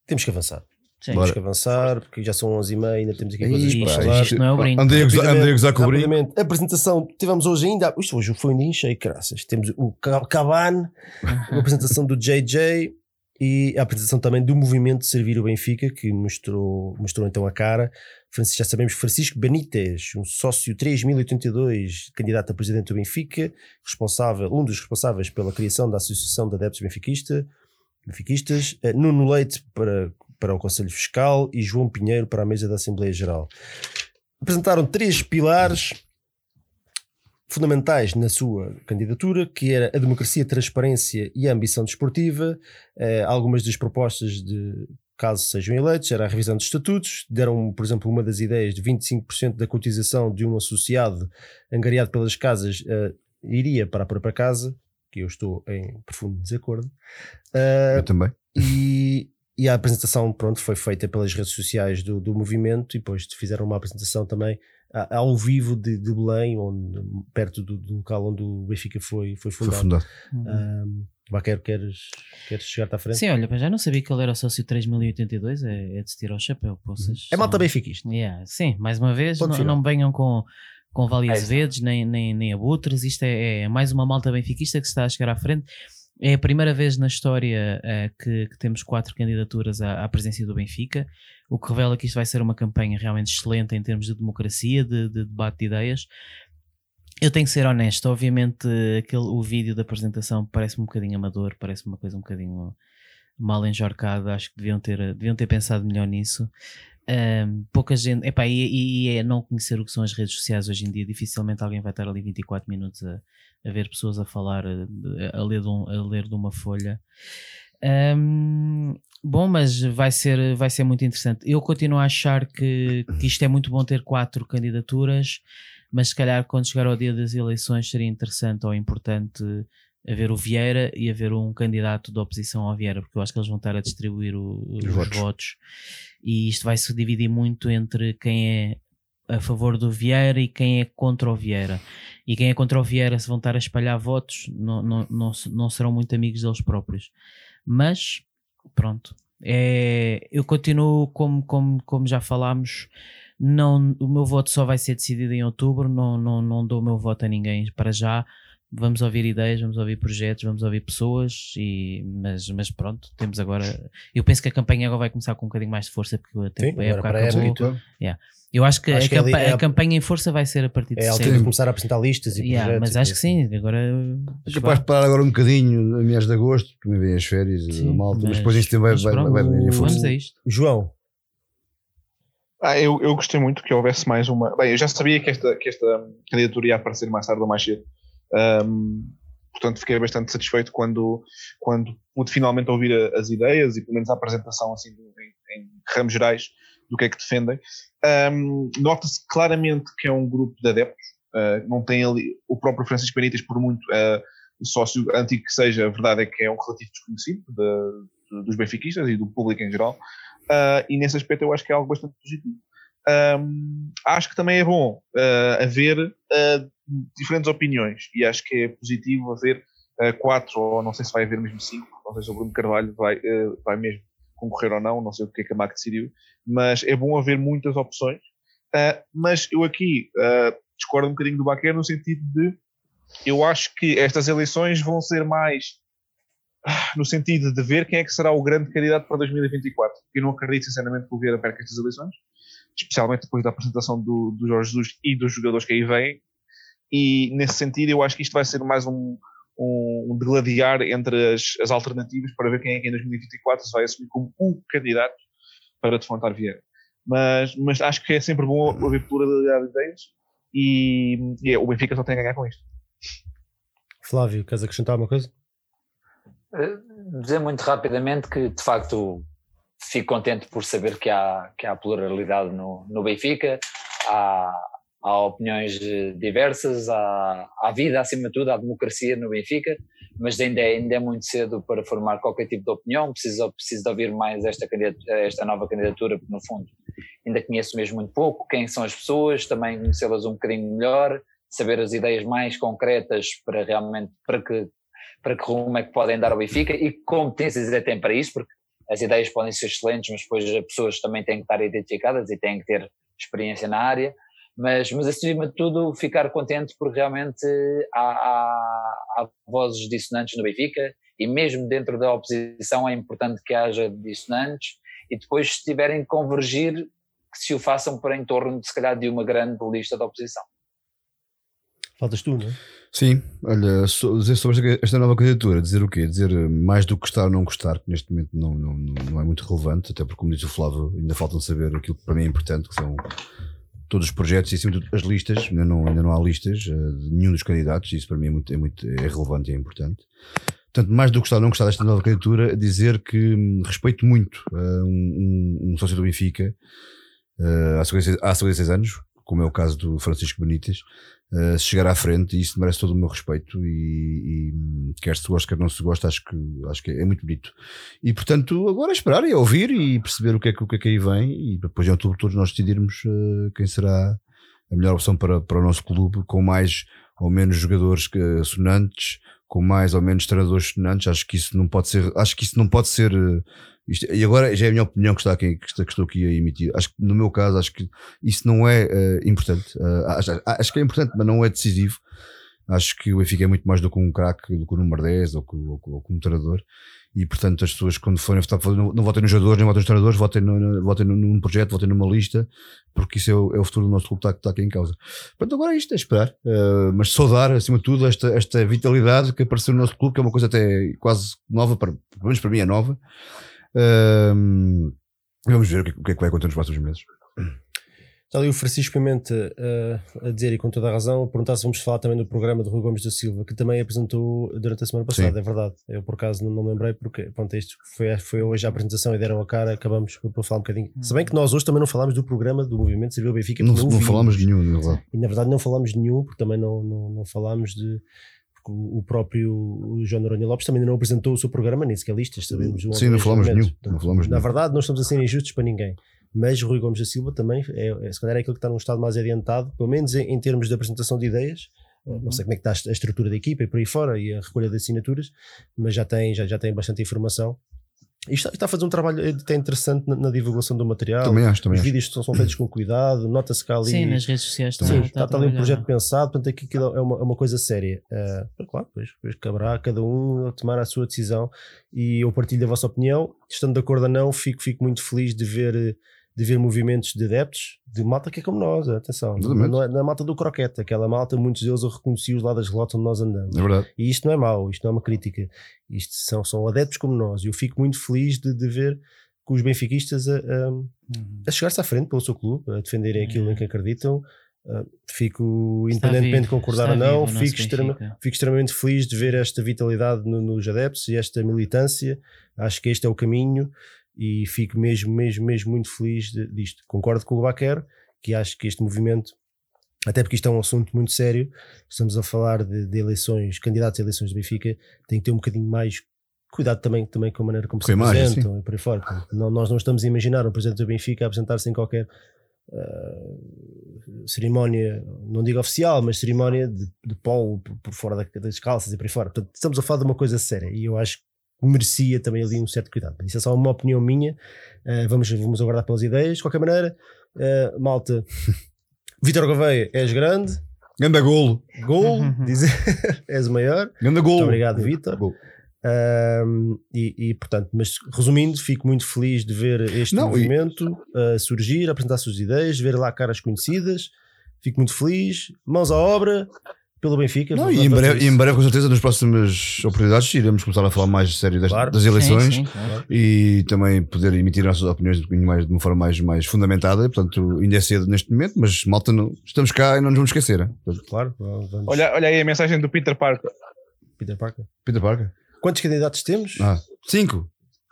temos que avançar. Sim. Bora. Temos que avançar, porque já são 11 e meia, ainda temos aqui coisas para isto- falar. isto não é o brinco. Andei a gozar, andei a gozar com o brinco. Rapidamente, apresentação, tivemos hoje ainda, isto hoje foi um dia cheio, graças. Temos o Ca- Cavani, a apresentação do JJ e a apresentação também do movimento de servir o Benfica, que mostrou, mostrou então a cara. Já sabemos, Francisco Benítez, um sócio 3082, candidato a presidente do Benfica, responsável, um dos responsáveis pela criação da Associação de Adeptos Benfiquista, Benfiquistas, eh, Nuno Leite para, para o Conselho Fiscal e João Pinheiro para a mesa da Assembleia Geral. Apresentaram três pilares fundamentais na sua candidatura, que era a democracia, a transparência e a ambição desportiva. Eh, algumas das propostas de caso sejam eleitos era a revisão dos estatutos, deram, por exemplo, uma das ideias de 25% da cotização de um associado angariado pelas casas eh, iria para a própria casa, que eu estou em profundo desacordo. Eh, Eu também. e e a apresentação pronto, foi feita pelas redes sociais do, do movimento e depois fizeram uma apresentação também ao vivo de, de Belém, onde, perto do, do, local onde o Benfica foi, foi fundado. Foi fundado. Um, Baquero, queres, queres chegar-te à frente? Sim, olha, já não sabia que ele era sócio 3082, é, é de se tirar o chapéu. Vocês é malta benfiquista. Yeah, sim, mais uma vez, não, não venham com, com Vale Azevedos, nem, nem, nem abutres, isto é, é, mais uma malta benfiquista que se está a chegar à frente. É a primeira vez na história uh, que, que, temos quatro candidaturas à, à, presença do Benfica, o que revela que isto vai ser uma campanha realmente excelente em termos de democracia, de, de debate de ideias. Eu tenho que ser honesto, obviamente aquele, o vídeo da apresentação parece um bocadinho amador, parece uma coisa um bocadinho mal enjorcada, acho que deviam ter, deviam ter pensado melhor nisso. Um, pouca gente, epá, e, e é não conhecer o que são as redes sociais hoje em dia, dificilmente alguém vai estar ali 24 minutos a, a ver pessoas a falar, a, a, ler, de um, a ler de uma folha. Um, bom, mas vai ser, vai ser muito interessante. Eu continuo a achar que, que isto é muito bom ter quatro candidaturas, mas se calhar quando chegar ao dia das eleições seria interessante ou importante haver o Vieira e haver um candidato da oposição ao Vieira, porque eu acho que eles vão estar a distribuir o, os, os votos. votos. E isto vai se dividir muito entre quem é a favor do Vieira e quem é contra o Vieira. E quem é contra o Vieira, se vão estar a espalhar votos, não, não, não, não serão muito amigos deles próprios. Mas, pronto, é, eu continuo, como, como, como já falámos, não, o meu voto só vai ser decidido em outubro, não, não, não dou o meu voto a ninguém para já vamos ouvir ideias, vamos ouvir projetos, vamos ouvir pessoas, e, mas, mas pronto, temos agora. Eu penso que a campanha agora vai começar com um bocadinho mais de força, porque a tempo Sim, é época acabou. Yeah. Eu acho que, acho a, que campa é a, campanha em força vai ser a partir de É altura de começar a apresentar listas e yeah, projetos. Mas acho que sim, agora. É capaz de parar agora um bocadinho, a meados de agosto, porque vem as férias, sim, malta, mas, mas, depois isto vai, vai, vai, vai, vai Vamos a isto. João. Ah, eu, eu gostei muito que houvesse mais uma. Bem, eu já sabia que esta, que esta candidatura ia aparecer mais tarde ou mais cedo. Um, portanto, fiquei bastante satisfeito quando, quando pude finalmente ouvir as ideias e pelo menos a apresentação assim, em, em ramos gerais do que é que defendem. Um, Nota-se claramente que é um grupo de adeptos, uh, não tem ali o próprio Francisco Benítez, por muito uh, sócio antigo que seja, a verdade é que é um relativo desconhecido de, de, dos benfiquistas e do público em geral, uh, e nesse aspecto eu acho que é algo bastante positivo. Um, acho que também é bom uh, haver uh, diferentes opiniões e acho que é positivo haver uh, quatro, ou não sei se vai haver mesmo cinco, não sei se o Bruno Carvalho vai, vai mesmo concorrer ou não, não sei o que é que a MAC decidiu, mas é bom haver muitas opções. mas eu aqui discordo um bocadinho do Baquer no sentido de eu acho que estas eleições vão ser mais no sentido de ver quem é que será o grande candidato para 2024. Eu não acredito sinceramente que o Vieira perca estas eleições especialmente depois da apresentação do, do Jorge Jesus e dos jogadores que aí vêm. E nesse sentido, eu acho que isto vai ser mais um, um, um degladiar entre as, as, alternativas para ver quem é que em 2024 se vai assumir como o candidato para defrontar Vieira. Mas, mas acho que é sempre bom haver pluralidade de ideias e, e é, o Benfica só tem a ganhar com isto. Flávio, queres acrescentar alguma coisa? Eh, dizer muito rapidamente que de facto fico contente por saber que há, que há pluralidade no, no Benfica, há, há opiniões diversas, há, há vida acima de tudo, há democracia no Benfica, mas ainda é, ainda é muito cedo para formar qualquer tipo de opinião, preciso, preciso de ouvir mais esta, esta nova candidatura, porque no fundo ainda conheço mesmo muito pouco, quem são as pessoas, também conhecê-las um bocadinho melhor, saber as ideias mais concretas para realmente, para que, para que rumo é que podem dar ao Benfica e que competências é tem para isso, porque as ideias podem ser excelentes, mas depois as pessoas também têm que estar identificadas e têm que ter experiência na área. Mas, mas acima de tudo, ficar contente porque realmente há, há, há vozes dissonantes no Benfica e mesmo dentro da oposição é importante que haja dissonantes e depois se tiverem que convergir, que se o façam para em torno de se calhar de uma grande lista de oposição. Faltas tu, não é? Sim, olha, dizer sobre esta nova candidatura, dizer o quê? Dizer mais do que gostar ou não gostar, que neste momento não, não, não é muito relevante, até porque, como disse o Flávio, ainda faltam saber aquilo que para mim é importante, que são todos os projetos e, acima de as listas, ainda não, ainda não há listas uh, de nenhum dos candidatos, e isso para mim é muito, é muito é relevante e é importante. Portanto, mais do que gostar ou não gostar desta nova candidatura, dizer que hum, respeito muito uh, um, um, um, sócio do Benfica uh, há, 56, há 56 anos, como é o caso do Francisco Benítez, uh, chegar à frente e isso merece todo o meu respeito e, e quer se gosta, quer não se gosta, acho que, acho que é muito bonito. E portanto, agora é esperar e ouvir e perceber o que é que, o que, é que aí vem e depois em outubro todos nós decidirmos uh, quem será a melhor opção para, para o nosso clube, com mais ou menos jogadores sonantes, com mais ou menos treinadores sonantes. Acho que isso não pode ser, acho que isso não pode ser. Isto, e agora já é a minha opinião que, está aqui, que, está, que estou aqui a emitir. Acho que no meu caso, acho que isso não é uh, importante. Uh, acho, acho, que é importante, mas não é decisivo. Acho que o Benfica é muito mais do que um craque, do que um número 10 ou que, ou, ou, um treinador e portanto as pessoas quando forem votar não, não votem nos jogadores, nem votem nos treinadores, votem, no, votem num projeto, votem numa lista, porque isso é o, é o futuro do nosso clube que está, está, aqui em causa. Portanto, agora é isto, é esperar, uh, mas saudar acima de tudo esta, esta vitalidade que apareceu no nosso clube, que é uma coisa até quase nova, para, pelo menos para mim é nova. Uh, vamos ver o que, o que é que vai acontecer nos próximos meses. Está ali o Francisco Pimenta uh, a dizer, e com toda a razão, perguntar se vamos falar também do programa do Rui Gomes da Silva, que também apresentou durante a semana passada, Sim. é verdade. Eu por acaso não, não me lembrei, porque pronto, isto foi, foi hoje a apresentação e deram a cara, acabamos por, por falar um bocadinho. Hum. Se bem que nós hoje também não falámos do programa do Movimento Serviu Benfica. Não, não, não falámos nenhum, na verdade. E na verdade não falámos nenhum, porque também não, não, não falámos de o próprio João Noronha Lopes também não apresentou o seu programa, nem sequer listas, sabemos. Sim, não falámos nenhum. Portanto, não falamos na nenhum. verdade, não estamos a ser injustos para ninguém mas Rui Gomes da Silva também é, é, se calhar é aquele que está num estado mais adiantado, pelo menos em, em termos de apresentação de ideias. Uhum. Não sei como é que está a estrutura da equipa e por aí fora e a recolha de assinaturas, mas já tem, já, já tem bastante informação. E está, está a fazer um trabalho até interessante na, na divulgação do material. Também acho, também Os acho. vídeos são, são feitos com cuidado, nota-se que ali. Sim, nas redes sociais também. Sim, está, está, ali um projeto pensado, portanto aquilo é uma, é uma coisa séria. Uh, claro, depois, depois caberá a cada um tomar a sua decisão e eu partilho a vossa opinião. Estando de acordo ou não, fico, fico muito feliz de ver de ver movimentos de adeptos de malta que é como nós, atenção, não é na malta do croquete, aquela malta, muitos deles eu reconheci os lá das relotes onde nós andamos. É verdade. E isto não é mau, isto não é uma crítica, isto são, são adeptos como nós, e eu fico muito feliz de, de ver com os benfiquistas a, a, uhum. a chegar-se à frente pelo seu clube, a defenderem uhum. aquilo em que acreditam. Uh, fico, independentemente de concordar ou não, fico, extrema, fico, extremamente feliz de ver esta vitalidade no, nos adeptos e esta militância. Acho que este é o caminho e fico mesmo, mesmo, mesmo muito feliz de, disto. Concordo com o Baquer, que acho que este movimento, até porque isto é um assunto muito sério, estamos a falar de, de eleições, candidatos a eleições do Benfica, tem que ter um bocadinho mais cuidado também, também com a maneira como se apresentam e por aí fora. Não, nós não estamos a imaginar um presidente do Benfica a apresentar-se em qualquer uh, cerimónia, não digo oficial, mas cerimónia de, de polo por, por fora das calças e por aí fora. Portanto, estamos a falar de uma coisa séria e eu acho que merecia também ali um certo cuidado. Isso é só uma opinião minha. Uh, vamos, vamos aguardar pelas ideias. De qualquer maneira, uh, malta, Vitor Gouveia, és grande. Ganda golo. Gol, dizer, és o maior. Ganda golo. Muito obrigado, Vitor. Uh, e, e, portanto, mas resumindo, fico muito feliz de ver este Não, movimento e... surgir, apresentar suas ideias, ver lá caras conhecidas. Fico muito feliz. Mãos à obra pelo Benfica. Não, e em breve, em breve, com certeza, nas próximas oportunidades, iremos começar a falar mais sério das, claro. das eleições sim, sim, claro. e também poder emitir nossas opiniões de, mais, de uma forma mais, mais fundamentada. Portanto, ainda é cedo neste momento, mas malta, não, estamos cá e não nos vamos esquecer. Claro, vamos. Olha, olha aí a mensagem do Peter Parker. Peter Parker. Peter Parker. Quantos candidatos temos? Ah, cinco.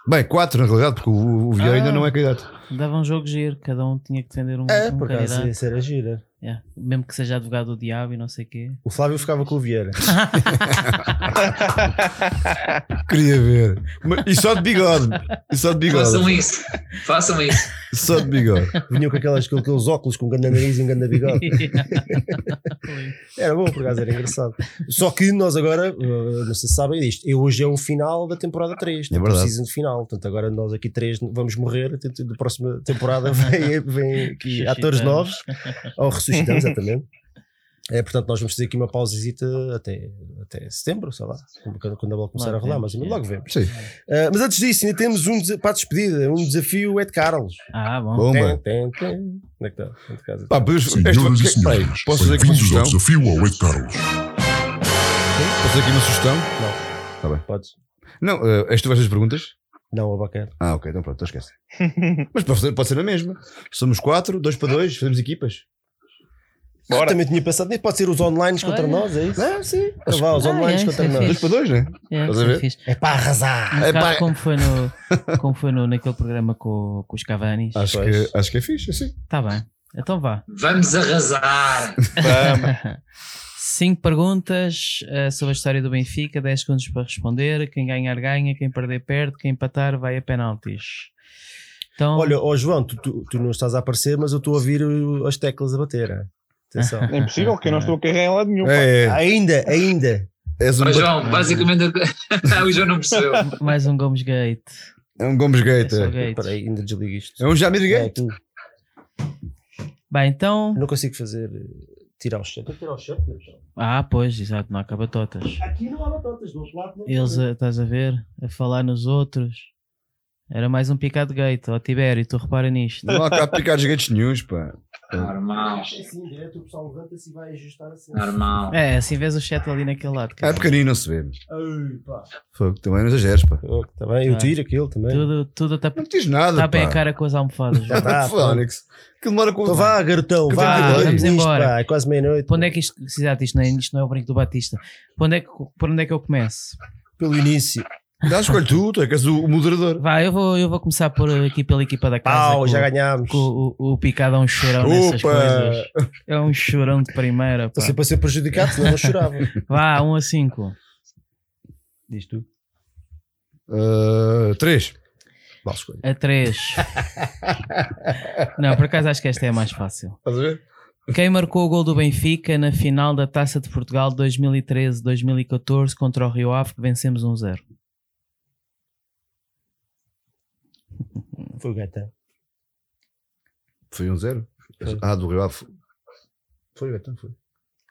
Bem, quatro na realidade, porque o, o Vieira ah, ainda não é candidato. Dava um jogo giro, cada um tinha que defender um, é, um por acaso, isso era gira. Yeah. Mesmo que seja advogado do diabo e não sei o quê. O Flávio ficava com o Vieira. Queria ver. E só de bigode. E só de bigode. Façam isso. Façam isso. Só de bigode. Vinham com, aquelas, com aqueles óculos com um grande nariz e um grande bigode. era bom, por acaso, era engraçado. Só que nós agora, eh, não sei se sabem disto, eu hoje é o final da temporada 3. É verdade. season final. Portanto, agora nós aqui três vamos morrer. Da próxima temporada vem, vem aqui atores novos. Ou ressuscitamos, exatamente. É, portanto, nós vamos fazer aqui uma pausezita até, até setembro, sei lá, quando, quando a bola começar logo a rolar, mas é. logo vemos. Sim. Uh, mas antes disso, ainda temos um para a despedida, um desafio é de Carlos. Ah, bom. Bomba. Tem, tem, tem. Onde é que está? Pá, pois, Senhoras este, e senhores, posso fazer aqui uma sugestão? desafio ao Ed Carlos. Posso fazer aqui uma sugestão? Não. Está bem. Podes. Não, uh, és tu vais perguntas? Não, o Abaquer. Ah, ok, então pronto, então esquece. mas pode ser, pode ser a mesma. Somos quatro, dois para dois, fazemos equipas. Bora. também tinha pensado nisso. Pode ser os online contra nós, é isso? É, sim. Então vá, os ah, online é, contra é nós. Dois para dois, né? É, Estás a ver? É, para arrasar. Um é para... como foi, no, como foi no, naquele programa com, com os Cavanis. Acho que, acho que é fixe, assim. Está bem. Então vá. Vamos arrasar. Vamos. Cinco perguntas eh, sobre a história do Benfica, 10 segundos para responder. Quem ganhar, ganha. Quem perder, perde. Quem empatar, vai a penaltis. Então, Olha, ó João, tu, tu, tu não estás a aparecer, mas eu estou a ouvir as teclas a bater. Atenção. É impossível, que eu não estou a carregar em lado nenhum. É, é. ainda, ainda. És um, bat- João, basicamente o João não percebeu. mais um Gomes Gate. é um Gomes Gate. É. Espera aí, ainda desligo isto. é um Jamir Gate. Bem, então. Não consigo fazer. eh, Tirar o que tirar o? Ah, pois, exato, não há batotas. Aqui não há batotas, do outro lado não. Eles, a- estás a ver, a falar nos outros. Era mais um picado gate, ó Tibério, tu repara nisto. Não há cá picados gates nenhums, pá. Normal, É assim, direto, o pessoal levanta-se e vai ajustar assim. normal. É, assim vês o chat ali naquele lado. É cara. pequenino, não se vê. Ai, pá. Fogo, também não exageres, pá. Oh, Tá bem, eu Ah. tiro aquilo também. Tudo, tudo está Não diz nada, tá bem a cara com as almofadas. Já tá, Fónix. Aquilo demora com... Então vá, garotão, Que vá, vamos embora. Pá, é quase meia-noite. Para onde é que isto, isto não é, isto não é o brinco do Batista. Para onde é que, para onde é que eu começo? Pelo início. Dá, escolhe tu, tu é que és o, moderador. Vai, eu vou, eu vou começar por aqui pela equipa da casa. Pau, já ganhámos. que o, o, o Picado é um chorão nessas Opa! coisas. É um chorão de primeira. pá. Estou sempre a ser prejudicado, senão eu chorava. Vá, 1 a 5. Diz tu. Uh, três. Mal escolha. A 3. não, por acaso acho que esta é a mais fácil. Estás a ver? Quem marcou o gol do Benfica na final da Taça de Portugal 2013-2014 contra o Rio Ave, que vencemos 1-0? Foi o Gaetano. Foi um zero. Foi. Ah, do Rio Ave. Foi o Gaetan, foi.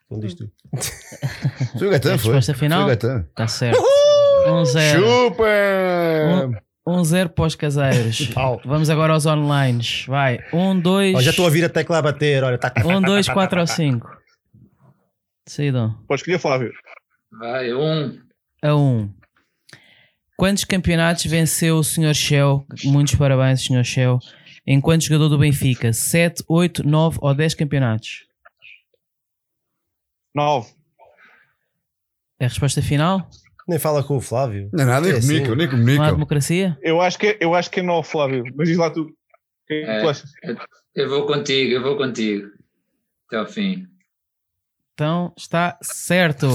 Então diz tu. Foi o Gaetan, A foi. resposta final? Foi o Gaetan. Está certo. 1-0. Chupa! 1-0 para os caseiros. Vamos agora aos online. Vai. 1, 2. Ó, já estou a ouvir a tecla a bater. Olha, tá. 1, 2, 4 ou 5. Decidam. Podes escolher, Flávio. Vai, um. A 1. Quantos campeonatos venceu o Sr. Shell? Muitos parabéns, Sr. Shell. Enquanto jogador do Benfica? 7, 8, 9 ou 10 campeonatos? 9. É a resposta final? Nem fala com o Flávio. Não é nada, nem É comigo, assim. nem Não há comigo. democracia? Eu acho que é, eu acho que é 9, Flávio. Mas diz lá tu. É. tu achas? Eu vou contigo, eu vou contigo. Até ao fim. Então está certo.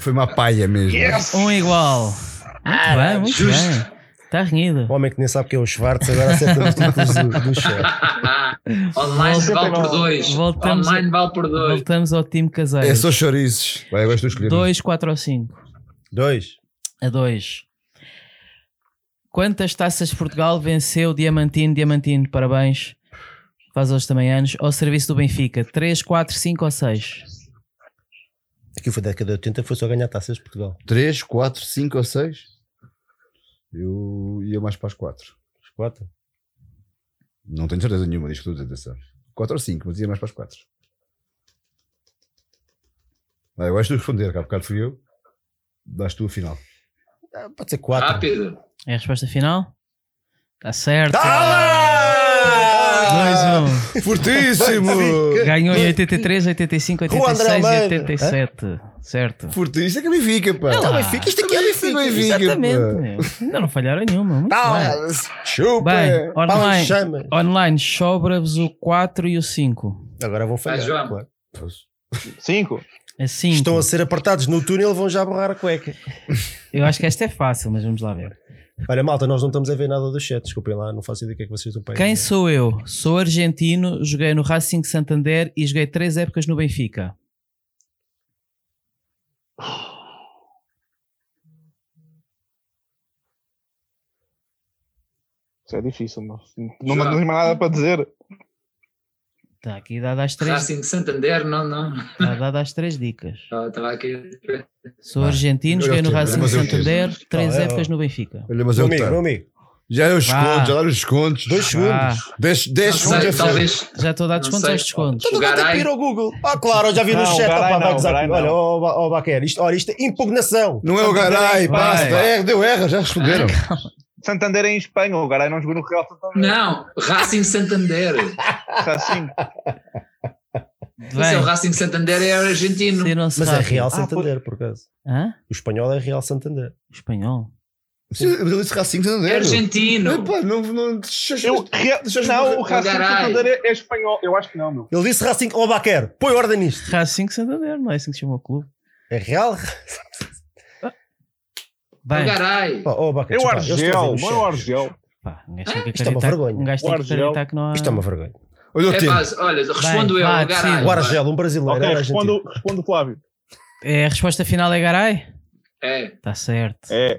Foi uma palha mesmo. Um igual. Muito bem, muito justo. bem. Está renhido. O homem que nem sabe que é o Schwartz agora acerta os títulos do, do chat. Online vale por dois. Voltamos Online vale por dois. Voltamos ao time caseiro. É só chouriços. Vai, vais tu escolher. 2, 4 ou 5? Dois. A 2. Quantas taças de Portugal venceu Diamantino? Diamantino, parabéns. Faz hoje também anos. Ao serviço do Benfica? 3, 4, 5 ou 6? Aqui foi da década de 80, foi só ganhar taças de Portugal. 3, 4, 5 ou 6? Eu ia mais para as 4. Os quatro. Não tenho certeza nenhuma disto que estou a atenção. 4 ou 5, mas ia mais para as 4. Vai, eu acho que tu responder, que há bocado fui eu. Dás tu a final. Ah, pode ser quatro. Rápido. É a resposta final? Está certo. Ah! 2, 1. Fortíssimo! Ganhou em 83, 85, Rua André 86 e Almeida. 87. Certo. Fortíssimo. Isto é que é Benfica, pá. Então, Benfica, isto aqui é Benfica. Benfica, Exatamente. pá. meu. Ainda não falharam nenhuma. Muito bem. Ah, Chupa! Bem, online, online sobra-vos o 4 e o 5. Agora vão falhar. Vai, João. claro. 5. É 5. Estão a ser apertados no túnel vão já borrar a cueca. Eu acho que esta é fácil, mas vamos lá ver. Olha, malta, nós não estamos a ver nada do chat. Desculpem lá, não faço ideia do que é que vocês estão para Quem dizer. sou eu? Sou argentino, joguei no Racing Santander e joguei 3 épocas no Benfica. Isso é difícil, não. Não, não tens mais nada para dizer. Está aqui dado as 3 Racing de Santander, não, não. Está dado as três dicas. Estava estava aqui. Sou argentino, joguei no eu- Racing eu- Santander, 3 Ah, é, épocas no Benfica. Olha, mas Meu é o amigo, meu. Já é os descontos, já dar os descontos. Dois Ah, segundos. 10 Não segundos a talvez. já estou a dar descontos aos descontos. O Tudo vai ter que Garay. ir ao Google. Ah, claro, eu já vi no chat. Opa, vai. Olha, ó, Baquer, isto, olha, isto é impugnação. Não é o Garay, basta. É, deu erra, já responderam. Santander é em Espanha, o Garay não jogou no Real Santander. Não, Racing Santander. Assim. Esse é o Racing Santander é argentino. Mas é. Real Ah, Santander, por acaso. Hã? O espanhol é Real Santander. Espanhol. Ele disse Racing Santander. É argentino. Epá, não, não, Eu, rea- não, o Racing. Santander é, é espanhol. Eu acho que não, meu. Ele disse Racing ao Baquer. Põe ordem nisto. Racing Santander, não é assim que se chama o clube. É real? Vai. Garay. Oh, oh, É o desculpa, eu estou a ver Argel, no não é o chat. Argel. Pá, um gajo tem que Isto é uma vergonha. um gajo tem que acreditar que não há. Isto é uma vergonha. Olha o É, tempo. olha, respondo eu, o Garay. O Argel, um brasileiro. Ok, respondo, respondo o Flávio. É, a resposta final é Garay? É. Está certo. É.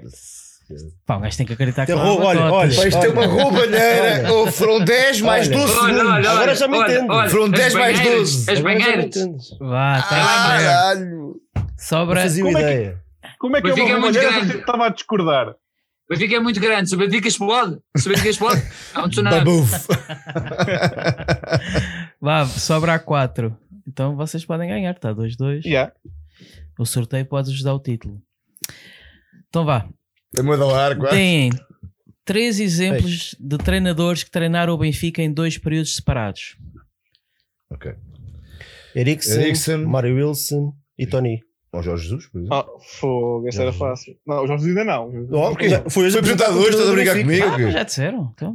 Pá, um gajo tem que acreditar que Tem não há roubo, olha, olha. Pá, Isto é uma roubalheira. Oh, foram 10 mais Olha. 12 Olha, segundos. olha, Agora já me olha, entendo. olha, Foram as 10 mais banheiras, 12. As banheiras. entendes. Vá, tá certo. Caralho. Não Sobra. fazia Como é que- ideia. Como é que é Benfica uma é muito mulher grande. estava a discordar? O Benfica é muito grande. Se o Benfica explode, se o Benfica explode, há um tsunami. Babuf. Vá, sobra a 4. Então vocês podem ganhar, está 2-2. Yeah. O sorteio pode-vos dar o título. Então vá. É moeda ao ar, quase. Têm três exemplos de treinadores que treinaram o Benfica em dois períodos separados. Ok. Eriksen, Eriksen. Mário Wilson e Tony. Ao Jorge Jesus, por exemplo. Ah, fogo, esta era fácil. Não, o Jorge ainda não. Oh, Ok. já- Foi, Foi apresentado hoje, estás a brincar comigo? Ah, ou já disseram. Então,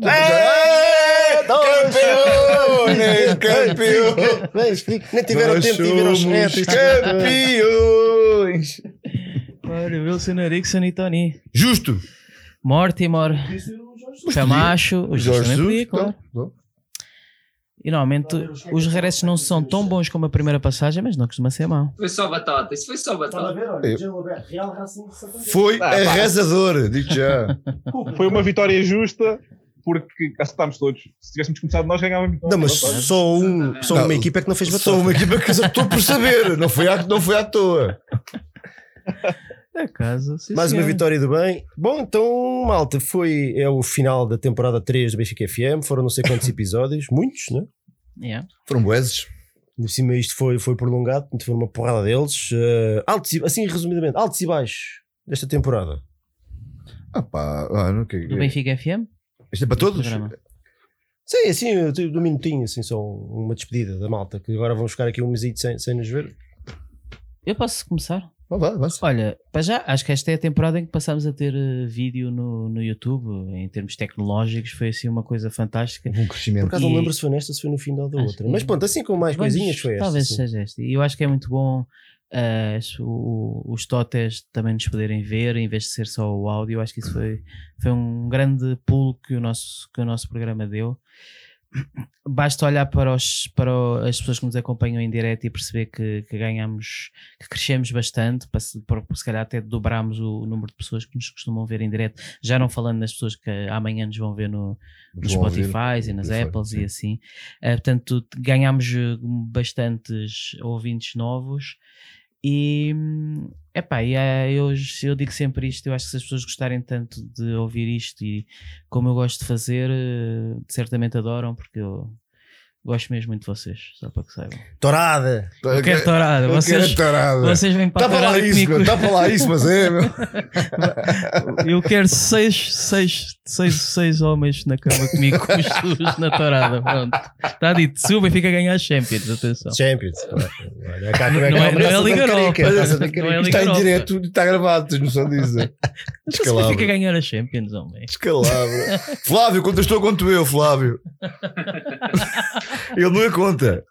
Campeões! Campeões! Nem tiveram Nós tempo de ver aos retos. campeões! Mário Wilson, Eriksen e Tony. Justo! Mortimer, Camacho, o Jorge Jesus, claro. então. E normalmente os regressos não são tão bons como a primeira passagem, mas não costuma ser mau. Foi só batata. Isso foi só batata. Foi Ah, arrasador, digo já. Foi uma vitória justa porque acertámos todos. Se tivéssemos começado nós, ganhávamos. Não, mas só, um, só Não, uma equipa é que não fez batata. Sou uma equipa que eu estou por saber, não foi à, não foi à toa. É casa, sim, Mais uma senhor. vitória do bem. Bom, então, malta, foi é o final da temporada 3 do Benfica FM. Foram não sei quantos episódios, muitos, né? Yeah. Foram boeses. Por cima isto foi, foi prolongado, foi uma porrada deles. Eh, altos e, assim, resumidamente, altos e baixos desta temporada. Ah pá, ah, não, que, Do Benfica FM? Isto é para todos? Programa. Sim, assim, eu tenho um minutinho, assim, só uma despedida da malta, que agora vamos ficar aqui um mesito sem, sem nos ver. Eu posso começar? Olha, para já, acho que esta é a temporada em que passamos a ter eh, vídeo no, no YouTube, em termos tecnológicos, foi assim uma coisa fantástica. Um Por crescimento. acaso não E- lembro se foi nesta, se foi no final da outra. Mas pronto, assim com mais Vamos- coisinhas foi esta. Talvez sim. seja esta. E eu acho que é muito bom as- o- os totes também nos poderem ver, em vez de ser só o áudio. Eu acho que isso foi, foi um grande pulo que o nosso, que o nosso programa deu. Basta olhar para, os, para as pessoas que nos acompanham em direto e perceber que, que ganhamos, que crescemos bastante, para, se- para se calhar até dobramos o número de pessoas que nos costumam ver em direto, já não falando nas pessoas que amanhã nos vão ver no, nos. Spotify e nas Spotify, Apples sim. e assim. Uh, portanto, ganhámos uh, bastantes ouvintes novos e hum, epá, e, uh, eu, eu digo sempre isto, eu acho que se as pessoas gostarem tanto de ouvir isto e como eu gosto de fazer, uh, certamente adoram porque eu gosto mesmo muito de vocês, só para que saibam. Torada! Eu quero tourada, Eu quero vocês, tourada. vocês vêm para Está a para lá tourada isso, comigo. meu. Está para lá isso, mas é, meu. Eu quero seis, seis, seis, seis homens na cama comigo com os Jesus na tourada. Pronto. Está dito. Se o Benfica ganhar as Champions, atenção. Champions. Olha, cá, Não é- não é Liga Europa. Não é Carica. Liga Está em Europa. direto e está gravado, tens noção disso. Se o. Benfica ganhar as Champions, homem. Descalabro. Flávio, contas tu quanto eu, Flávio. Ele não é conta.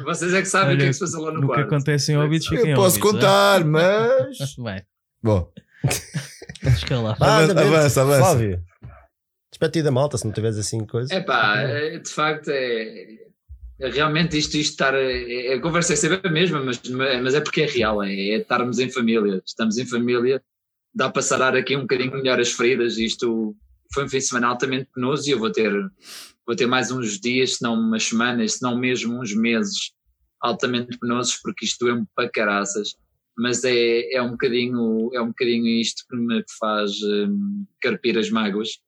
Uh, Vocês é que sabem o que é que se passa lá no No que quarto. acontece em óbitos, fiquem Eu posso óbitos, contar, mas. é? Vai, Bom, escalar. Ah, Avança, bem. avança, avança. Flávio, da malta se não tiveres assim coisa. É pá, é, de facto é, é realmente isto, isto estar. é- A conversa é sempre a mesma, mas, mas é porque é real, é, é estarmos em família. Estamos em família, dá para sarar aqui um bocadinho melhor as feridas. Isto foi um fim de semana altamente penoso e eu vou ter, vou ter mais uns dias, se não umas semanas, se não mesmo uns meses altamente penosos, porque isto é um para caraças. Mas é, é, um bocadinho, é um bocadinho isto que me faz hum, carpir as mágoas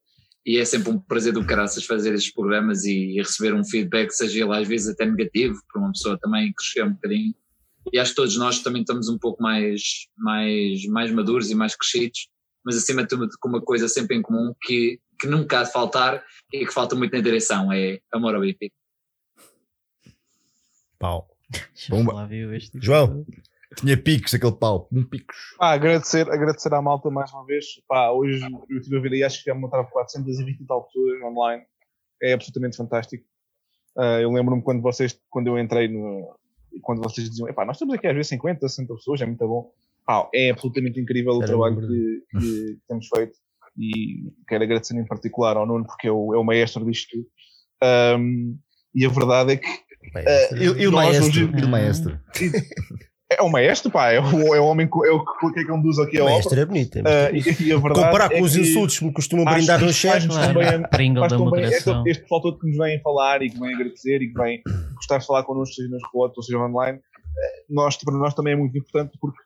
e é sempre um prazer do caraças fazer estes programas e, receber um feedback, seja ele às vezes até negativo, para uma pessoa também crescer um bocadinho. E acho que todos nós também estamos um pouco mais, mais, mais maduros e mais crescidos, mas acima de tudo com uma coisa sempre em comum que, que nunca há de faltar e que falta muito na direção, é amor ao Benfica. Pau. Bomba. Tipo João. de- Tinha picos, aquele pau. Um picos. Pá, agradecer, agradecer à malta mais uma vez. Pá, hoje eu estive a ver aí, acho que já montaram 420 e tal pessoas online. É absolutamente fantástico. Ah, eu lembro-me quando vocês, quando eu entrei no. Quando vocês diziam, epá, nós estamos aqui às vezes 50, 60 pessoas, é muito bom. Pá, é absolutamente incrível o Era trabalho que, que temos feito e quero agradecer em particular ao Nuno porque é o, é o maestro disto tudo. Ahm, e a verdade é que E, e o Nós maestro? hoje- E o maestro? é o maestro, pá, é o, é o homem que, é o que, que conduz aqui a obra. esta era bonita. Ah, e, e a verdade Comparar é com os que insultos que me costumam brindar no chat. da bem moderação. este, todo que nos vem falar e que vem agradecer e que vem gostar de falar connosco, seja nas rotas, ou seja online, eh, nós, para nós também é muito importante porque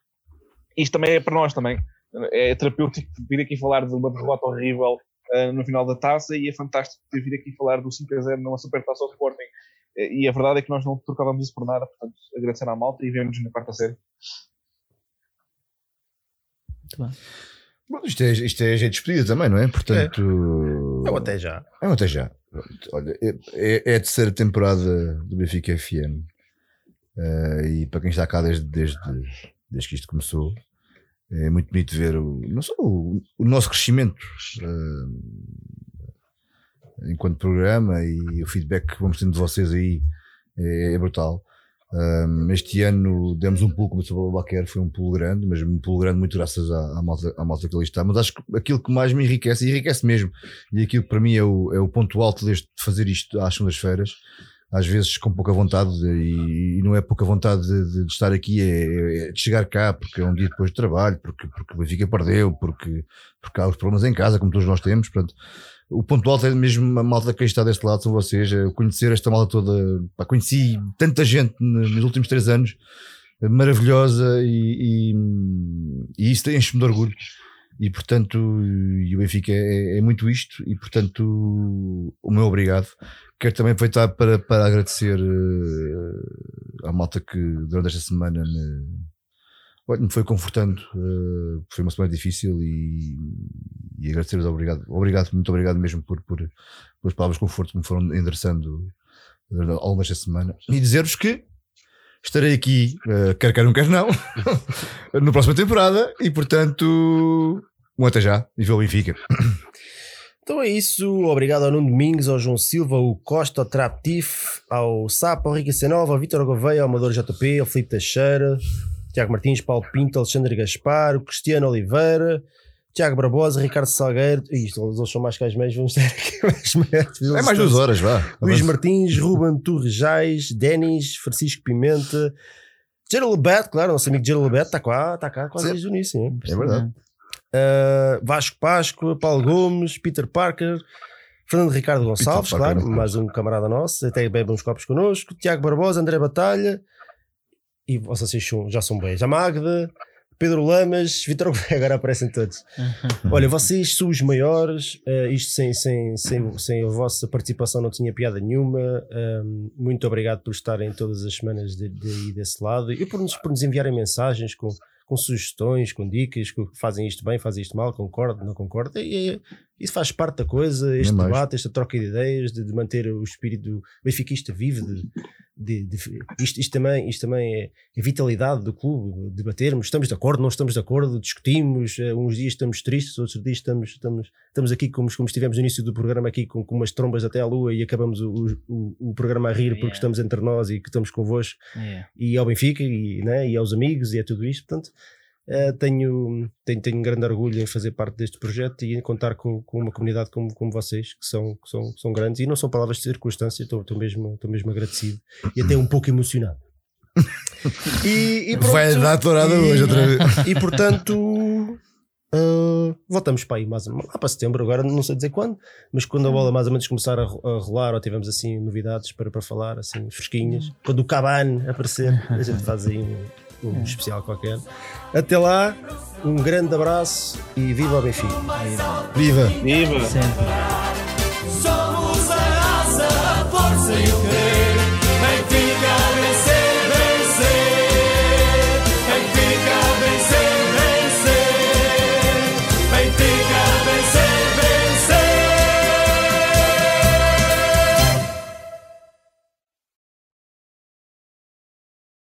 isto também é para nós também. É terapêutico vir aqui falar de uma derrota horrível eh, no final da taça e é fantástico ter vir aqui falar do 5 a 0 numa super taça ao Sporting. Eh, E a verdade é que nós não trocávamos isso por nada, portanto, agradecer à malta e vemos na quarta série. Muito bem. Bom, isto, é, isto é gente despedida também, não é? Portanto. Eu até já. É um até já. Olha, é, é- é a terceira temporada do Benfica FM. Eh, e para quem está cá desde, desde, desde que isto começou, é muito bonito ver o, não só o, o nosso crescimento eh, enquanto programa e o feedback que vamos tendo de vocês aí é, é brutal. Um, este ano demos um pulo, como o Baquer, foi um pulo grande, mas um pulo grande muito graças à, à, malta, à malta que ali está. Mas acho que aquilo que mais me enriquece, e enriquece mesmo, e aquilo que para mim é o, é o ponto alto deste de fazer isto às segundas-feiras, às vezes com pouca vontade, e, e não é pouca vontade de, de estar aqui, é, é de chegar cá, porque é um dia depois de trabalho, porque, porque o Benfica perdeu, porque, porque há os problemas em casa, como todos nós temos, portanto. O ponto alto é mesmo a malta que está deste lado, são vocês. é Conhecer esta malta toda. Pá, conheci tanta gente nos últimos três anos, maravilhosa, e, e, e isso enche-me de orgulho. E portanto, e o Benfica é, é muito isto, e portanto, o meu obrigado. Quero também aproveitar para, para agradecer eh, à malta que durante esta semana me, me foi confortando. eh, foi uma semana difícil e, e agradecer-vos. Obrigado, obrigado, muito obrigado mesmo por, por, pelas palavras de conforto que me foram endereçando ao longo desta semana. E dizer-vos que estarei aqui, eh, quer quer não, quer não, na próxima temporada e portanto, um até já e vê o Benfica. Então é isso. Obrigado ao Nuno Domingos, ao João Silva, ao Costa, ao Traptif, ao Sapo, ao Rica Senova, ao Vitor Gouveia, ao Amador JP, ao Filipe Teixeira, Tiago Martins, Paulo Pinto, Alexandre Gaspar, o Cristiano Oliveira, Tiago Barbosa, Ricardo Salgueiro. Isto, eles são mais que as meias, vamos ter aqui mais métodos. É mais duas horas, vá. Luís Martins, Ruben Torrejais, Denis, Francisco Pimenta, Gerald Lebet, claro, nosso amigo Gerald Lebet está cá, está cá quase desde o início. É verdade. Uh, Vasco Páscoa, Paulo Gomes, Peter Parker, Fernando Ricardo Gonçalves, Parker, claro, mais um camarada nosso, até bebe uns copos connosco, Tiago Barbosa, André Batalha, e vocês já são bem, a Magda, Pedro Lamas, Vitor agora aparecem todos. Olha, vocês são os maiores, eh, isto sem, sem, sem, sem a vossa participação não tinha piada nenhuma. Ahm, muito obrigado por estarem todas as semanas de, de, desse lado e por nos, por nos enviarem mensagens com, com sugestões, com dicas, que fazem isto bem, fazem isto mal, concordo, não concordo. E, isso faz parte da coisa, este mais. debate, esta troca de ideias, de, de manter o espírito benfiquista vivo. De, de, de- isto, isto também, isto também é a vitalidade do clube, debatermos, estamos de acordo, não estamos de acordo, discutimos, eh, uns dias estamos tristes, outros dias estamos, estamos, estamos aqui como, como estivemos no início do programa aqui com, com umas trombas até à lua e acabamos o, o, o programa a rir porque Yeah. estamos entre nós e que estamos convosco É. e ao Benfica e, né, e aos amigos e a tudo isto, portanto eh, tenho, tenho, tenho um grande orgulho em fazer parte deste projeto e em contar com, com uma comunidade como, como vocês, que são, que, são, que são grandes e não são palavras de circunstância, estou, estou, mesmo, estou mesmo agradecido e até um pouco emocionado. E, e pronto. Vai dar tourada E- hoje outra vez. E portanto, ah, voltamos para aí mais lá para setembro, agora não sei dizer quando, mas quando a bola mais ou menos começar a, a rolar ou tivermos assim novidades para, para falar, assim, fresquinhas, quando o Cabane aparecer, a gente faz aí um, um especial qualquer. Até lá, um grande abraço e viva o Benfica! Viva! Viva! Sempre. Somos a raça, a força e o querer.